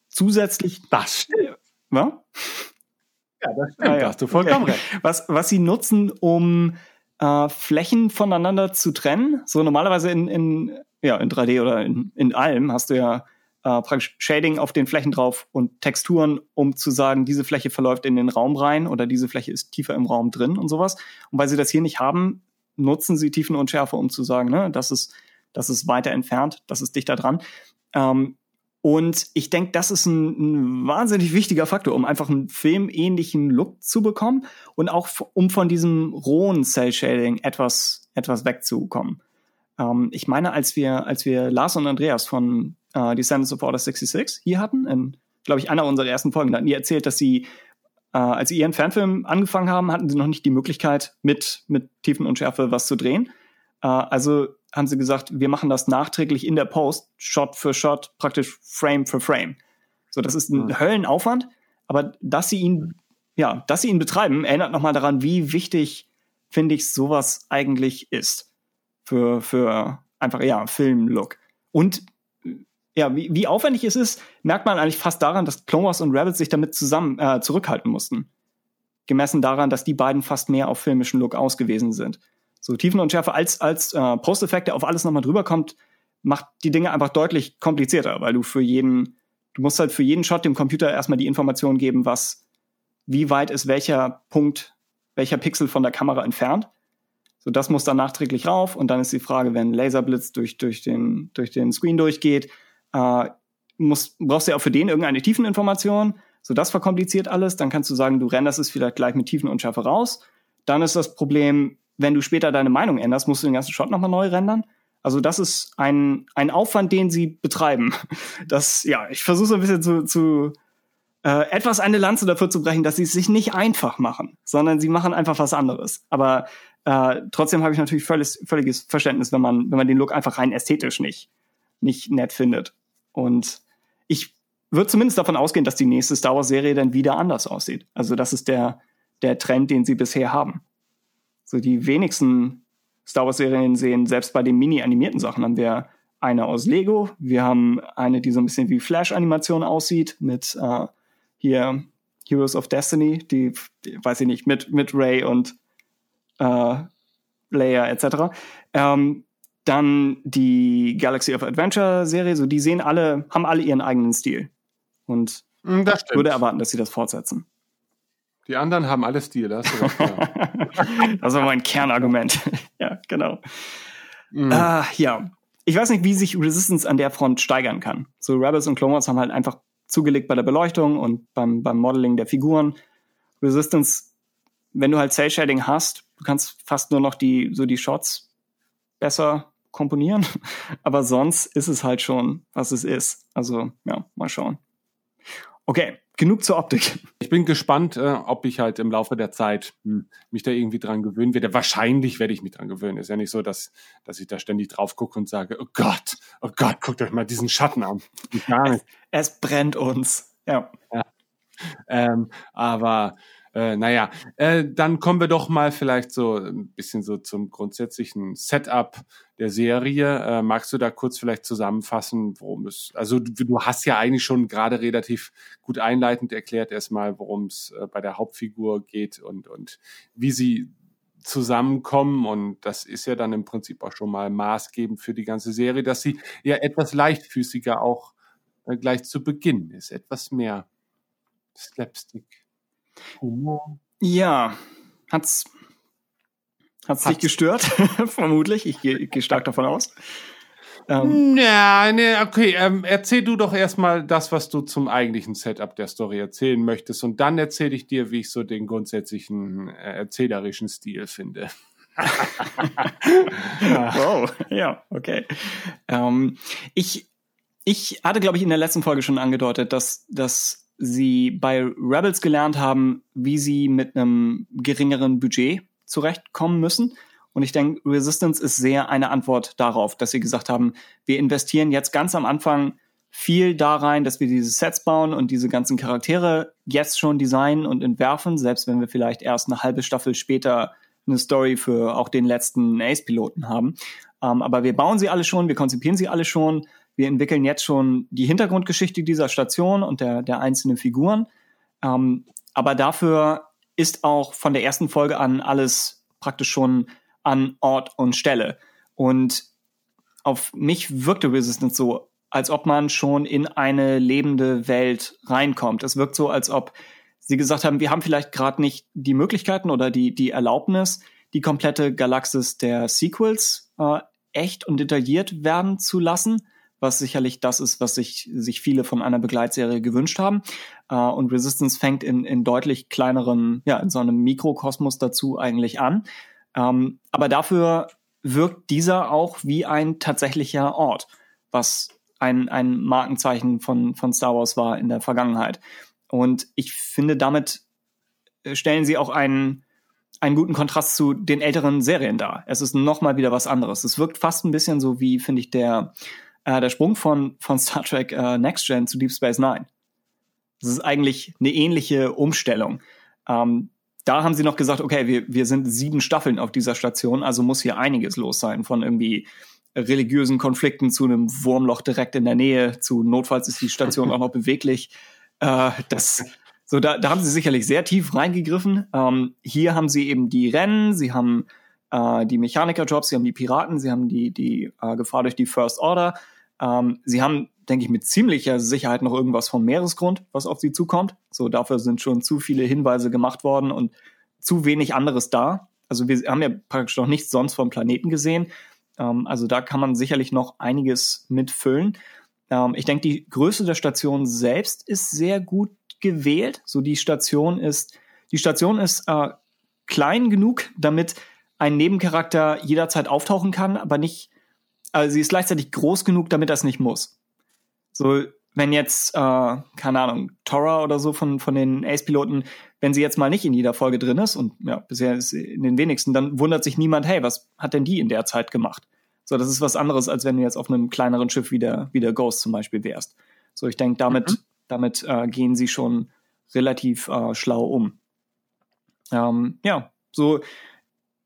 zusätzlich, Das stimmt. was? Ja, das stimmt. Ah, ja. Hast du vollkommen Okay. recht. was, was sie nutzen, um äh, Flächen voneinander zu trennen. So normalerweise in, in, ja, in 3D oder in, in allem hast du ja äh, praktisch Shading auf den Flächen drauf und Texturen, um zu sagen, diese Fläche verläuft in den Raum rein oder diese Fläche ist tiefer im Raum drin und sowas. Und weil sie das hier nicht haben, nutzen sie Tiefenunschärfe, um zu sagen, ne, das ist, das ist weiter entfernt, das ist dichter dran. Ähm, und ich denke, das ist ein, ein wahnsinnig wichtiger Faktor, um einfach einen filmähnlichen Look zu bekommen und auch um von diesem rohen Cell Shading etwas, etwas wegzukommen. Ähm, ich meine, als wir, als wir Lars und Andreas von äh, Descendants of Order 66 hier hatten, in, glaube ich, einer unserer ersten Folgen, da hatten die erzählt, dass sie, äh, als sie ihren Fanfilm angefangen haben, hatten sie noch nicht die Möglichkeit, mit, mit Tiefenunschärfe was zu drehen. Äh, also haben sie gesagt, wir machen das nachträglich in der Post, Shot für Shot, praktisch Frame für Frame. So, das ist ein Hm. Höllenaufwand, aber dass sie ihn, ja, dass sie ihn betreiben, erinnert nochmal daran, wie wichtig, finde ich, sowas eigentlich ist. Für, für einfach, ja, Filmlook. Und ja, wie, wie aufwendig es ist, merkt man eigentlich fast daran, dass Clone Wars und Rebels sich damit zusammen äh, zurückhalten mussten. Gemessen daran, dass die beiden fast mehr auf filmischen Look ausgewiesen sind. So Tiefenunschärfe als, als äh, Post-Effekt, der auf alles nochmal drüber kommt, macht die Dinge einfach deutlich komplizierter, weil du für jeden, du musst halt für jeden Shot dem Computer erstmal die Information geben, was, wie weit ist welcher Punkt, welcher Pixel von der Kamera entfernt. So, das muss dann nachträglich rauf und dann ist die Frage, wenn Laserblitz durch, durch, den, durch den Screen durchgeht, äh, muss, brauchst du ja auch für den irgendeine Tiefeninformation. So, das verkompliziert alles. Dann kannst du sagen, du renderst es vielleicht gleich mit Tiefenunschärfe raus. Dann ist das Problem, wenn du später deine Meinung änderst, musst du den ganzen Shot nochmal neu rendern. Also das ist ein, ein Aufwand, den sie betreiben. Das, ja, ich versuche so ein bisschen zu, zu äh, etwas eine Lanze dafür zu brechen, dass sie es sich nicht einfach machen, sondern sie machen einfach was anderes. Aber äh, trotzdem habe ich natürlich völlig, völliges Verständnis, wenn man, wenn man den Look einfach rein ästhetisch nicht, nicht nett findet. Und ich würde zumindest davon ausgehen, dass die nächste Star Wars-Serie dann wieder anders aussieht. Also das ist der, der Trend, den sie bisher haben. So die wenigsten Star Wars-Serien sehen, selbst bei den mini-animierten Sachen, haben wir eine aus Lego, wir haben eine, die so ein bisschen wie Flash-Animation aussieht, mit äh, hier Heroes of Destiny, die, die weiß ich nicht, mit, mit Ray und äh, Leia etc. Ähm, dann die Galaxy of Adventure Serie, so die sehen alle, haben alle ihren eigenen Stil. Und Mm, Das ich stimmt. würde erwarten, dass sie das fortsetzen. Die anderen haben alle Stil, das ist das war mein Kernargument. ja, genau. Mm. Ah, ja. Ich weiß nicht, wie sich Resistance an der Front steigern kann. So Rebels und Clone Wars haben halt einfach zugelegt bei der Beleuchtung und beim, beim Modeling der Figuren. Resistance, wenn du halt Cell Shading hast, du kannst fast nur noch die, so die Shots besser komponieren. Aber sonst ist es halt schon, was es ist. Also, ja, mal schauen. Okay, genug zur Optik. Ich bin gespannt, äh, ob ich halt im Laufe der Zeit hm, mich da irgendwie dran gewöhnen werde. Wahrscheinlich werde ich mich dran gewöhnen. Ist ja nicht so, dass, dass ich da ständig drauf gucke und sage, oh Gott, oh Gott, guckt euch mal diesen Schatten an. Gar nicht. Es brennt uns. Ja. Ähm, aber äh, naja, äh, dann kommen wir doch mal vielleicht so ein bisschen so zum grundsätzlichen Setup der Serie. Äh, magst du da kurz vielleicht zusammenfassen, worum es, also du, du hast ja eigentlich schon gerade relativ gut einleitend erklärt erstmal, worum es äh, bei der Hauptfigur geht und, und wie sie zusammenkommen und das ist ja dann im Prinzip auch schon mal maßgebend für die ganze Serie, dass sie ja etwas leichtfüßiger auch äh, gleich zu Beginn ist, etwas mehr Slapstick. Ja, hat's, hat's dich Hat's. gestört? Vermutlich. Ich gehe geh stark davon aus. Ähm, Ja, ne, okay. Ähm, erzähl du doch erstmal das, was du zum eigentlichen Setup der Story erzählen möchtest. Und dann erzähle ich dir, wie ich so den grundsätzlichen äh, erzählerischen Stil finde. Wow, ja, okay. Ähm, ich, ich hatte, glaube ich, in der letzten Folge schon angedeutet, dass, dass sie bei Rebels gelernt haben, wie sie mit einem geringeren Budget zurechtkommen müssen. Und ich denke, Resistance ist sehr eine Antwort darauf, dass sie gesagt haben, wir investieren jetzt ganz am Anfang viel da rein, dass wir diese Sets bauen und diese ganzen Charaktere jetzt schon designen und entwerfen, selbst wenn wir vielleicht erst eine halbe Staffel später eine Story für auch den letzten Ace-Piloten haben. Ähm, aber wir bauen sie alle schon, wir konzipieren sie alle schon, wir entwickeln jetzt schon die Hintergrundgeschichte dieser Station und der, der einzelnen Figuren. Ähm, aber dafür ist auch von der ersten Folge an alles praktisch schon an Ort und Stelle. Und auf mich wirkte Resistance so, als ob man schon in eine lebende Welt reinkommt. Es wirkt so, als ob sie gesagt haben, wir haben vielleicht gerade nicht die Möglichkeiten oder die, die Erlaubnis, die komplette Galaxis der Sequels äh, echt und detailliert werden zu lassen, was sicherlich das ist, was sich, sich viele von einer Begleitserie gewünscht haben. Äh, und Resistance fängt in, in deutlich kleineren, ja, in so einem Mikrokosmos dazu eigentlich an. Ähm, aber dafür wirkt dieser auch wie ein tatsächlicher Ort, was ein, ein Markenzeichen von, von Star Wars war in der Vergangenheit. Und ich finde, damit äh, stellen sie auch einen, einen guten Kontrast zu den älteren Serien dar. Es ist nochmal wieder was anderes. Es wirkt fast ein bisschen so wie, finde ich, der, äh, der Sprung von, von Star Trek äh, Next Gen zu Deep Space Nine. Das ist eigentlich eine ähnliche Umstellung. Ähm, da haben sie noch gesagt, okay, wir, wir sind sieben Staffeln auf dieser Station, also muss hier einiges los sein, von irgendwie religiösen Konflikten zu einem Wurmloch direkt in der Nähe, zu notfalls ist die Station auch noch beweglich. Äh, das, so da, da haben sie sicherlich sehr tief reingegriffen. Ähm, hier haben sie eben die Rennen, sie haben äh, die Mechanikerjobs, sie haben die Piraten, sie haben die, die äh, Gefahr durch die First Order. Ähm, sie haben, denke ich, mit ziemlicher Sicherheit noch irgendwas vom Meeresgrund, was auf sie zukommt. So, dafür sind schon zu viele Hinweise gemacht worden und zu wenig anderes da. Also wir haben ja praktisch noch nichts sonst vom Planeten gesehen. Ähm, also da kann man sicherlich noch einiges mitfüllen. Ähm, ich denke, die Größe der Station selbst ist sehr gut gewählt. So die Station ist, die Station ist äh, klein genug, damit ein Nebencharakter jederzeit auftauchen kann, aber nicht, also sie ist gleichzeitig groß genug, damit das nicht muss. So, wenn jetzt, äh, keine Ahnung, Tora oder so von, von den Ace-Piloten, wenn sie jetzt mal nicht in jeder Folge drin ist, und ja, bisher ist sie in den wenigsten, dann wundert sich niemand, hey, was hat denn die in der Zeit gemacht? So, das ist was anderes, als wenn du jetzt auf einem kleineren Schiff wie der, wie der Ghost zum Beispiel wärst. So, ich denke, damit, Mhm. damit äh, gehen sie schon relativ äh, schlau um. Ähm, ja, so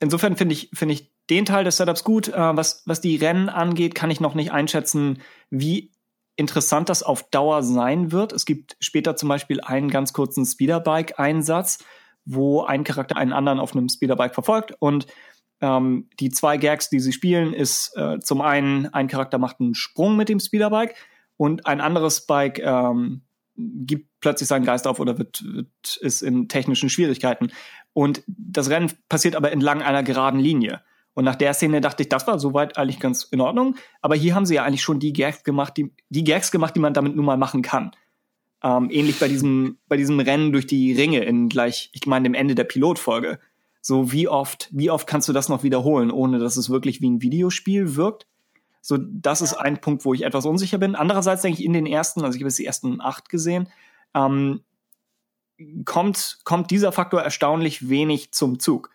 insofern finde ich, finde ich den Teil des Setups gut. Äh, was, was die Rennen angeht, kann ich noch nicht einschätzen, wie interessant das auf Dauer sein wird. Es gibt später zum Beispiel einen ganz kurzen Speederbike-Einsatz, wo ein Charakter einen anderen auf einem Speederbike verfolgt und ähm, die zwei Gags, die sie spielen, ist äh, zum einen, ein Charakter macht einen Sprung mit dem Speederbike und ein anderes Bike ähm, gibt plötzlich seinen Geist auf oder wird, wird ist in technischen Schwierigkeiten. Und das Rennen passiert aber entlang einer geraden Linie. Und nach der Szene dachte ich, das war soweit eigentlich ganz in Ordnung. Aber hier haben sie ja eigentlich schon die Gags gemacht, die, die Gags gemacht, die man damit nun mal machen kann. Ähm, ähnlich bei diesem, bei diesem Rennen durch die Ringe in gleich, ich meine, dem Ende der Pilotfolge. So, wie oft, wie oft kannst du das noch wiederholen, ohne dass es wirklich wie ein Videospiel wirkt? So, das ist ein Punkt, wo ich etwas unsicher bin. Andererseits denke ich, in den ersten, also ich habe jetzt die ersten acht gesehen, ähm, kommt, kommt dieser Faktor erstaunlich wenig zum Zug.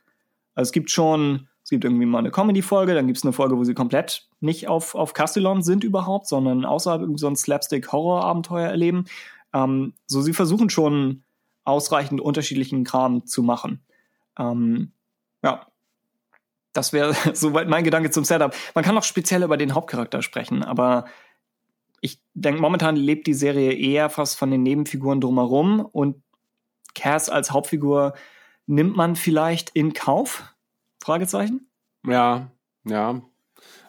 Also es gibt schon, es gibt irgendwie mal eine Comedy-Folge, dann gibt es eine Folge, wo sie komplett nicht auf, auf Castellon sind überhaupt, sondern außerhalb irgendwie so ein Slapstick-Horror-Abenteuer erleben. Ähm, so, sie versuchen schon ausreichend unterschiedlichen Kram zu machen. Ähm, ja, das wäre soweit mein Gedanke zum Setup. Man kann auch speziell über den Hauptcharakter sprechen, aber ich denke, momentan lebt die Serie eher fast von den Nebenfiguren drumherum und Cass als Hauptfigur nimmt man vielleicht in Kauf? Fragezeichen? Ja, ja.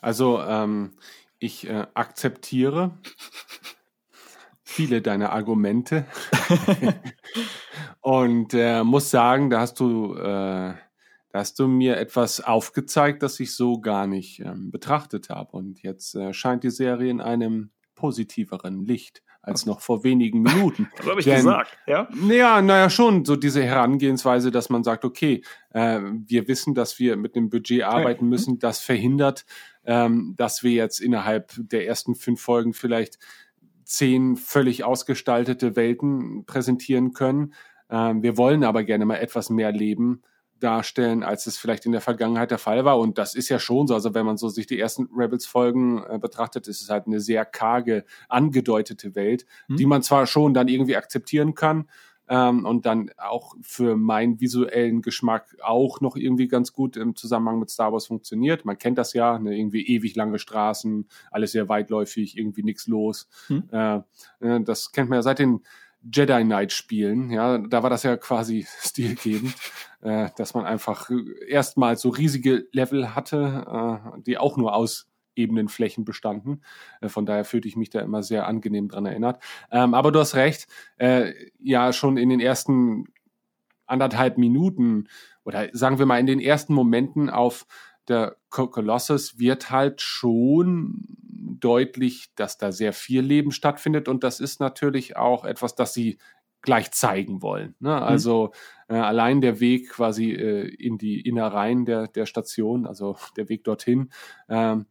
Also ähm, ich äh, akzeptiere. viele deiner Argumente. und äh, muss sagen, da hast du, äh, da hast du mir etwas aufgezeigt, das ich so gar nicht ähm, betrachtet habe. Und jetzt äh, scheint die Serie in einem positiveren Licht als noch vor wenigen Minuten. Das habe ich Denn- gesagt, ja? Ja, naja, schon so diese Herangehensweise, dass man sagt, okay, äh, wir wissen, dass wir mit einem Budget arbeiten müssen, das verhindert, ähm, dass wir jetzt innerhalb der ersten fünf Folgen vielleicht zehn völlig ausgestaltete Welten präsentieren können. Ähm, wir wollen aber gerne mal etwas mehr Leben darstellen, als es vielleicht in der Vergangenheit der Fall war. Und das ist ja schon so. Also wenn man so sich die ersten Rebels-Folgen äh, betrachtet, ist es halt eine sehr karge, angedeutete Welt, Hm. die man zwar schon dann irgendwie akzeptieren kann, ähm, und dann auch für meinen visuellen Geschmack auch noch irgendwie ganz gut im Zusammenhang mit Star Wars funktioniert. Man kennt das ja, ne, irgendwie ewig lange Straßen, alles sehr weitläufig, irgendwie nichts los. Hm. Äh, äh, das kennt man ja seit den Jedi Knight Spielen, ja, da war das ja quasi stilgebend, äh, dass man einfach erstmal so riesige Level hatte, äh, die auch nur aus ebenen Flächen bestanden. Äh, von daher fühlte ich mich da immer sehr angenehm dran erinnert. Ähm, aber du hast recht, äh, ja, schon in den ersten anderthalb Minuten oder sagen wir mal in den ersten Momenten auf der Co- Colossus wird halt schon deutlich, dass da sehr viel Leben stattfindet und das ist natürlich auch etwas, das sie gleich zeigen wollen. Ne? Also äh, allein der Weg quasi äh, in die Innereien der, der Station, also der Weg dorthin, ähm,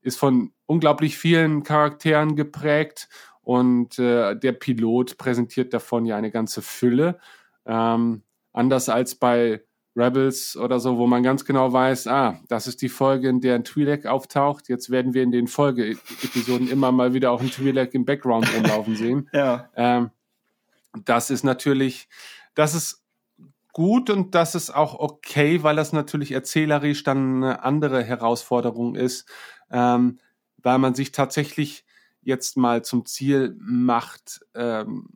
ist von unglaublich vielen Charakteren geprägt und äh, der Pilot präsentiert davon ja eine ganze Fülle. Ähm, anders als bei Rebels oder so, wo man ganz genau weiß, ah, das ist die Folge, in der ein Twi'lek auftaucht. Jetzt werden wir in den Folge-Episoden immer mal wieder auch ein Twi'lek im Background rumlaufen sehen. Ja. Ähm, das ist natürlich, das ist gut und das ist auch okay, weil das natürlich erzählerisch dann eine andere Herausforderung ist, ähm, weil man sich tatsächlich jetzt mal zum Ziel macht, ähm,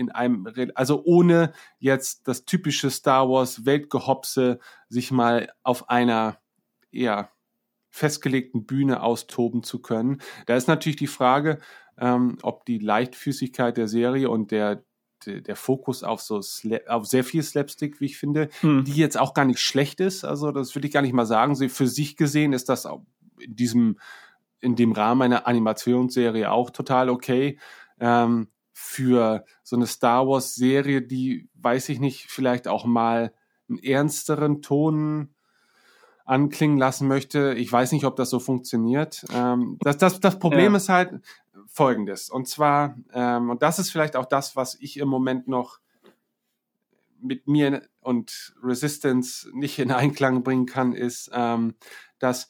in einem, also ohne jetzt das typische Star Wars Weltgehopse sich mal auf einer eher festgelegten Bühne austoben zu können. Da ist natürlich die Frage, ähm, ob die Leichtfüßigkeit der Serie und der der, Fokus auf so Sla auf sehr viel Slapstick, wie ich finde, Hm. die jetzt auch gar nicht schlecht ist. Also das würde ich gar nicht mal sagen. Sie, für sich gesehen ist das in diesem in dem Rahmen einer Animationsserie auch total okay. Ähm, für so eine Star Wars Serie, die weiß ich nicht, vielleicht auch mal einen ernsteren Ton anklingen lassen möchte. Ich weiß nicht, ob das so funktioniert. Ähm, das, das, das Problem Ja. ist halt folgendes. Und zwar, ähm, und das ist vielleicht auch das, was ich im Moment noch mit mir und Resistance nicht in Einklang bringen kann, ist, ähm, dass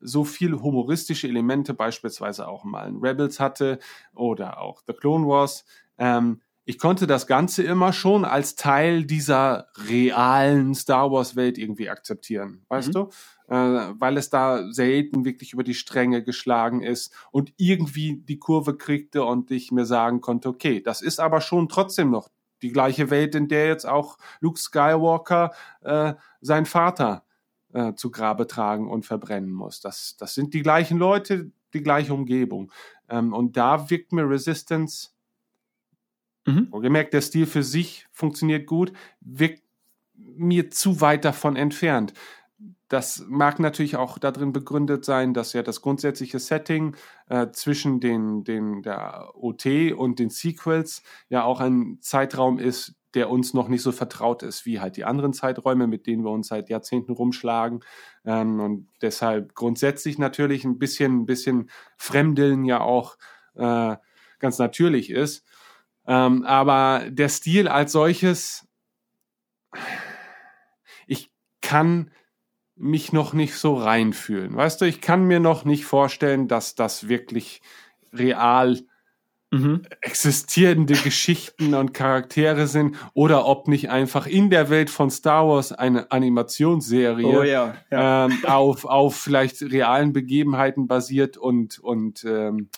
so viel humoristische Elemente beispielsweise auch mal in Rebels hatte oder auch The Clone Wars. Ähm, ich konnte das Ganze immer schon als Teil dieser realen Star Wars Welt irgendwie akzeptieren, weißt Mhm. du? Äh, weil es da selten wirklich über die Stränge geschlagen ist und irgendwie die Kurve kriegte und ich mir sagen konnte, okay, das ist aber schon trotzdem noch die gleiche Welt, in der jetzt auch Luke Skywalker äh, seinen Vater äh, zu Grabe tragen und verbrennen muss. Das, das sind die gleichen Leute, die gleiche Umgebung. Ähm, und da wirkt mir Resistance, Mhm. gemerkt, der Stil für sich funktioniert gut, wirkt mir zu weit davon entfernt. Das mag natürlich auch darin begründet sein, dass ja das grundsätzliche Setting äh, zwischen den, den, der OT und den Sequels ja auch ein Zeitraum ist, der uns noch nicht so vertraut ist wie halt die anderen Zeiträume, mit denen wir uns seit Jahrzehnten rumschlagen. Ähm, und deshalb grundsätzlich natürlich ein bisschen, ein bisschen Fremdeln ja auch äh, ganz natürlich ist. Ähm, aber der Stil als solches, ich kann mich noch nicht so reinfühlen. Weißt du, ich kann mir noch nicht vorstellen, dass das wirklich real Mhm. existierende Geschichten und Charaktere sind oder ob nicht einfach in der Welt von Star Wars eine Animationsserie Oh ja. ja. ähm, auf, auf vielleicht realen Begebenheiten basiert und, und ähm,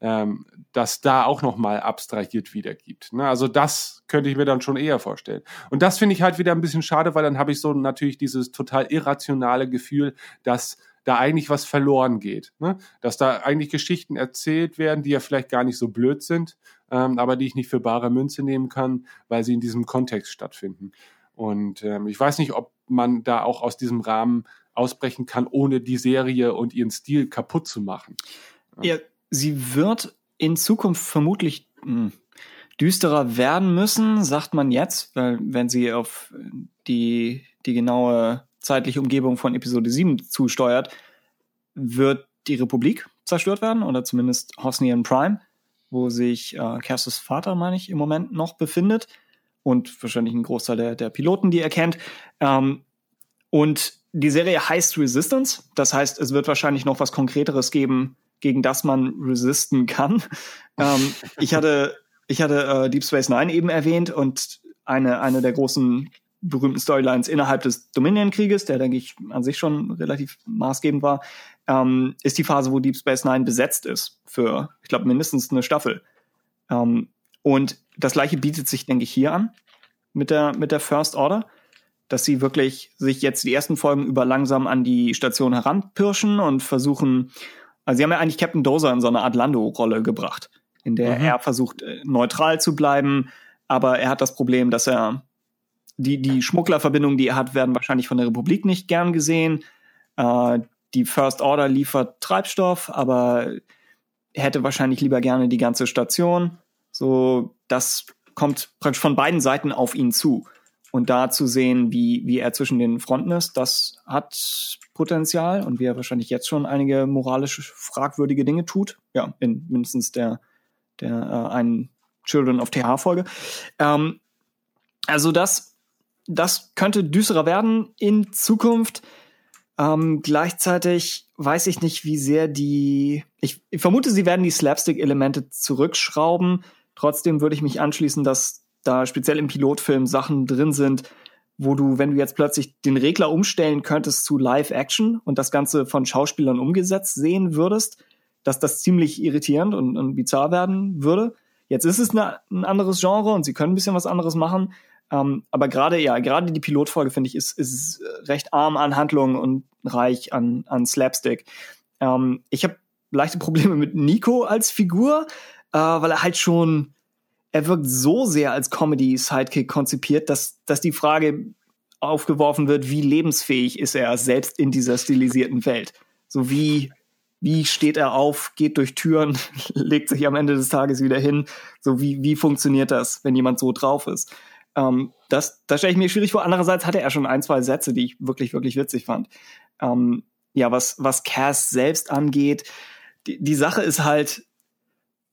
ähm, das da auch nochmal abstrahiert wiedergibt. Ne? Also das könnte ich mir dann schon eher vorstellen. Und das finde ich halt wieder ein bisschen schade, weil dann habe ich so natürlich dieses total irrationale Gefühl, dass da eigentlich was verloren geht. Ne? Dass da eigentlich Geschichten erzählt werden, die ja vielleicht gar nicht so blöd sind, ähm, aber die ich nicht für bare Münze nehmen kann, weil sie in diesem Kontext stattfinden. Und ähm, ich weiß nicht, ob man da auch aus diesem Rahmen ausbrechen kann, ohne die Serie und ihren Stil kaputt zu machen. Ja, sie wird in Zukunft vermutlich mh, hm, düsterer werden müssen, sagt man jetzt, weil wenn sie auf die, die genaue zeitliche Umgebung von Episode 7 zusteuert, wird die Republik zerstört werden oder zumindest Hosnian Prime, wo sich äh, Kerstes Vater, meine ich, im Moment noch befindet und wahrscheinlich ein Großteil der, der Piloten, die er kennt. Ähm, und die Serie heißt Resistance, das heißt, es wird wahrscheinlich noch was Konkreteres geben, gegen das man resisten kann. Ähm, ich hatte, ich hatte äh, Deep Space Nine eben erwähnt und eine, eine der großen berühmten Storylines innerhalb des Dominion-Krieges, der, denke ich, an sich schon relativ maßgebend war, ähm, ist die Phase, wo Deep Space Nine besetzt ist für, ich glaube, mindestens eine Staffel. Ähm, und das gleiche bietet sich, denke ich, hier an mit der, mit der First Order, dass sie wirklich sich jetzt die ersten Folgen über langsam an die Station heranpirschen und versuchen, also sie haben ja eigentlich Captain Dozer in so eine Art Lando-Rolle gebracht, in der mhm. er versucht, äh, neutral zu bleiben, aber er hat das Problem, dass er die, die Schmugglerverbindungen, die er hat, werden wahrscheinlich von der Republik nicht gern gesehen. Äh, die First Order liefert Treibstoff, aber er hätte wahrscheinlich lieber gerne die ganze Station. So, das kommt praktisch von beiden Seiten auf ihn zu. Und da zu sehen, wie, wie er zwischen den Fronten ist, das hat Potenzial und wie er wahrscheinlich jetzt schon einige moralisch fragwürdige Dinge tut. Ja, in mindestens der, der äh, einen Children of TH-Folge. Ähm, also das, das könnte düsterer werden in Zukunft. Ähm, gleichzeitig weiß ich nicht, wie sehr die. Ich, ich vermute, sie werden die Slapstick-Elemente zurückschrauben. Trotzdem würde ich mich anschließen, dass da speziell im Pilotfilm Sachen drin sind, wo du, wenn du jetzt plötzlich den Regler umstellen könntest zu Live-Action und das Ganze von Schauspielern umgesetzt sehen würdest, dass das ziemlich irritierend und, und bizarr werden würde. Jetzt ist es eine, ein anderes Genre und sie können ein bisschen was anderes machen. Ähm, aber gerade, ja, gerade die Pilotfolge, finde ich, ist, ist recht arm an Handlungen und reich an, an Slapstick. Ähm, ich habe leichte Probleme mit Nico als Figur, äh, weil er halt schon er wirkt so sehr als Comedy-Sidekick konzipiert, dass, dass die Frage aufgeworfen wird, wie lebensfähig ist er selbst in dieser stilisierten Welt? So wie, wie steht er auf, geht durch Türen, legt sich am Ende des Tages wieder hin? So wie, wie funktioniert das, wenn jemand so drauf ist? Ähm, das, das stelle ich mir schwierig vor. Andererseits hatte er schon ein, zwei Sätze, die ich wirklich, wirklich witzig fand. Ähm, ja, was, was Cass selbst angeht, die, die Sache ist halt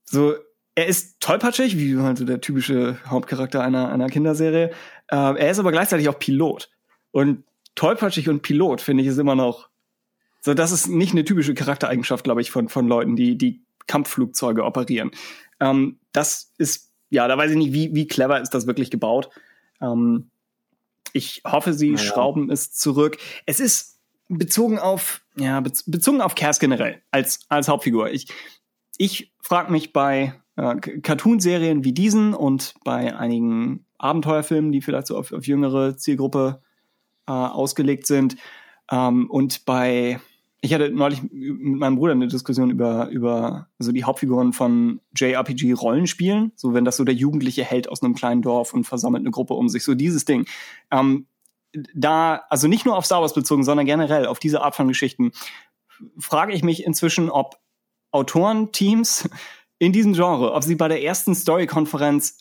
so, er ist tollpatschig, wie halt so der typische Hauptcharakter einer, einer Kinderserie. Äh, er ist aber gleichzeitig auch Pilot. Und tollpatschig und Pilot, finde ich, ist immer noch so, das ist nicht eine typische Charaktereigenschaft, glaube ich, von, von Leuten, die, die Kampfflugzeuge operieren. Ähm, das ist, ja, da weiß ich nicht, wie, wie clever ist das wirklich gebaut. Ähm, ich hoffe, sie naja. schrauben es zurück. Es ist bezogen auf, ja, bezogen auf Cass generell, als, als Hauptfigur. Ich, ich frage mich bei äh, Cartoonserien wie diesen und bei einigen Abenteuerfilmen, die vielleicht so auf, auf jüngere Zielgruppe äh, ausgelegt sind. Ähm, und bei, ich hatte neulich mit meinem Bruder eine Diskussion über, über so die Hauptfiguren von JRPG-Rollenspielen, so wenn das so der jugendliche Held aus einem kleinen Dorf und versammelt eine Gruppe um sich, so dieses Ding. Ähm, da, also nicht nur auf Star Wars bezogen, sondern generell auf diese Art von Geschichten, frage ich mich inzwischen, ob Autorenteams in diesem Genre, ob sie bei der ersten Story-Konferenz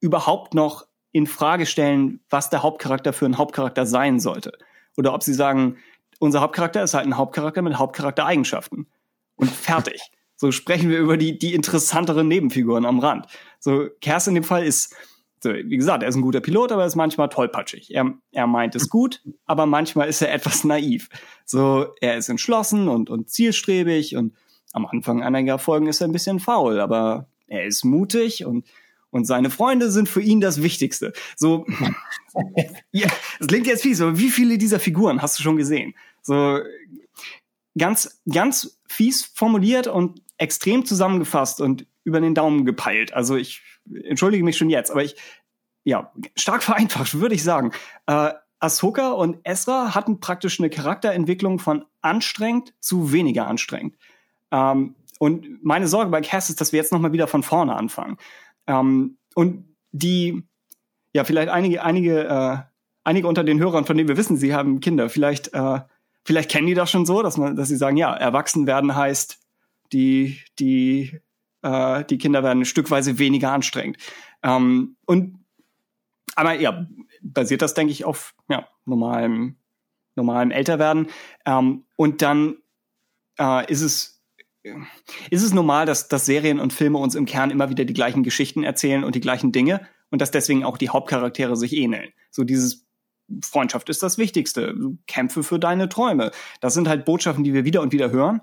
überhaupt noch in Frage stellen, was der Hauptcharakter für ein Hauptcharakter sein sollte. Oder ob sie sagen, unser Hauptcharakter ist halt ein Hauptcharakter mit Hauptcharaktereigenschaften. Und fertig. so sprechen wir über die, die interessanteren Nebenfiguren am Rand. So, Kers in dem Fall ist, so, wie gesagt, er ist ein guter Pilot, aber er ist manchmal tollpatschig. Er, er meint es gut, aber manchmal ist er etwas naiv. So, er ist entschlossen und, und zielstrebig und am Anfang einiger Folgen ist er ein bisschen faul, aber er ist mutig und und seine Freunde sind für ihn das Wichtigste. So, ja, es klingt jetzt fies, aber wie viele dieser Figuren hast du schon gesehen? So, ganz, ganz fies formuliert und extrem zusammengefasst und über den Daumen gepeilt. Also ich entschuldige mich schon jetzt, aber ich, ja, stark vereinfacht, würde ich sagen. Äh, Ahsoka und Ezra hatten praktisch eine Charakterentwicklung von anstrengend zu weniger anstrengend. Ähm, und meine Sorge bei Cass ist, dass wir jetzt nochmal wieder von vorne anfangen. Ähm, und die, ja, vielleicht einige, einige, äh, einige unter den Hörern, von denen wir wissen, sie haben Kinder, vielleicht, äh, vielleicht kennen die das schon so, dass man, dass sie sagen, ja, erwachsen werden heißt, die, die, äh, die Kinder werden stückweise weniger anstrengend. Ähm, und aber ja, basiert das, denke ich, auf ja, normalem, normalem Älterwerden. Ähm, und dann äh, ist es ist es normal, dass, dass Serien und Filme uns im Kern immer wieder die gleichen Geschichten erzählen und die gleichen Dinge und dass deswegen auch die Hauptcharaktere sich ähneln. So dieses Freundschaft ist das Wichtigste. Kämpfe für deine Träume. Das sind halt Botschaften, die wir wieder und wieder hören.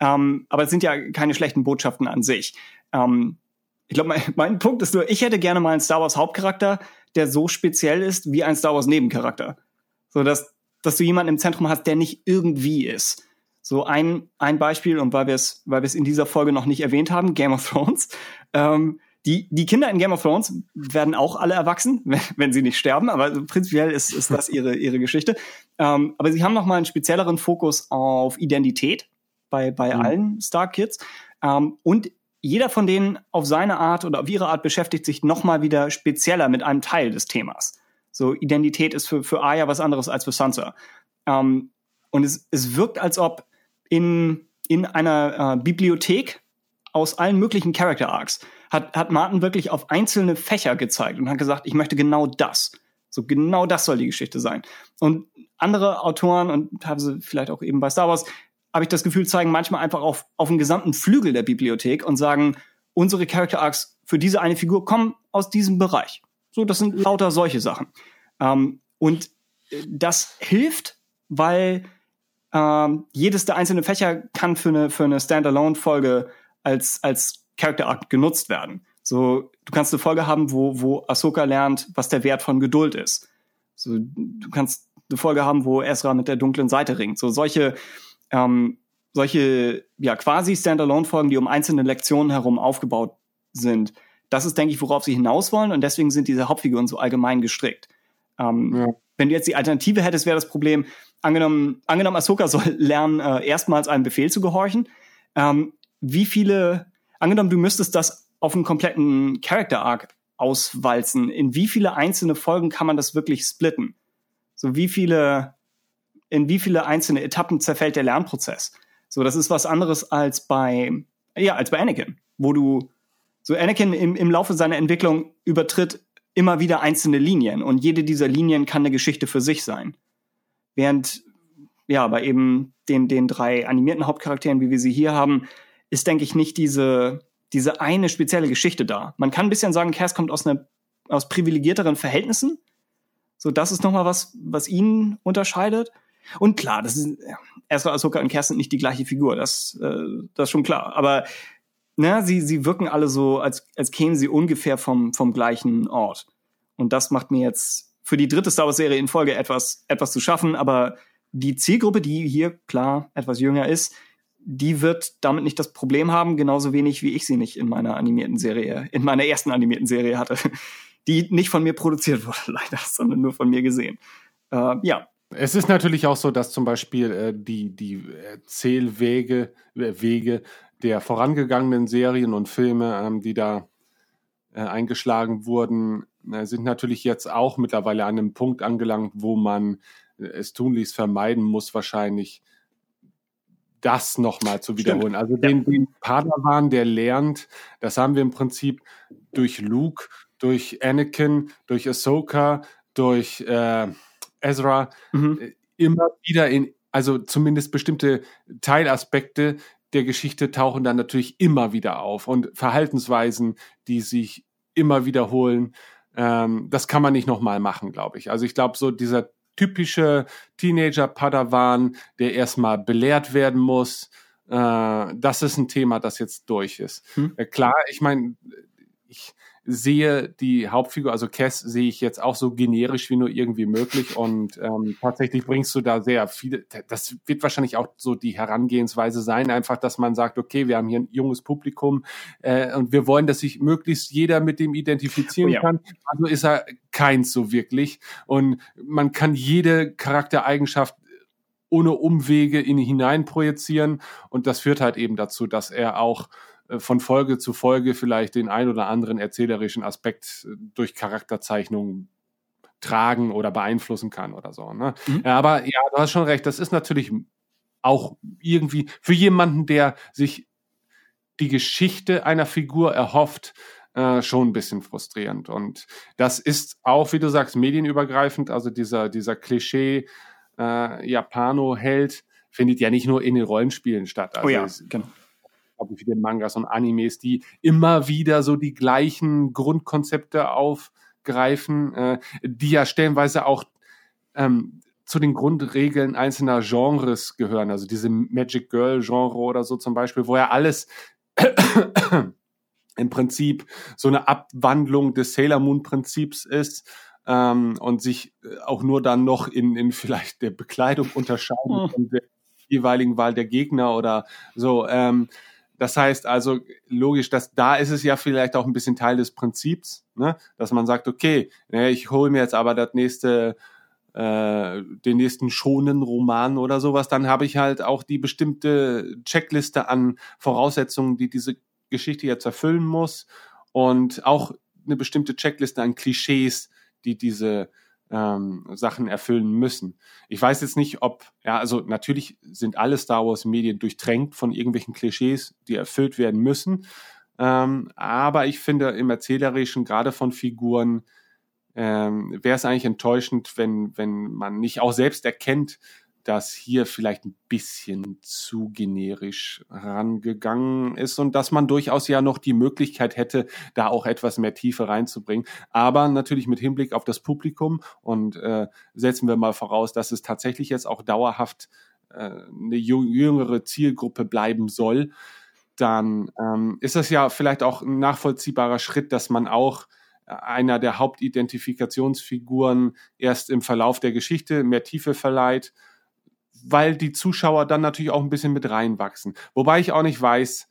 Ähm, aber es sind ja keine schlechten Botschaften an sich. Ähm, ich glaube, mein, mein Punkt ist nur, ich hätte gerne mal einen Star Wars Hauptcharakter, der so speziell ist wie ein Star Wars Nebencharakter. So dass, dass du jemanden im Zentrum hast, der nicht irgendwie ist. So ein, ein Beispiel, und weil wir es weil in dieser Folge noch nicht erwähnt haben, Game of Thrones. Ähm, die, die Kinder in Game of Thrones werden auch alle erwachsen, wenn, sie nicht sterben, aber prinzipiell ist, ist das ihre, ihre Geschichte. Ähm, aber sie haben noch mal einen spezielleren Fokus auf Identität bei, bei mhm. allen Star Kids. Ähm, und jeder von denen auf seine Art oder auf ihre Art beschäftigt sich noch mal wieder spezieller mit einem Teil des Themas. So Identität ist für, für Aya was anderes als für Sansa. Ähm, und es, es wirkt, als ob in, in einer äh, Bibliothek aus allen möglichen Character Arcs hat, hat Martin wirklich auf einzelne Fächer gezeigt und hat gesagt, ich möchte genau das. So genau das soll die Geschichte sein. Und andere Autoren und teilweise vielleicht auch eben bei Star Wars habe ich das Gefühl, zeigen manchmal einfach auf, auf den gesamten Flügel der Bibliothek und sagen, unsere Character Arcs für diese eine Figur kommen aus diesem Bereich. So, das sind lauter solche Sachen. Ähm, und äh, das hilft, weil ähm, jedes der einzelnen Fächer kann für eine, für eine Standalone-Folge als, als Character Arc genutzt werden. So, du kannst eine Folge haben, wo, wo Ahsoka lernt, was der Wert von Geduld ist. So, du kannst eine Folge haben, wo Ezra mit der dunklen Seite ringt. So, solche, ähm, solche, ja, quasi Standalone-Folgen, die um einzelne Lektionen herum aufgebaut sind. Das ist, denke ich, worauf sie hinaus wollen und deswegen sind diese Hauptfiguren so allgemein gestrickt. Ähm, ja. Wenn du jetzt die Alternative hättest, wäre das Problem, angenommen, angenommen Ahsoka soll lernen, äh, erstmals einem Befehl zu gehorchen. Ähm, wie viele, angenommen, du müsstest das auf einen kompletten Character Arc auswalzen, in wie viele einzelne Folgen kann man das wirklich splitten? So wie viele, in wie viele einzelne Etappen zerfällt der Lernprozess? So, das ist was anderes als bei, ja, als bei Anakin, wo du, so Anakin im, im Laufe seiner Entwicklung übertritt immer wieder einzelne Linien und jede dieser Linien kann eine Geschichte für sich sein. Während, ja, bei eben den, den drei animierten Hauptcharakteren, wie wir sie hier haben, ist, denke ich, nicht diese, diese eine spezielle Geschichte da. Man kann ein bisschen sagen, Cass kommt aus einer, aus privilegierteren Verhältnissen. So, das ist nochmal was, was ihn unterscheidet. Und klar, das ist, Ezra Ahsoka und Cass sind nicht die gleiche Figur, das, äh, das ist schon klar. Aber na, sie, sie wirken alle so, als, als kämen sie ungefähr vom, vom gleichen Ort. Und das macht mir jetzt für die dritte Star Wars-Serie in Folge etwas, etwas zu schaffen. Aber die Zielgruppe, die hier klar etwas jünger ist, die wird damit nicht das Problem haben, genauso wenig wie ich sie nicht in meiner animierten Serie, in meiner ersten animierten Serie hatte, die nicht von mir produziert wurde, leider, sondern nur von mir gesehen. Äh, ja, es ist natürlich auch so, dass zum Beispiel äh, die, die Zählwege äh, Wege der vorangegangenen Serien und Filme, ähm, die da äh, eingeschlagen wurden, äh, sind natürlich jetzt auch mittlerweile an einem Punkt angelangt, wo man äh, es tunlichst vermeiden muss, wahrscheinlich das nochmal zu wiederholen. Stimmt. Also den, den Padawan, der lernt, das haben wir im Prinzip durch Luke, durch Anakin, durch Ahsoka, durch äh, Ezra mhm. Äh, immer wieder in, also zumindest bestimmte Teilaspekte der Geschichte tauchen dann natürlich immer wieder auf und Verhaltensweisen, die sich immer wiederholen. Ähm, das kann man nicht nochmal machen, glaube ich. Also ich glaube, so dieser typische Teenager-Padawan, der erstmal belehrt werden muss, äh, das ist ein Thema, das jetzt durch ist. Hm. Äh, klar, ich meine, ich, sehe die Hauptfigur, also Cass, sehe ich jetzt auch so generisch wie nur irgendwie möglich. Und ähm, tatsächlich bringst du da sehr viele. Das wird wahrscheinlich auch so die Herangehensweise sein, einfach, dass man sagt, okay, wir haben hier ein junges Publikum äh, und wir wollen, dass sich möglichst jeder mit dem identifizieren Oh ja. kann. Also ist er keins so wirklich. Und man kann jede Charaktereigenschaft ohne Umwege in ihn hinein projizieren. Und das führt halt eben dazu, dass er auch von Folge zu Folge vielleicht den ein oder anderen erzählerischen Aspekt äh, durch Charakterzeichnung tragen oder beeinflussen kann oder so. Ne? Mhm. Ja, aber ja, du hast schon recht, das ist natürlich auch irgendwie für jemanden, der sich die Geschichte einer Figur erhofft, äh, schon ein bisschen frustrierend. Und das ist auch, wie du sagst, medienübergreifend. Also dieser, dieser Klischee äh, Japano-Held findet ja nicht nur in den Rollenspielen statt. Also oh ja, genau. Glaube ich, viele Mangas und Animes, die immer wieder so die gleichen Grundkonzepte aufgreifen, äh, die ja stellenweise auch ähm, zu den Grundregeln einzelner Genres gehören. Also diese Magic Girl Genre oder so zum Beispiel, wo ja alles im Prinzip so eine Abwandlung des Sailor Moon Prinzips ist. Ähm, und sich äh, auch nur dann noch in, in vielleicht der Bekleidung unterscheiden Hm. von der jeweiligen Wahl der Gegner oder so. Ähm, das heißt also logisch, dass da ist es ja vielleicht auch ein bisschen Teil des Prinzips, ne? dass man sagt, okay, ne, ich hole mir jetzt aber das nächste, äh, den nächsten schonen Roman oder sowas, dann habe ich halt auch die bestimmte Checkliste an Voraussetzungen, die diese Geschichte jetzt erfüllen muss und auch eine bestimmte Checkliste an Klischees, die diese ähm, Sachen erfüllen müssen. Ich weiß jetzt nicht, ob, ja, also natürlich sind alle Star Wars Medien durchtränkt von irgendwelchen Klischees, die erfüllt werden müssen. Ähm, aber ich finde im Erzählerischen, gerade von Figuren, ähm, wäre es eigentlich enttäuschend, wenn, wenn man nicht auch selbst erkennt, dass hier vielleicht ein bisschen zu generisch rangegangen ist und dass man durchaus ja noch die Möglichkeit hätte, da auch etwas mehr Tiefe reinzubringen. Aber natürlich mit Hinblick auf das Publikum und äh, setzen wir mal voraus, dass es tatsächlich jetzt auch dauerhaft äh, eine jü- jüngere Zielgruppe bleiben soll, dann ähm, ist das ja vielleicht auch ein nachvollziehbarer Schritt, dass man auch äh, einer der Hauptidentifikationsfiguren erst im Verlauf der Geschichte mehr Tiefe verleiht, weil die Zuschauer dann natürlich auch ein bisschen mit reinwachsen. Wobei ich auch nicht weiß,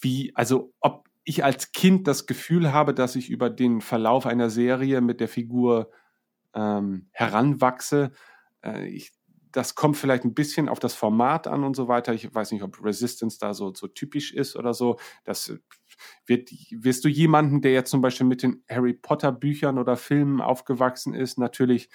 wie, also ob ich als Kind das Gefühl habe, dass ich über den Verlauf einer Serie mit der Figur ähm, heranwachse. Äh, ich, das kommt vielleicht ein bisschen auf das Format an und so weiter. Ich weiß nicht, ob Resistance da so, so typisch ist oder so. Das wird, wirst du jemanden, der jetzt zum Beispiel mit den Harry Potter Büchern oder Filmen aufgewachsen ist, natürlich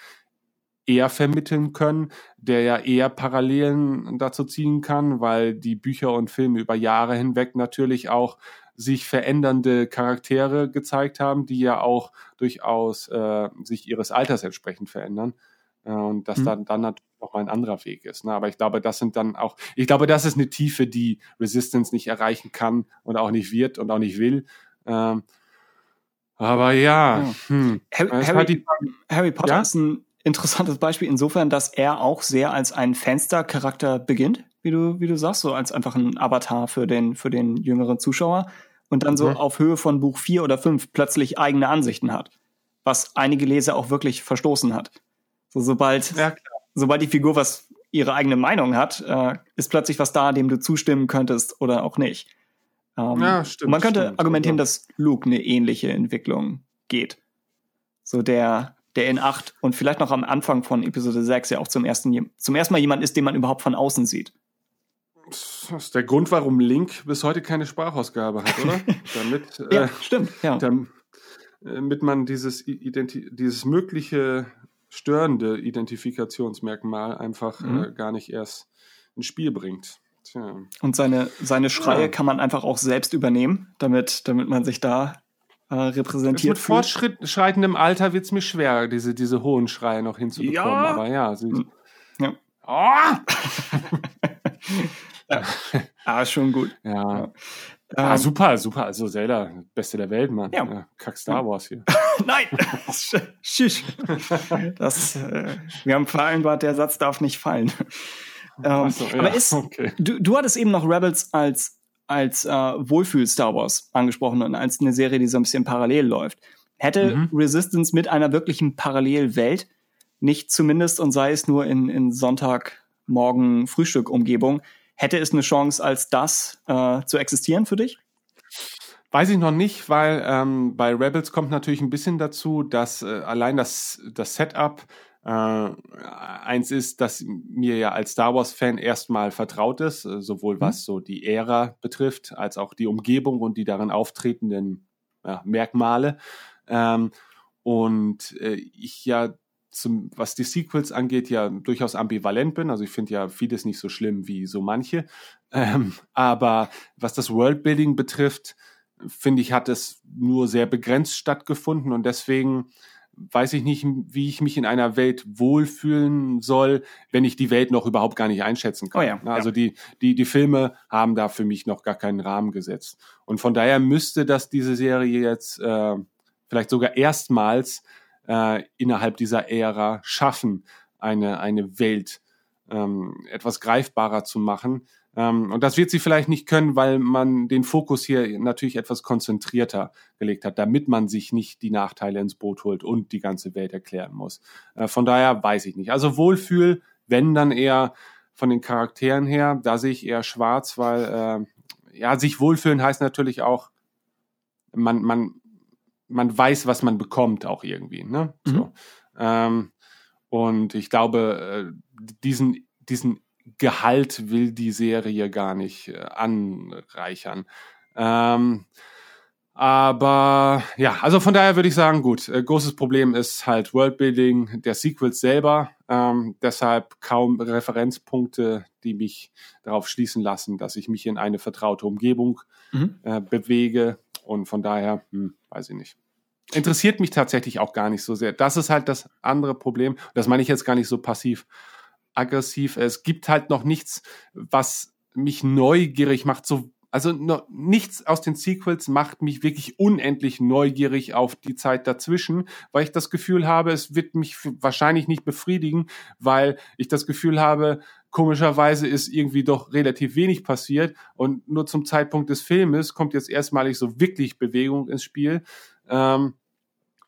eher vermitteln können, der ja eher Parallelen dazu ziehen kann, weil die Bücher und Filme über Jahre hinweg natürlich auch sich verändernde Charaktere gezeigt haben, die ja auch durchaus äh, sich ihres Alters entsprechend verändern. Äh, und dass Mhm. dann, dann natürlich noch mal ein anderer Weg ist. Ne? Aber ich glaube, das sind dann auch, ich glaube, das ist eine Tiefe, die Resistance nicht erreichen kann und auch nicht wird und auch nicht will. Ähm, aber ja. Hm. Harry, Harry, Harry Potter Ja? ist ein interessantes Beispiel insofern, dass er auch sehr als ein Fenstercharakter beginnt, wie du, wie du sagst, so als einfach ein Avatar für den, für den jüngeren Zuschauer und dann so Mhm. auf Höhe von Buch 4 oder 5 plötzlich eigene Ansichten hat, was einige Leser auch wirklich verstoßen hat. So, sobald, ja, sobald die Figur was ihre eigene Meinung hat, äh, ist plötzlich was da, dem du zustimmen könntest oder auch nicht. Ähm, Ja, stimmt, man könnte stimmt. argumentieren, Also- dass Luke eine ähnliche Entwicklung geht. So der, der in 8 und vielleicht noch am Anfang von Episode 6 ja auch zum ersten, zum ersten Mal jemand ist, den man überhaupt von außen sieht. Das ist der Grund, warum Link bis heute keine Sprachausgabe hat, oder? damit, Ja, äh, stimmt, ja. dam- damit man dieses, Identi dieses mögliche störende Identifikationsmerkmal einfach Mhm. äh, gar nicht erst ins Spiel bringt. Tja. Und seine, seine Schreie Ja. kann man einfach auch selbst übernehmen, damit, damit man sich da äh, repräsentiert mit fortschreitendem Alter wird es mir schwer, diese, diese hohen Schreie noch hinzubekommen. Ja. Aber ja, sie, Hm. Ja. Oh! Ah, ist schon gut. ja. Ähm, Ah, super, super. Also Zelda, Beste der Welt, Mann. Ja. kack Star Wars hier. Nein! Schisch. Das, äh, wir haben vereinbart, der Satz darf nicht fallen. Ähm, so, ja, aber ist, okay. du, du hattest eben noch Rebels als als äh, Wohlfühl-Star Wars angesprochen und als eine Serie, die so ein bisschen parallel läuft. Hätte Mhm. Resistance mit einer wirklichen Parallelwelt nicht zumindest und sei es nur in, in Sonntagmorgen Frühstück-Umgebung, hätte es eine Chance, als das äh, zu existieren für dich? Weiß ich noch nicht, weil ähm, bei Rebels kommt natürlich ein bisschen dazu, dass äh, allein das, das Setup äh, eins ist, das mir ja als Star Wars-Fan erstmal vertraut ist, äh, sowohl was so die Ära betrifft, als auch die Umgebung und die darin auftretenden ja, Merkmale. Ähm, und äh, ich ja zum, was die Sequels angeht, ja durchaus ambivalent bin. Also ich finde ja vieles nicht so schlimm wie so manche. Ähm, aber was das Worldbuilding betrifft, finde ich, hat es nur sehr begrenzt stattgefunden und deswegen weiß ich nicht, wie ich mich in einer Welt wohlfühlen soll, wenn ich die Welt noch überhaupt gar nicht einschätzen kann. Oh ja, also ja. die, die, die Filme haben da für mich noch gar keinen Rahmen gesetzt. Und von daher müsste das diese Serie jetzt äh, vielleicht sogar erstmals äh, innerhalb dieser Ära schaffen, eine, eine Welt ähm, etwas greifbarer zu machen. Ähm, und das wird sie vielleicht nicht können, weil man den Fokus hier natürlich etwas konzentrierter gelegt hat, damit man sich nicht die Nachteile ins Boot holt und die ganze Welt erklären muss. Äh, von daher weiß ich nicht. Also Wohlfühl, wenn dann eher von den Charakteren her, da sehe ich eher schwarz, weil äh, ja, sich wohlfühlen heißt natürlich auch, man, man, man weiß, was man bekommt, auch irgendwie. Ne? Mhm. So. Ähm, und ich glaube, äh, diesen, diesen Gehalt will die Serie gar nicht äh, anreichern. Ähm, aber ja, also von daher würde ich sagen, gut, äh, großes Problem ist halt Worldbuilding der Sequels selber. Ähm, deshalb kaum Referenzpunkte, die mich darauf schließen lassen, dass ich mich in eine vertraute Umgebung Mhm. äh, bewege. Und von daher, hm, weiß ich nicht. Interessiert mich tatsächlich auch gar nicht so sehr. Das ist halt das andere Problem. Das meine ich jetzt gar nicht so passiv aggressiv. Es gibt halt noch nichts, was mich neugierig macht. So, also no, nichts aus den Sequels macht mich wirklich unendlich neugierig auf die Zeit dazwischen, weil ich das Gefühl habe, es wird mich wahrscheinlich nicht befriedigen, weil ich das Gefühl habe, komischerweise ist irgendwie doch relativ wenig passiert und nur zum Zeitpunkt des Filmes kommt jetzt erstmalig so wirklich Bewegung ins Spiel. Ähm,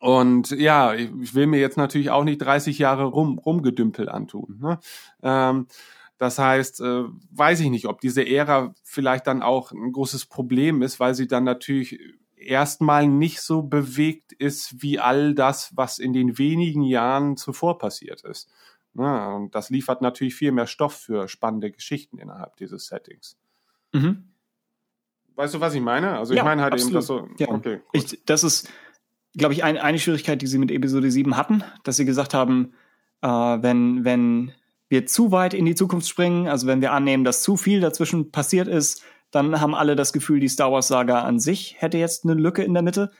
und ja, ich will mir jetzt natürlich auch nicht 30 Jahre rum, rumgedümpel antun. Ne? Ähm, das heißt, äh, weiß ich nicht, ob diese Ära vielleicht dann auch ein großes Problem ist, weil sie dann natürlich erstmal nicht so bewegt ist wie all das, was in den wenigen Jahren zuvor passiert ist. Ne? Und das liefert natürlich viel mehr Stoff für spannende Geschichten innerhalb dieses Settings. Mhm. Weißt du, was ich meine? Also Ja, ich meine halt eben absolut. das so. Ja. Okay, gut. Ich, das ist, glaube ich, ein, eine Schwierigkeit, die sie mit Episode 7 hatten, dass sie gesagt haben, äh, wenn, wenn wir zu weit in die Zukunft springen, also wenn wir annehmen, dass zu viel dazwischen passiert ist, dann haben alle das Gefühl, die Star Wars Saga an sich hätte jetzt eine Lücke in der Mitte.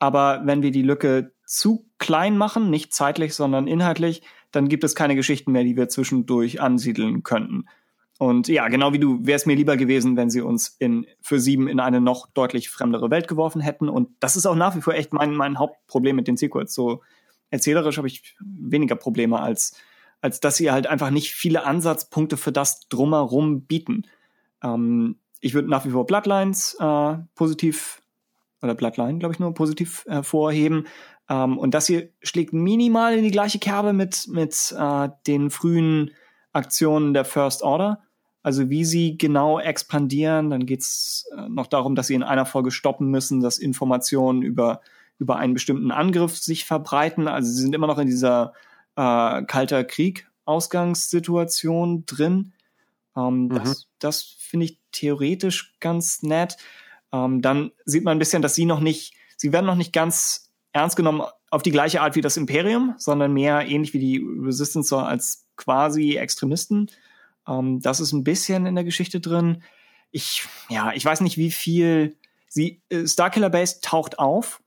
Aber wenn wir die Lücke zu klein machen, nicht zeitlich, sondern inhaltlich, dann gibt es keine Geschichten mehr, die wir zwischendurch ansiedeln könnten. Und ja, genau wie du, wäre es mir lieber gewesen, wenn sie uns in, für sieben in eine noch deutlich fremdere Welt geworfen hätten. Und das ist auch nach wie vor echt mein, mein Hauptproblem mit den Sequels. So erzählerisch habe ich weniger Probleme, als, als dass sie halt einfach nicht viele Ansatzpunkte für das drumherum bieten. Ähm, ich würde nach wie vor Bloodlines äh, positiv, oder Bloodline, glaube ich nur, positiv hervorheben. Ähm, und das hier schlägt minimal in die gleiche Kerbe mit, mit äh, den frühen Aktionen der First Order. Also wie sie genau expandieren, dann geht's äh, noch darum, dass sie in einer Folge stoppen müssen, dass Informationen über, über einen bestimmten Angriff sich verbreiten. Also sie sind immer noch in dieser äh, kalter Krieg-Ausgangssituation drin. Ähm, Mhm. Das, das finde ich theoretisch ganz nett. Ähm, dann sieht man ein bisschen, dass sie noch nicht, sie werden noch nicht ganz ernst genommen auf die gleiche Art wie das Imperium, sondern mehr ähnlich wie die Resistance als quasi Extremisten. Ähm, das ist ein bisschen in der Geschichte drin. Ich, ja, ich weiß nicht, wie viel sie, äh, Starkiller Base taucht auf.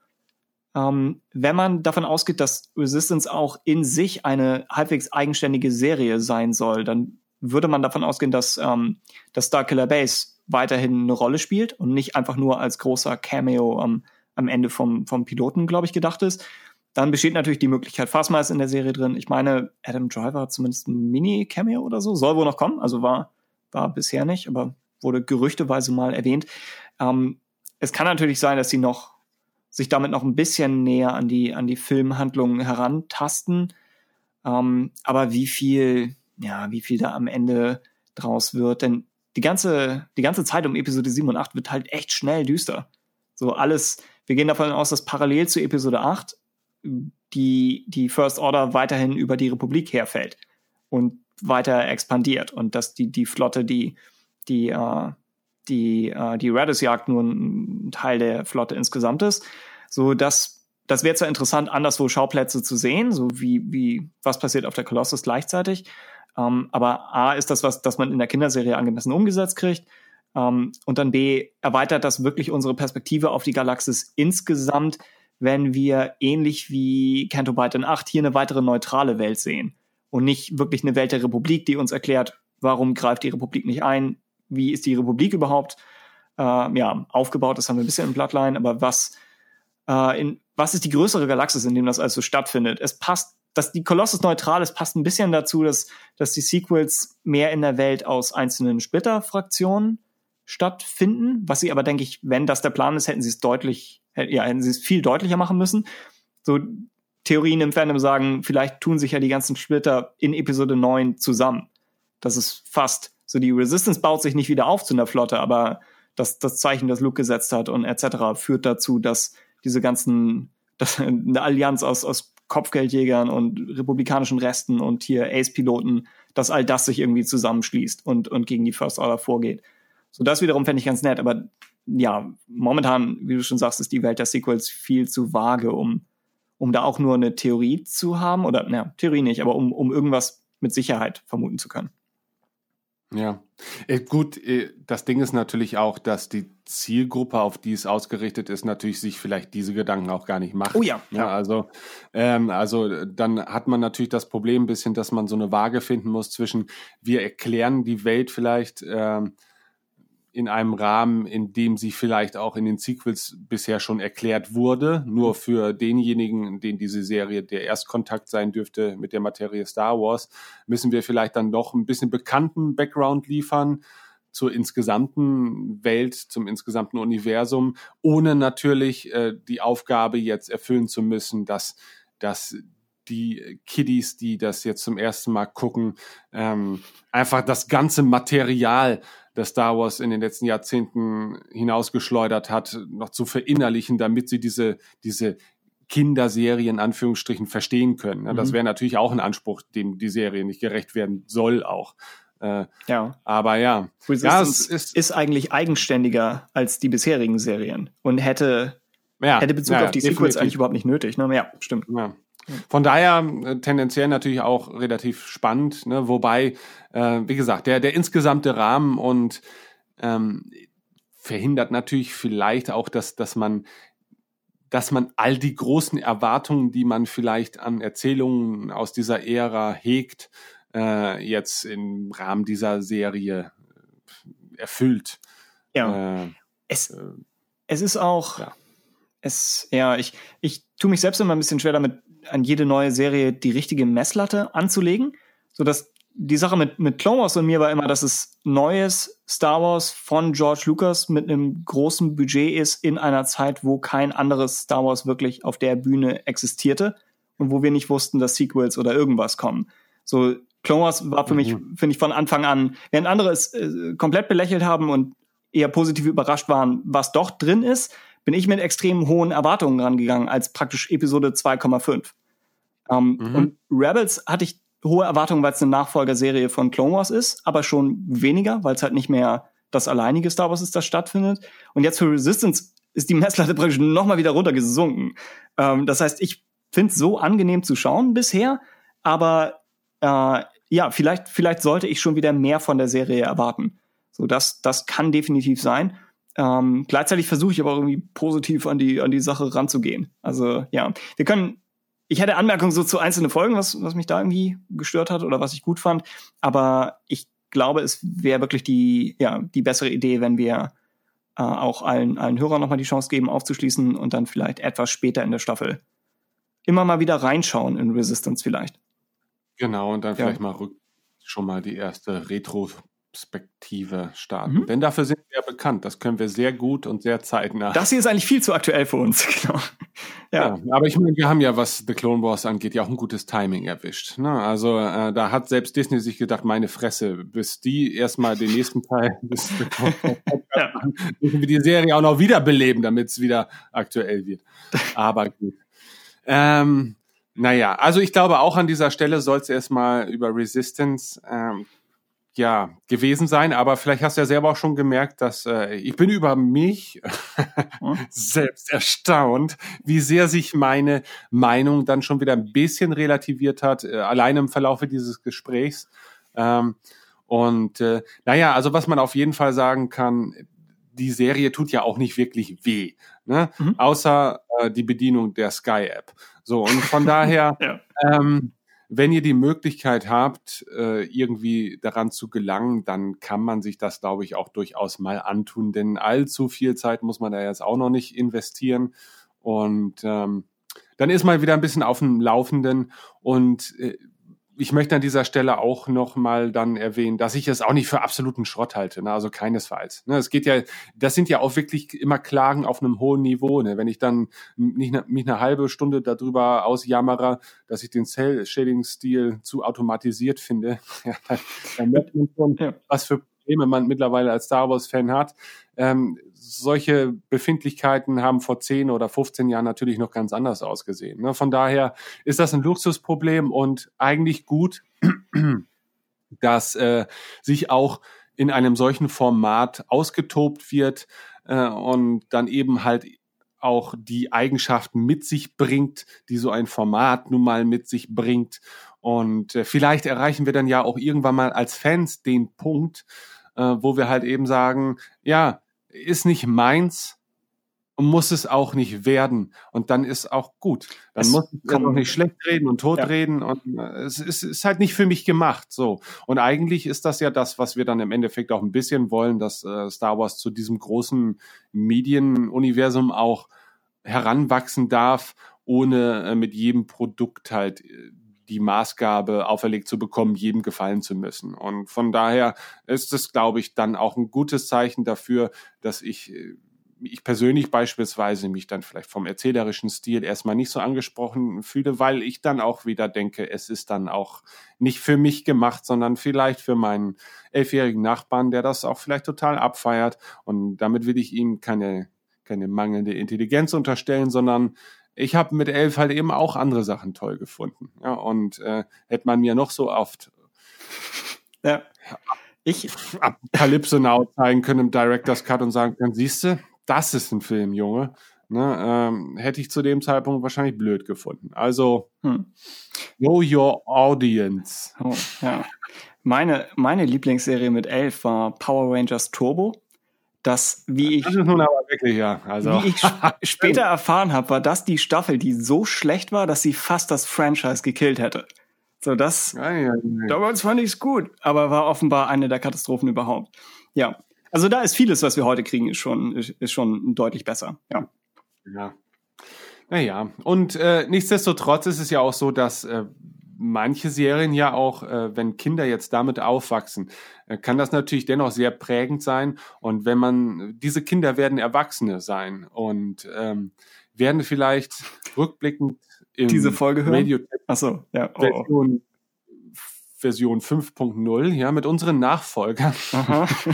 Ähm, wenn man davon ausgeht, dass Resistance auch in sich eine halbwegs eigenständige Serie sein soll, dann würde man davon ausgehen, dass, ähm, dass Starkiller Base weiterhin eine Rolle spielt und nicht einfach nur als großer Cameo am, am Ende vom, vom Piloten, glaube ich, gedacht ist. Dann besteht natürlich die Möglichkeit, Phasma ist in der Serie drin. Ich meine, Adam Driver hat zumindest ein Mini-Cameo oder so. Soll wohl noch kommen, also war, war bisher nicht, aber wurde gerüchteweise mal erwähnt. Ähm, es kann natürlich sein, dass sie noch sich damit noch ein bisschen näher an die an die Filmhandlungen herantasten. Ähm, aber wie viel, ja, wie viel da am Ende draus wird, denn die ganze die ganze Zeit um Episode 7 und 8 wird halt echt schnell düster. So alles, wir gehen davon aus, dass parallel zu Episode 8 die, die First Order weiterhin über die Republik herfällt und weiter expandiert und dass die, die Flotte, die, die, äh, die, äh, die Radis-Jagd nur ein Teil der Flotte insgesamt ist. So, dass, das wäre zwar interessant, anderswo Schauplätze zu sehen, so wie, wie, was passiert auf der Colossus gleichzeitig. Ähm, aber A ist das was, das man in der Kinderserie angemessen umgesetzt kriegt. Ähm, und dann B erweitert das wirklich unsere Perspektive auf die Galaxis insgesamt, wenn wir ähnlich wie Canto Byte in 8 hier eine weitere neutrale Welt sehen und nicht wirklich eine Welt der Republik, die uns erklärt, warum greift die Republik nicht ein, wie ist die Republik überhaupt äh, ja, aufgebaut, das haben wir ein bisschen in Bloodline, aber was, äh, in, was ist die größere Galaxis, in dem das also stattfindet? Es passt, dass die Kolossus neutral ist, passt ein bisschen dazu, dass, dass die Sequels mehr in der Welt aus einzelnen Splitterfraktionen stattfinden, was sie aber, denke ich, wenn das der Plan ist, hätten sie es deutlich, ja, hätten sie es viel deutlicher machen müssen. So Theorien im Fandom sagen, vielleicht tun sich ja die ganzen Splitter in Episode 9 zusammen. Das ist fast so, die Resistance baut sich nicht wieder auf zu einer Flotte, aber das, das Zeichen, das Luke gesetzt hat und etc. führt dazu, dass diese ganzen, dass eine Allianz aus, aus Kopfgeldjägern und republikanischen Resten und hier Ace-Piloten, dass all das sich irgendwie zusammenschließt und, und gegen die First Order vorgeht. So, das wiederum fände ich ganz nett, aber ja, momentan, wie du schon sagst, ist die Welt der Sequels viel zu vage, um, um da auch nur eine Theorie zu haben, oder, naja, Theorie nicht, aber um, um irgendwas mit Sicherheit vermuten zu können. Ja, äh, gut, äh, das Ding ist natürlich auch, dass die Zielgruppe, auf die es ausgerichtet ist, natürlich sich vielleicht diese Gedanken auch gar nicht macht. Oh ja. ja also, ähm, also dann hat man natürlich das Problem ein bisschen, dass man so eine Waage finden muss zwischen, wir erklären die Welt vielleicht ähm, in einem Rahmen, in dem sie vielleicht auch in den Sequels bisher schon erklärt wurde. Nur mhm. für denjenigen, den diese Serie der Erstkontakt sein dürfte mit der Materie Star Wars, müssen wir vielleicht dann doch ein bisschen bekannten Background liefern zur insgesamten Welt, zum insgesamten Universum, ohne natürlich äh, die Aufgabe jetzt erfüllen zu müssen, dass, dass die Kiddies, die das jetzt zum ersten Mal gucken, ähm, einfach das ganze Material das Star Wars in den letzten Jahrzehnten hinausgeschleudert hat, noch zu verinnerlichen, damit sie diese, diese Kinderserie in Anführungsstrichen verstehen können. Mhm. Das wäre natürlich auch ein Anspruch, dem die Serie nicht gerecht werden soll auch. Äh, ja. Aber ja. Resistance ja, ist, ist eigentlich eigenständiger als die bisherigen Serien und hätte, ja, hätte Bezug ja, auf die Sequels eigentlich überhaupt nicht nötig. Ne? Ja, stimmt. Ja. Von daher äh, tendenziell natürlich auch relativ spannend, ne? wobei, äh, wie gesagt, der, der insgesamte Rahmen und ähm, verhindert natürlich vielleicht auch, dass, dass man dass man all die großen Erwartungen, die man vielleicht an Erzählungen aus dieser Ära hegt, äh, jetzt im Rahmen dieser Serie äh, erfüllt. Ja. Äh, es, äh, es ist auch, ja. es, ja, ich, ich tue mich selbst immer ein bisschen schwer damit, an jede neue Serie die richtige Messlatte anzulegen, so dass die Sache mit, mit Clone Wars und mir war immer, dass es neues Star Wars von George Lucas mit einem großen Budget ist in einer Zeit, wo kein anderes Star Wars wirklich auf der Bühne existierte und wo wir nicht wussten, dass Sequels oder irgendwas kommen. So, Clone Wars war für mhm. mich, finde ich, von Anfang an, während andere es äh, komplett belächelt haben und eher positiv überrascht waren, was doch drin ist, bin ich mit extrem hohen Erwartungen rangegangen als praktisch Episode 2,5. Ähm, mhm. Und Rebels hatte ich hohe Erwartungen, weil es eine Nachfolgerserie von Clone Wars ist, aber schon weniger, weil es halt nicht mehr das alleinige Star Wars ist, das stattfindet. Und jetzt für Resistance ist die Messlatte praktisch nochmal wieder runtergesunken. Ähm, das heißt, ich finde es so angenehm zu schauen bisher, aber äh, ja, vielleicht, vielleicht sollte ich schon wieder mehr von der Serie erwarten. So, das, das kann definitiv sein. Ähm, gleichzeitig versuche ich aber irgendwie positiv an die, an die Sache ranzugehen. Also ja, wir können, ich hatte Anmerkungen so zu einzelnen Folgen, was, was mich da irgendwie gestört hat oder was ich gut fand. Aber ich glaube, es wäre wirklich die, ja, die bessere Idee, wenn wir äh, auch allen, allen Hörern nochmal die Chance geben, aufzuschließen und dann vielleicht etwas später in der Staffel immer mal wieder reinschauen in Resistance vielleicht. Genau, und dann ja. vielleicht mal rück schon mal die erste Retro Retrospektive starten. Denn dafür sind wir ja bekannt. Das können wir sehr gut und sehr zeitnah. Das hier ist eigentlich viel zu aktuell für uns, genau. Ja. Ja, aber ich meine, wir haben ja, was The Clone Wars angeht, ja auch ein gutes Timing erwischt. Ne? Also äh, da hat selbst Disney sich gedacht, meine Fresse, bis die erstmal den nächsten Teil bis Ja. müssen wir die Serie auch noch wiederbeleben, damit es wieder aktuell wird. Aber gut. Ähm, naja, also ich glaube auch an dieser Stelle soll es erstmal über Resistance ähm, ja gewesen sein, aber vielleicht hast du ja selber auch schon gemerkt, dass äh, ich bin über mich selbst erstaunt, wie sehr sich meine Meinung dann schon wieder ein bisschen relativiert hat, äh, allein im Verlaufe dieses Gesprächs. Ähm, und äh, naja, also was man auf jeden Fall sagen kann, die Serie tut ja auch nicht wirklich weh, ne? Mhm. außer äh, die Bedienung der Sky-App. So, und von daher, Ja. ähm, wenn ihr die Möglichkeit habt, äh, irgendwie daran zu gelangen, dann kann man sich das, glaube ich, auch durchaus mal antun, denn allzu viel Zeit muss man da jetzt auch noch nicht investieren. Und ähm, dann ist man wieder ein bisschen auf dem Laufenden und äh, ich möchte an dieser Stelle auch noch mal dann erwähnen, dass ich es auch nicht für absoluten Schrott halte, ne? also keinesfalls. Ne? Es geht ja, das sind ja auch wirklich immer Klagen auf einem hohen Niveau. Ne? Wenn ich dann nicht ne, mich eine halbe Stunde darüber ausjammere, dass ich den Cell-Shading-Stil zu automatisiert finde, ja, dann, dann merkt man schon, Ja. was für Probleme man mittlerweile als Star Wars-Fan hat. Ähm, solche Befindlichkeiten haben vor 10 oder 15 Jahren natürlich noch ganz anders ausgesehen. Ne? Von daher ist das ein Luxusproblem und eigentlich gut, dass äh, sich auch in einem solchen Format ausgetobt wird äh, und dann eben halt auch die Eigenschaften mit sich bringt, die so ein Format nun mal mit sich bringt. Und äh, vielleicht erreichen wir dann ja auch irgendwann mal als Fans den Punkt, äh, wo wir halt eben sagen, ja, ist nicht meins und muss es auch nicht werden. Und dann ist auch gut. Dann Es muss ich auch nicht schlecht reden und totreden und äh, es ist, ist halt nicht für mich gemacht. So. Und eigentlich ist das ja das, was wir dann im Endeffekt auch ein bisschen wollen, dass äh, Star Wars zu diesem großen Medienuniversum auch heranwachsen darf, ohne äh, mit jedem Produkt halt äh, die Maßgabe auferlegt zu bekommen, jedem gefallen zu müssen. Und von daher ist es, glaube ich, dann auch ein gutes Zeichen dafür, dass ich, äh, ich persönlich beispielsweise mich dann vielleicht vom erzählerischen Stil erstmal nicht so angesprochen fühle, weil ich dann auch wieder denke, es ist dann auch nicht für mich gemacht, sondern vielleicht für meinen elfjährigen Nachbarn, der das auch vielleicht total abfeiert. Und damit will ich ihm keine, keine mangelnde Intelligenz unterstellen, sondern ich habe mit elf halt eben auch andere Sachen toll gefunden. Ja, und äh, hätte man mir noch so oft Ja. Ich, Apokalypse Now zeigen können im Director's Cut und sagen können, siehste, das ist ein Film, Junge. Ne, ähm, hätte ich zu dem Zeitpunkt wahrscheinlich blöd gefunden. Also, hm. know your audience. Oh, ja. Meine, meine Lieblingsserie mit elf war Power Rangers Turbo. Das, wie ich, Das ist nun aber wirklich, ja. Also, wie ich sp- später erfahren habe, war das die Staffel, die so schlecht war, dass sie fast das Franchise gekillt hätte. So, das, ja, ja, ja. damals fand ich es gut, aber war offenbar eine der Katastrophen überhaupt. Ja. Also da ist vieles, was wir heute kriegen, ist schon, ist schon deutlich besser. Ja. Ja. Naja, und äh, nichtsdestotrotz ist es ja auch so, dass äh, manche Serien ja auch, äh, wenn Kinder jetzt damit aufwachsen, äh, kann das natürlich dennoch sehr prägend sein. Und wenn man, diese Kinder werden Erwachsene sein und ähm, werden vielleicht rückblickend im Diese Folge hören? Radio Ach so, ja. Oh, oh. Version, Version 5.0, ja, mit unseren Nachfolgern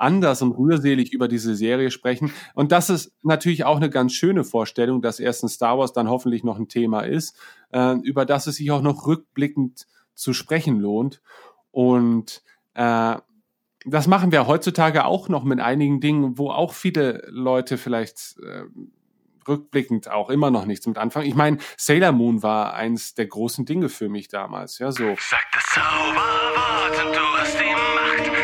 anders und rührselig über diese Serie sprechen. Und das ist natürlich auch eine ganz schöne Vorstellung, dass erstens Star Wars dann hoffentlich noch ein Thema ist, äh, über das es sich auch noch rückblickend zu sprechen lohnt. Und äh, das machen wir heutzutage auch noch mit einigen Dingen, wo auch viele Leute vielleicht äh, rückblickend auch immer noch nichts mit anfangen. Ich meine, Sailor Moon war eins der großen Dinge für mich damals, ja, so. Sag das Zauberwort und du hast die Macht.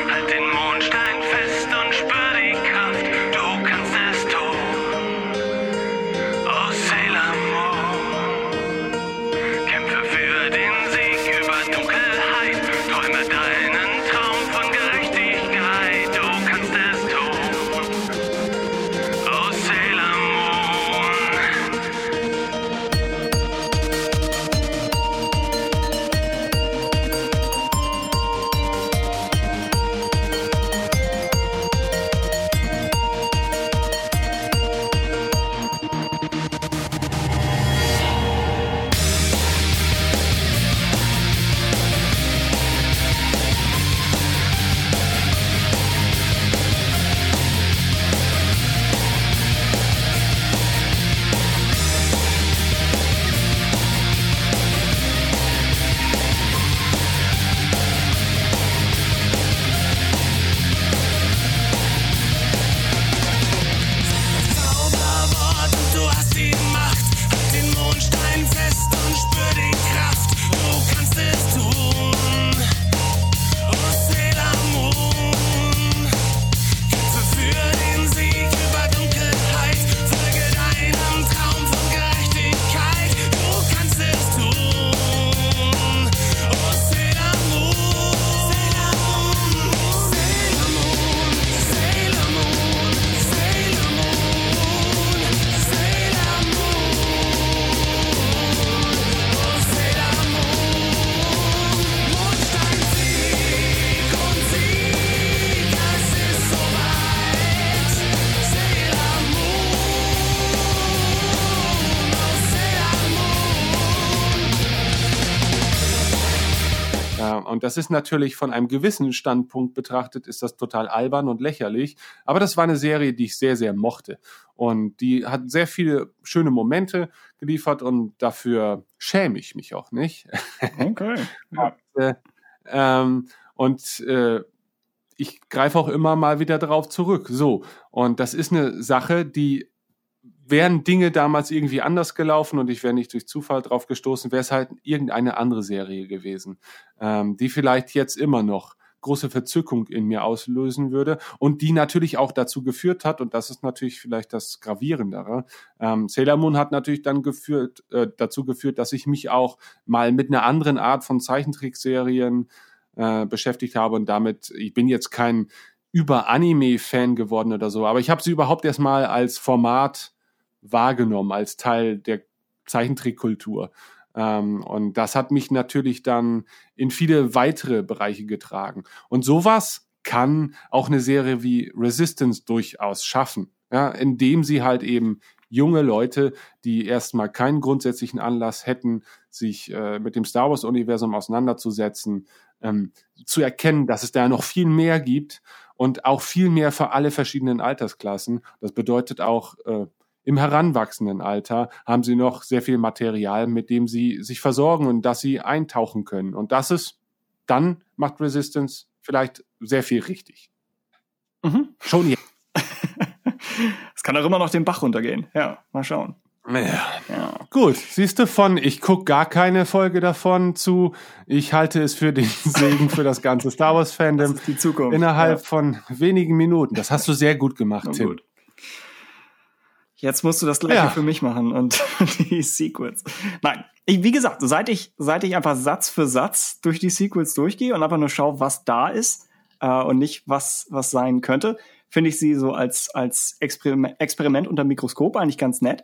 Das ist natürlich von einem gewissen Standpunkt betrachtet, ist das total albern und lächerlich. Aber das war eine Serie, die ich sehr, sehr mochte. Und die hat sehr viele schöne Momente geliefert und dafür schäme ich mich auch nicht. Okay. Ja. und, äh, ähm, und äh, ich greife auch immer mal wieder darauf zurück. So. Und das ist eine Sache, die wären Dinge damals irgendwie anders gelaufen und ich wäre nicht durch Zufall drauf gestoßen, wäre es halt irgendeine andere Serie gewesen, ähm, die vielleicht jetzt immer noch große Verzückung in mir auslösen würde und die natürlich auch dazu geführt hat, und das ist natürlich vielleicht das Gravierendere, ähm, Sailor Moon hat natürlich dann geführt, äh, dazu geführt, dass ich mich auch mal mit einer anderen Art von Zeichentrickserien äh, beschäftigt habe und damit, ich bin jetzt kein über Anime-Fan geworden oder so, aber ich habe sie überhaupt erstmal als Format wahrgenommen, als Teil der Zeichentrickkultur. Ähm, und das hat mich natürlich dann in viele weitere Bereiche getragen. Und sowas kann auch eine Serie wie Resistance durchaus schaffen, ja, indem sie halt eben junge Leute, die erstmal keinen grundsätzlichen Anlass hätten, sich äh, mit dem Star Wars-Universum auseinanderzusetzen, ähm, zu erkennen, dass es da noch viel mehr gibt und auch viel mehr für alle verschiedenen Altersklassen. Das bedeutet auch äh, im heranwachsenden Alter haben sie noch sehr viel Material, mit dem sie sich versorgen und das sie eintauchen können. Und das ist, dann macht Resistance vielleicht sehr viel richtig. Mhm. Schon jetzt. Es kann auch immer noch den Bach runtergehen. Ja, mal schauen. Ja. Ja. Gut, siehst du von, ich guck gar keine Folge davon zu, ich halte es für den Segen für das ganze Star Wars Das Fandom ist die Zukunft. innerhalb Ja. von wenigen Minuten. Das hast du sehr gut gemacht, Tim. gut. Jetzt musst du das gleiche Ja. für mich machen und die Sequels. Nein, ich, wie gesagt, seit ich, seit ich einfach Satz für Satz durch die Sequels durchgehe und einfach nur schaue, was da ist äh, und nicht was was sein könnte, finde ich sie so als als Experiment, Experiment unter Mikroskop eigentlich ganz nett.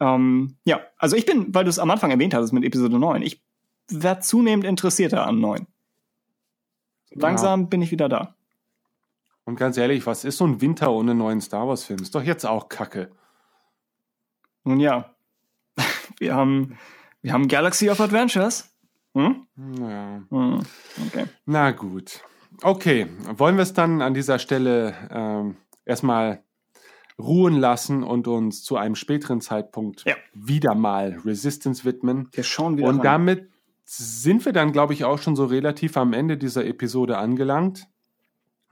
Ähm, ja, also ich bin, weil du es am Anfang erwähnt hattest mit Episode 9, ich werde zunehmend interessierter an 9. Langsam bin ich wieder da. Und ganz ehrlich, was ist so ein Winter ohne neuen Star Wars Film? Ist doch jetzt auch Kacke. Nun ja, wir haben, wir haben Galaxy of Adventures. Hm? Ja. Hm. Okay. Na gut. Okay, wollen wir es dann an dieser Stelle ähm, erstmal ruhen lassen und uns zu einem späteren Zeitpunkt Ja. wieder mal Resistance widmen. Wir schauen wieder Und rein. damit sind wir dann, glaube ich, auch schon so relativ am Ende dieser Episode angelangt.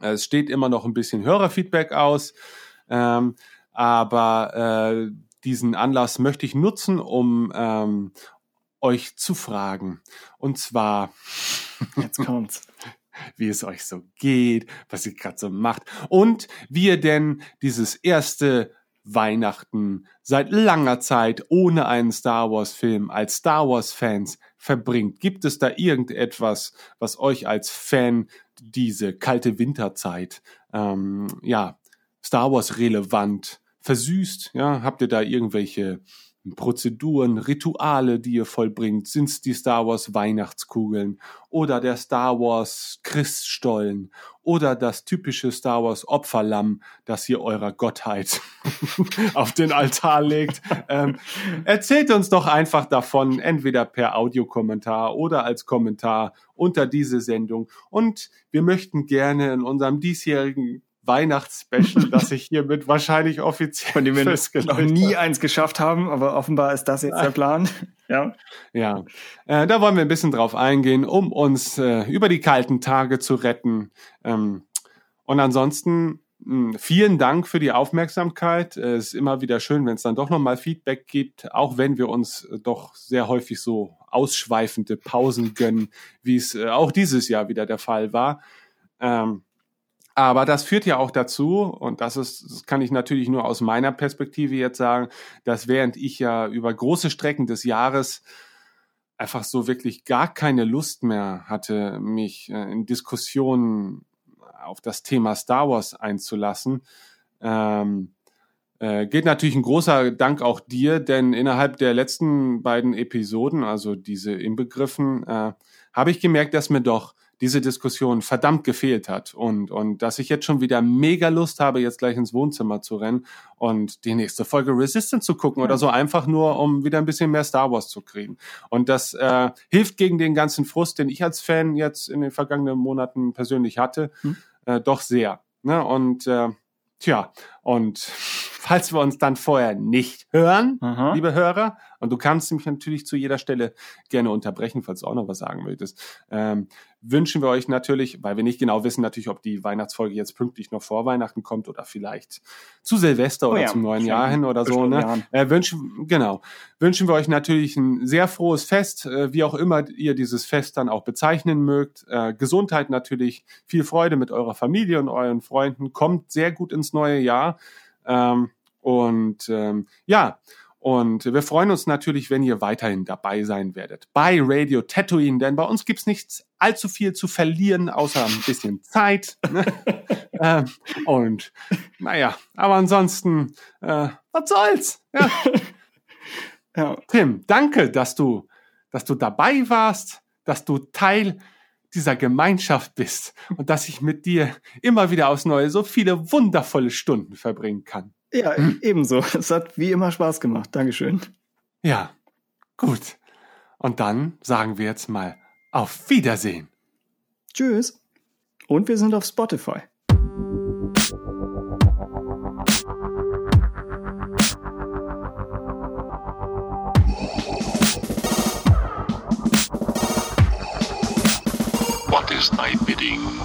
Es steht immer noch ein bisschen Hörerfeedback aus, ähm, aber äh, diesen Anlass möchte ich nutzen, um ähm, euch zu fragen. Und zwar, Jetzt kommt's. wie es euch so geht, was ihr gerade so macht und wie ihr denn dieses erste Weihnachten seit langer Zeit ohne einen Star Wars Film als Star Wars Fans verbringt. Gibt es da irgendetwas, was euch als Fan diese kalte Winterzeit ähm, ja Star Wars relevant versüßt? Ja, habt ihr da irgendwelche Prozeduren, Rituale, die ihr vollbringt? Sind es die Star Wars Weihnachtskugeln oder der Star Wars Christstollen oder das typische Star Wars Opferlamm, das ihr eurer Gottheit auf den Altar legt? Ähm, erzählt uns doch einfach davon, entweder per Audiokommentar oder als Kommentar unter diese Sendung. Und wir möchten gerne in unserem diesjährigen Weihnachtsspecial, das ich hiermit wahrscheinlich offiziell Von dem wir noch nie habe. eins geschafft haben, aber offenbar ist das jetzt der Plan. Ja. Ja, äh, da wollen wir ein bisschen drauf eingehen, um uns äh, über die kalten Tage zu retten. Ähm, und ansonsten mh, vielen Dank für die Aufmerksamkeit. Äh, Es ist immer wieder schön, wenn es dann doch nochmal Feedback gibt, auch wenn wir uns äh, doch sehr häufig so ausschweifende Pausen gönnen, wie es äh, auch dieses Jahr wieder der Fall war. Ähm, aber das führt ja auch dazu, und das ist, das kann ich natürlich nur aus meiner Perspektive jetzt sagen, dass während ich ja über große Strecken des Jahres einfach so wirklich gar keine Lust mehr hatte, mich äh, in Diskussionen auf das Thema Star Wars einzulassen, ähm, äh, geht natürlich ein großer Dank auch dir, denn innerhalb der letzten beiden Episoden, also diese inbegriffen, äh, habe ich gemerkt, dass mir doch diese Diskussion verdammt gefehlt hat und, und dass ich jetzt schon wieder mega Lust habe, jetzt gleich ins Wohnzimmer zu rennen und die nächste Folge Resistance zu gucken oder so einfach nur, um wieder ein bisschen mehr Star Wars zu kriegen. Und das äh, hilft gegen den ganzen Frust, den ich als Fan jetzt in den vergangenen Monaten persönlich hatte, hm. äh, doch sehr. Ne? Und äh, tja, und falls wir uns dann vorher nicht hören, Aha. liebe Hörer, und du kannst mich natürlich zu jeder Stelle gerne unterbrechen, falls du auch noch was sagen möchtest, ähm, wünschen wir euch natürlich, weil wir nicht genau wissen natürlich, ob die Weihnachtsfolge jetzt pünktlich noch vor Weihnachten kommt oder vielleicht zu Silvester oh oder ja, zum neuen Jahr hin oder so. Ne? Äh, wünschen, genau, wünschen wir euch natürlich ein sehr frohes Fest, äh, wie auch immer ihr dieses Fest dann auch bezeichnen mögt. Äh, Gesundheit natürlich, viel Freude mit eurer Familie und euren Freunden, kommt sehr gut ins neue Jahr. Ähm, und ähm, ja, und wir freuen uns natürlich, wenn ihr weiterhin dabei sein werdet bei Radio Tatooine, denn bei uns gibt's nichts allzu viel zu verlieren, außer ein bisschen Zeit. Ne? ähm, und naja, aber ansonsten, äh, was soll's? Ja. ja. Tim, danke, dass du, dass du dabei warst, dass du Teil dieser Gemeinschaft bist und dass ich mit dir immer wieder aufs Neue so viele wundervolle Stunden verbringen kann. Ja, hm. ebenso. Es hat wie immer Spaß gemacht. Dankeschön. Ja, gut. Und dann sagen wir jetzt mal auf Wiedersehen. Tschüss. Und wir sind auf Spotify. What is thy bidding?